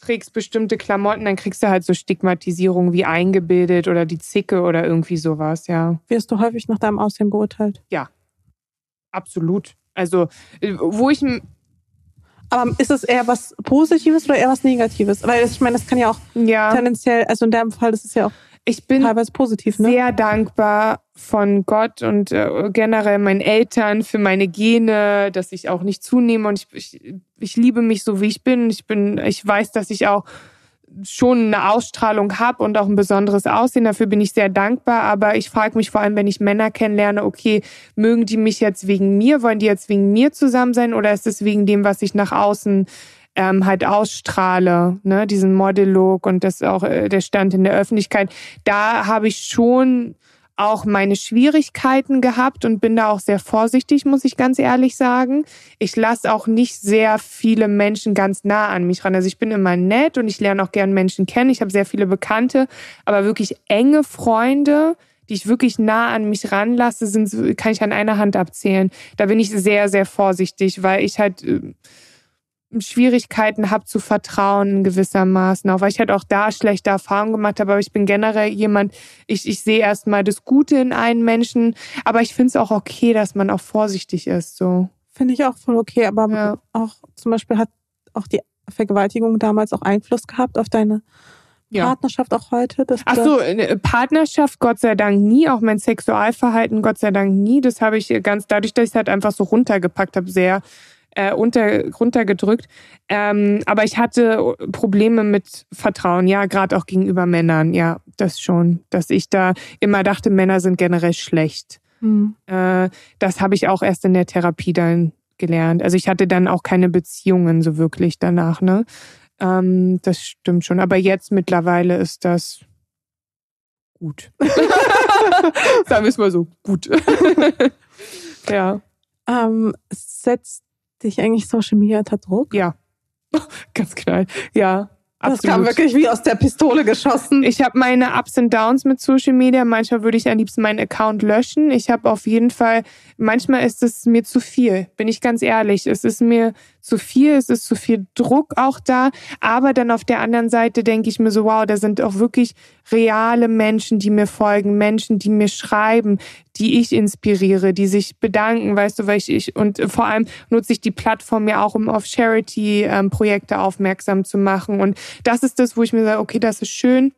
trägst bestimmte Klamotten, dann kriegst du halt so Stigmatisierung wie eingebildet oder die Zicke oder irgendwie sowas, ja. Wirst du häufig nach deinem Aussehen beurteilt? Absolut. Also, äh, wo ich Aber ist es eher was Positives oder eher was Negatives? Weil ich meine, das kann ja auch ja, tendenziell, also in deinem Fall, das ist ja auch ich bin teilweise positiv, ne? sehr dankbar von Gott und äh, generell meinen Eltern für meine Gene, dass ich auch nicht zunehme und ich, ich, ich liebe mich so wie ich bin. Ich bin, ich weiß, dass ich auch schon eine Ausstrahlung habe und auch ein besonderes Aussehen. Dafür bin ich sehr dankbar. Aber ich frage mich vor allem, wenn ich Männer kennenlerne, okay, mögen die mich jetzt wegen mir? Wollen die jetzt wegen mir zusammen sein? Oder ist es wegen dem, was ich nach außen ähm, halt ausstrahle, ne, diesen Model-Look und das auch äh, der Stand in der Öffentlichkeit. Da habe ich schon auch meine Schwierigkeiten gehabt und bin da auch sehr vorsichtig, muss ich ganz ehrlich sagen. Ich lasse auch nicht sehr viele Menschen ganz nah an mich ran. Also ich bin immer nett und ich lerne auch gern Menschen kennen. Ich habe sehr viele Bekannte, aber wirklich enge Freunde, die ich wirklich nah an mich ranlasse, sind, kann ich an einer Hand abzählen. Da bin ich sehr, sehr vorsichtig, weil ich halt äh, Schwierigkeiten habe zu vertrauen gewissermaßen, auch weil ich halt auch da schlechte Erfahrungen gemacht habe. Aber ich bin generell jemand, ich, ich sehe erstmal das Gute in einen Menschen, aber ich finde es auch okay, dass man auch vorsichtig ist. So. Finde ich auch voll okay, aber Ja. auch zum Beispiel hat auch die Vergewaltigung damals auch Einfluss gehabt auf deine Ja. Partnerschaft auch heute. Dass Ach so, eine Partnerschaft, Gott sei Dank nie, auch mein Sexualverhalten, Gott sei Dank nie. Das habe ich ganz dadurch, dass ich es halt einfach so runtergepackt habe, sehr äh, unter, runtergedrückt. Ähm, aber ich hatte Probleme mit Vertrauen, ja, gerade auch gegenüber Männern, ja, das schon. Dass ich da immer dachte, Männer sind generell schlecht. Hm. Äh, das habe ich auch erst in der Therapie dann gelernt. Also ich hatte dann auch keine Beziehungen so wirklich danach, ne? Ähm, das stimmt schon. Aber jetzt mittlerweile ist das gut. Sagen wir es mal so, gut. ja. Ähm, setzt dich eigentlich Social Media unter Druck? Ja. Ganz knall. Ja. Das kam wirklich wie aus der Pistole geschossen. Ich habe meine Ups und Downs mit Social Media. Manchmal würde ich am liebsten meinen Account löschen. Ich habe auf jeden Fall, manchmal ist es mir zu viel, bin ich ganz ehrlich. Es ist mir zu viel, es ist zu viel Druck auch da. Aber dann auf der anderen Seite denke ich mir so, wow, da sind auch wirklich reale Menschen, die mir folgen, Menschen, die mir schreiben, die ich inspiriere, die sich bedanken, weißt du, weil ich, ich und vor allem nutze ich die Plattform ja auch, um auf Charity-Projekte ähm, aufmerksam zu machen. Und das ist das, wo ich mir sage, okay, das ist schön.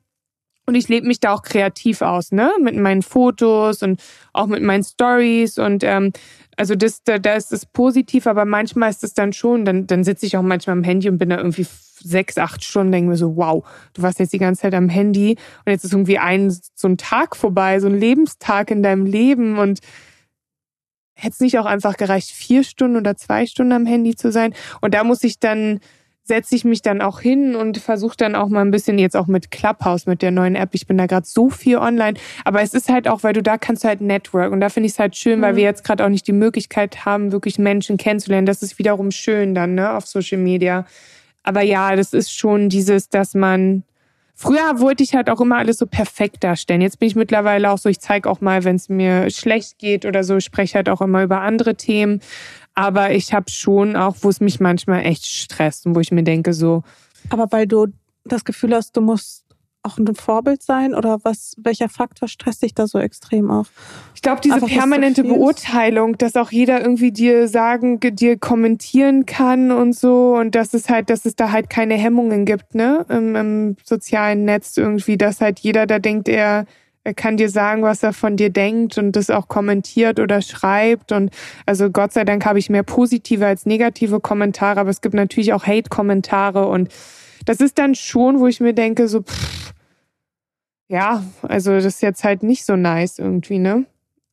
Und ich lebe mich da auch kreativ aus, ne? Mit meinen Fotos und auch mit meinen Stories und ähm, also das, da, da ist es positiv, aber manchmal ist es dann schon, dann, dann sitze ich auch manchmal am Handy und bin da irgendwie sechs, acht Stunden, denke mir so, wow, du warst jetzt die ganze Zeit am Handy und jetzt ist irgendwie ein so ein Tag vorbei, so ein Lebenstag in deinem Leben und hätte es nicht auch einfach gereicht, vier Stunden oder zwei Stunden am Handy zu sein? Und da muss ich dann setze ich mich dann auch hin und versuche dann auch mal ein bisschen jetzt auch mit Clubhouse, mit der neuen App. Ich bin da gerade so viel online. Aber es ist halt auch, weil du da kannst du halt Network. Und da finde ich es halt schön, mhm. weil wir jetzt gerade auch nicht die Möglichkeit haben, wirklich Menschen kennenzulernen. Das ist wiederum schön dann, ne, auf Social Media. Aber ja, das ist schon dieses, dass man Früher wollte ich halt auch immer alles so perfekt darstellen. Jetzt bin ich mittlerweile auch so, ich zeige auch mal, wenn es mir schlecht geht oder so, ich spreche halt auch immer über andere Themen. Aber ich habe schon auch, wo es mich manchmal echt stresst und wo ich mir denke, so. Aber weil du das Gefühl hast, du musst auch ein Vorbild sein oder was, welcher Faktor stresst dich da so extrem auf? Ich glaube, diese Einfach, permanente Beurteilung, dass auch jeder irgendwie dir sagen, dir kommentieren kann und so und dass es halt, dass es da halt keine Hemmungen gibt, ne, im, im sozialen Netz irgendwie, dass halt jeder da denkt, er er kann dir sagen, was er von dir denkt und das auch kommentiert oder schreibt. Und also Gott sei Dank habe ich mehr positive als negative Kommentare, aber es gibt natürlich auch Hate-Kommentare und das ist dann schon, wo ich mir denke, so, pff, ja, also das ist jetzt halt nicht so nice irgendwie, ne?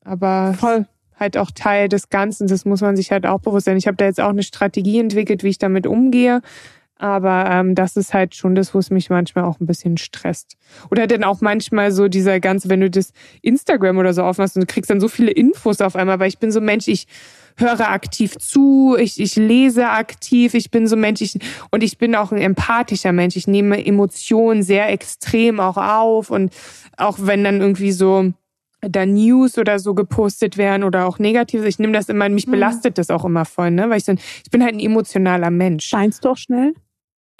Aber Voll. halt auch Teil des Ganzen, das muss man sich halt auch bewusst sein. Ich habe da jetzt auch eine Strategie entwickelt, wie ich damit umgehe. Aber ähm, das ist halt schon das, wo es mich manchmal auch ein bisschen stresst. Oder dann auch manchmal so dieser ganze, wenn du das Instagram oder so aufmachst und du kriegst dann so viele Infos auf einmal, weil ich bin so Mensch, ich höre aktiv zu, ich, ich lese aktiv, ich bin so Mensch, ich, und ich bin auch ein empathischer Mensch. Ich nehme Emotionen sehr extrem auch auf und auch wenn dann irgendwie so da News oder so gepostet werden oder auch negativ. Ich nehme das immer, mich mhm. belastet das auch immer voll, ne? Weil ich so, ich bin halt ein emotionaler Mensch. Scheinst du auch schnell?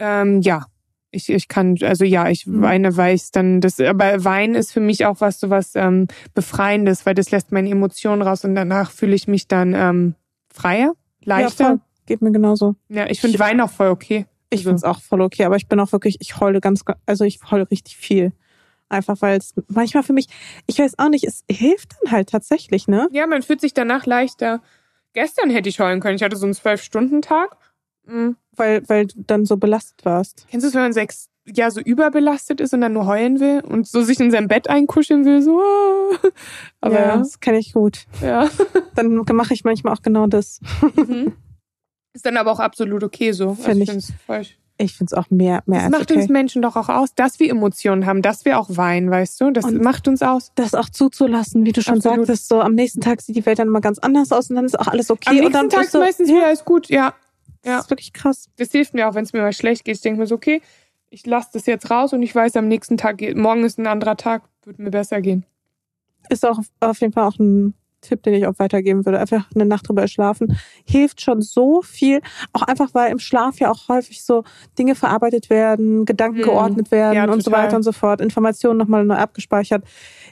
Ähm, ja. Ich, ich kann, also ja, ich mhm. weine, weil ich dann das, aber Wein ist für mich auch was so was ähm, Befreiendes, weil das lässt meine Emotionen raus und danach fühle ich mich dann ähm, freier, leichter. Ja, voll. Geht mir genauso. Ja, ich finde Wein auch voll okay. Ich also. finde es auch voll okay, aber ich bin auch wirklich, ich heule ganz, also ich heule richtig viel. Einfach weil es manchmal für mich, ich weiß auch nicht, es hilft dann halt tatsächlich, ne? Ja, man fühlt sich danach leichter. Gestern hätte ich heulen können. Ich hatte so einen Zwölf-Stunden-Tag. Mhm. Weil, weil du dann so belastet warst. Kennst du es, wenn man sechs ja so überbelastet ist und dann nur heulen will und so sich in sein Bett einkuscheln will, so. Aber ja, das kenne ich gut. Ja. Dann mache ich manchmal auch genau das. Mhm. Ist dann aber auch absolut okay so. Finde also ich. ich ich finde es auch mehr, mehr das als macht okay. uns Menschen doch auch aus, dass wir Emotionen haben, dass wir auch weinen, weißt du? Das und macht uns aus. Das auch zuzulassen, wie du schon Absolut. sagtest, so am nächsten Tag sieht die Welt dann immer ganz anders aus und dann ist auch alles okay. Am nächsten und dann Tag ist meistens ja. wieder alles gut, ja. Das ja. ist wirklich krass. Das hilft mir auch, wenn es mir mal schlecht geht. Ich denke mir so, okay, ich lasse das jetzt raus und ich weiß, am nächsten Tag, morgen ist ein anderer Tag, wird mir besser gehen. Ist auch auf jeden Fall auch ein Tipp, den ich auch weitergeben würde. Einfach eine Nacht drüber schlafen. Hilft schon so viel. Auch einfach, weil im Schlaf ja auch häufig so Dinge verarbeitet werden, Gedanken hm. geordnet werden ja, und so weiter und so fort. Informationen nochmal neu abgespeichert.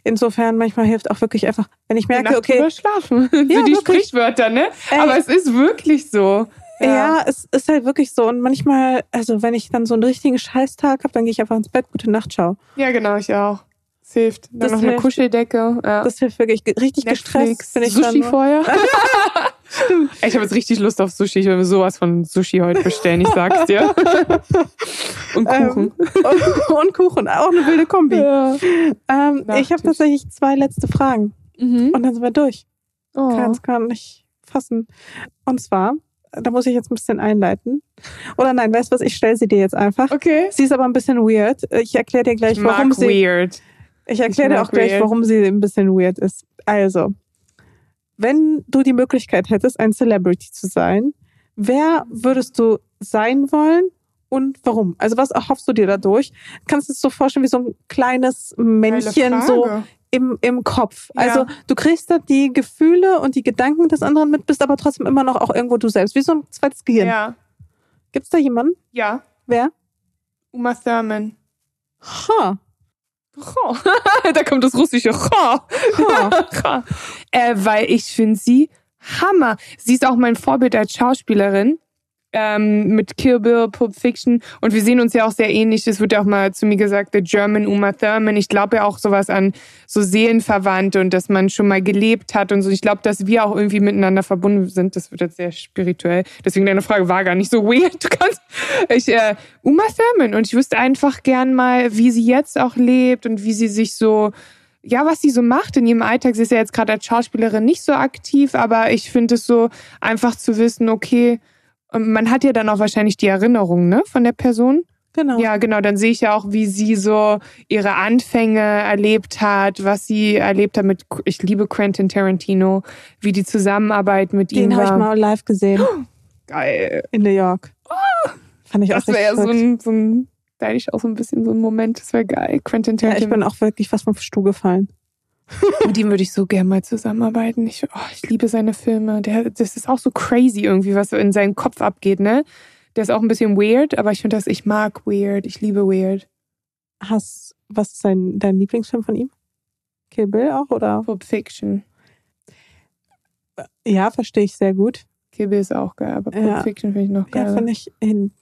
Insofern manchmal hilft auch wirklich einfach, wenn ich merke, Nacht okay. Drüber schlafen. Ja, so die wirklich. Sprichwörter, ne? Ey. Aber es ist wirklich so. Ja. ja. es ist halt wirklich so. Und manchmal, also wenn ich dann so einen richtigen Scheißtag habe, dann gehe ich einfach ins Bett, gute Nacht, ciao. Ja, genau, ich auch. Das hilft. Dann das noch hilft. eine Kuscheldecke. Ja. Das hilft wirklich. Richtig Netflix, gestresst bin ich Sushi vorher. Stimmt. Ich habe jetzt richtig Lust auf Sushi. Ich will mir sowas von Sushi heute bestellen, ich sag's dir. und Kuchen. Ähm, und, Kuchen, auch eine wilde Kombi. Ja. Ähm, ich habe tatsächlich zwei letzte Fragen. Mhm. Und dann sind wir durch. Oh. Kann es gar nicht fassen. Und zwar, da muss ich jetzt ein bisschen einleiten. Oder nein, weißt du was, ich stelle sie dir jetzt einfach. Okay. Sie ist aber ein bisschen weird. Ich erkläre dir gleich, ich warum sie. Weird. Ich erkläre dir auch gleich, weird. warum sie ein bisschen weird ist. Also, wenn du die Möglichkeit hättest, ein Celebrity zu sein, wer würdest du sein wollen und warum? Also was erhoffst du dir dadurch? Kannst du es so vorstellen wie so ein kleines Männchen so im, im Kopf. Ja. Also du kriegst da die Gefühle und die Gedanken des anderen mit, bist aber trotzdem immer noch auch irgendwo du selbst, wie so ein zweites Gehirn. Ja. Gibt's da jemanden? Ja. Wer? Uma Thurman. Ha. da kommt das russische ha. ha. äh, weil ich finde sie Hammer. Sie ist auch mein Vorbild als Schauspielerin ähm, mit Kill Bill, Pulp Fiction und wir sehen uns ja auch sehr ähnlich. Es wird ja auch mal zu mir gesagt, the German Uma Thurman. Ich glaube ja auch sowas an so Seelenverwandte und dass man schon mal gelebt hat und so. Ich glaube, dass wir auch irgendwie miteinander verbunden sind. Das wird jetzt sehr spirituell. Deswegen deine Frage war gar nicht so weird. Du kannst, ich, äh, Uma Thurman und ich wüsste einfach gern mal, wie sie jetzt auch lebt und wie sie sich so ja, was sie so macht in ihrem Alltag. Sie ist ja jetzt gerade als Schauspielerin nicht so aktiv, aber ich finde es so einfach zu wissen, okay, und man hat ja dann auch wahrscheinlich die Erinnerung, ne, von der Person. Genau. Ja, genau. Dann sehe ich ja auch, wie sie so ihre Anfänge erlebt hat, was sie erlebt hat mit, ich liebe Quentin Tarantino, wie die Zusammenarbeit mit Den ihm war. Den habe ich mal live gesehen. Geil. In New York. Oh, Fand ich das auch Das wäre so ein, so ein, da hätte ich auch so ein bisschen so ein Moment, das wäre geil. Quentin Tarantino. Ja, ich bin auch wirklich fast vom Stuhl gefallen. Mit ihm würde ich so gerne mal zusammenarbeiten. Ich, oh, ich liebe seine Filme. Der, das ist auch so crazy irgendwie, was so in seinem Kopf abgeht, ne? Der ist auch ein bisschen weird, aber ich finde das, ich mag weird. Ich liebe weird. Hast, was ist dein, dein Lieblingsfilm von ihm? Kill Bill auch, oder? Pulp Fiction. Ja, verstehe ich sehr gut. Bill ist auch geil, aber Pulp ja. Fiction finde ich noch geil. Ja, finde ich,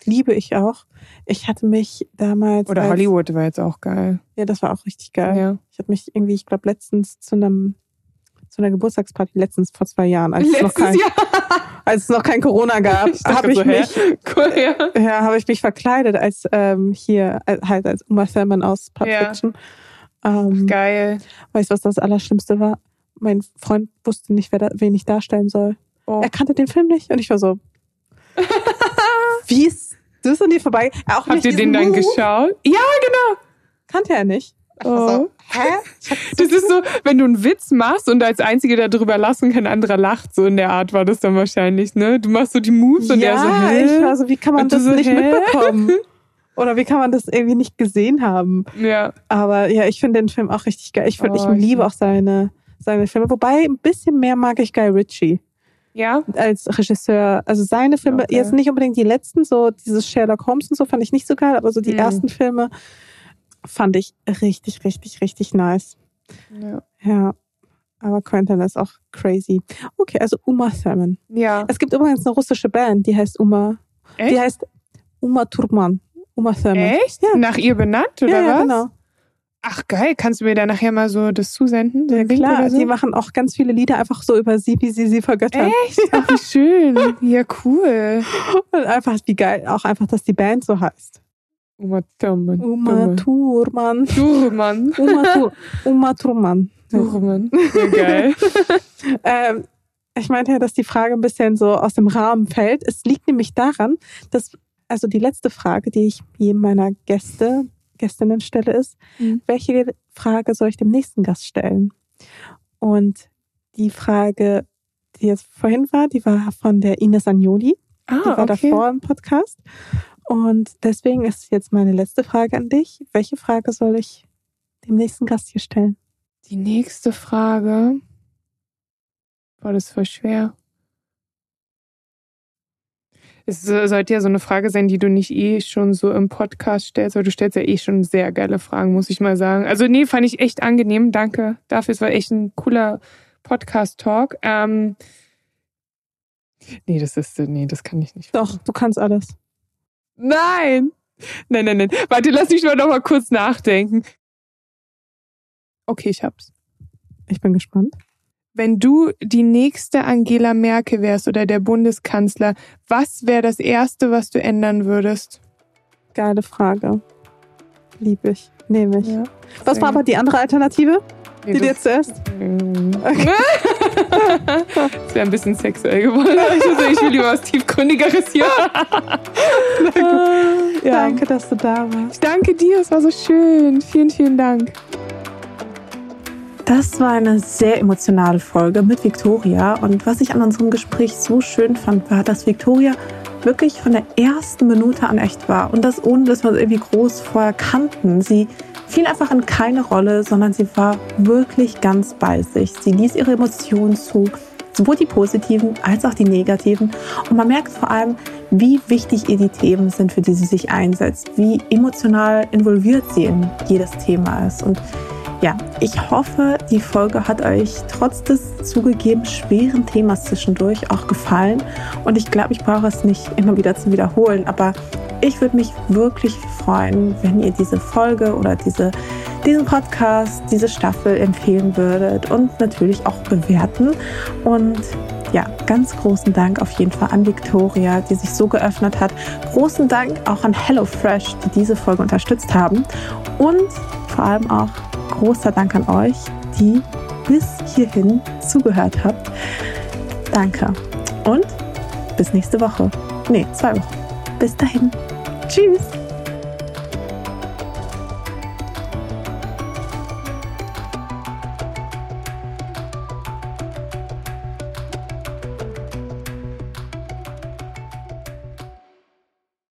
liebe ich auch. Ich hatte mich damals. Oder Hollywood war jetzt auch geil. Ja, das war auch richtig geil. Ja. Ich hatte mich irgendwie, ich glaube, letztens zu einem zu einer Geburtstagsparty, letztens vor zwei Jahren, als es noch kein, als es noch kein Corona gab, habe ich, so, mich, cool, ja. ja, habe ich mich verkleidet als ähm, hier äh, halt als Uma Thurman aus Pulp ja. Fiction. Ähm, geil. Weißt du, was das Allerschlimmste war? Mein Freund wusste nicht, wer da, wen ich darstellen soll. Oh. Er kannte den Film nicht und ich war so, wie ist das an dir vorbei? Auch Habt ihr den dann Move? geschaut? Ja, genau. Kannte er nicht. Oh. Hä? Das ist so, wenn du einen Witz machst und als Einzige darüber lassen kein anderer lacht, so in der Art war das dann wahrscheinlich, ne? Du machst so die Moves und ja, der so, hä? ich war so, wie kann man und das so, nicht hä? mitbekommen? Oder wie kann man das irgendwie nicht gesehen haben? Ja. Aber ja, ich finde den Film auch richtig geil. Ich, find, oh, ich liebe auch seine, seine Filme. Wobei, ein bisschen mehr mag ich Guy Ritchie. Ja. Als Regisseur. Also seine Filme, okay. jetzt nicht unbedingt die letzten, so dieses Sherlock Holmes und so fand ich nicht so geil, aber so die mhm. ersten Filme fand ich richtig, richtig, richtig nice. Ja. Ja. Aber Quentin ist auch crazy. Okay, also Uma Thurman. Ja. Es gibt übrigens eine russische Band, die heißt Uma. Echt? Die heißt Uma Turman. Uma Thurman. Echt? Ja. Nach ihr benannt, oder ja, was? Ja, genau. Ach geil, kannst du mir da nachher mal so das zusenden? Ja klar, so? die machen auch ganz viele Lieder einfach so über sie, wie sie sie vergöttern. Echt? Ach, wie schön. Ja, cool. Und einfach, wie geil, auch einfach, dass die Band so heißt. Uma Thurman. Uma Thurman. Thurman. Uma, Tur Uma Thurman. Thurman. Ja, geil. ähm, ich meinte ja, dass die Frage ein bisschen so aus dem Rahmen fällt. Es liegt nämlich daran, dass, also die letzte Frage, die ich jedem meiner Gäste Gästinnenstelle ist, mhm. welche Frage soll ich dem nächsten Gast stellen? Und die Frage, die jetzt vorhin war, die war von der Ines Agnoli. Ah, die war okay. davor im Podcast. Und deswegen ist jetzt meine letzte Frage an dich. Welche Frage soll ich dem nächsten Gast hier stellen? Die nächste Frage. Boah, das voll schwer. Es sollte ja so eine Frage sein, die du nicht eh schon so im Podcast stellst, weil du stellst ja eh schon sehr geile Fragen, muss ich mal sagen. Also nee, fand ich echt angenehm. Danke dafür. Es war echt ein cooler Podcast-Talk. Ähm, nee, das ist, nee, das kann ich nicht. Doch, du kannst alles. Nein! Nein, nein, nein. Warte, lass mich mal noch mal kurz nachdenken. Okay, ich hab's. Ich bin gespannt. Wenn du die nächste Angela Merkel wärst oder der Bundeskanzler, was wäre das Erste, was du ändern würdest? Geile Frage. Lieb ich. Nehme ich. Ja, was war aber die andere Alternative? Nee, die dir zuerst? Okay. das wäre ein bisschen sexuell geworden. Ich, ich will lieber was Tiefgründigeres hier. ja. Danke, dass du da warst. Ich danke dir, es war so schön. Vielen, vielen Dank. Das war eine sehr emotionale Folge mit Victoria. Und was ich an unserem Gespräch so schön fand, war, dass Victoria wirklich von der ersten Minute an echt war. Und das ohne, dass wir uns irgendwie groß vorher kannten. Sie fiel einfach in keine Rolle, sondern sie war wirklich ganz bei sich. Sie ließ ihre Emotionen zu, sowohl die positiven als auch die negativen. Und man merkt vor allem, wie wichtig ihr die Themen sind, für die sie sich einsetzt, wie emotional involviert sie in jedes Thema ist. Und ja, ich hoffe, die Folge hat euch trotz des zugegeben schweren Themas zwischendurch auch gefallen. Und ich glaube, ich brauche es nicht immer wieder zu wiederholen, aber ich würde mich wirklich freuen, wenn ihr diese Folge oder diese, diesen Podcast, diese Staffel empfehlen würdet und natürlich auch bewerten. Und ja, ganz großen Dank auf jeden Fall an Victoria, die sich so geöffnet hat. Großen Dank auch an HelloFresh, die diese Folge unterstützt haben. Und vor allem auch großer Dank an euch, die bis hierhin zugehört habt. Danke. Und bis nächste Woche. Nee, zwei Wochen. Bis dahin. Tschüss.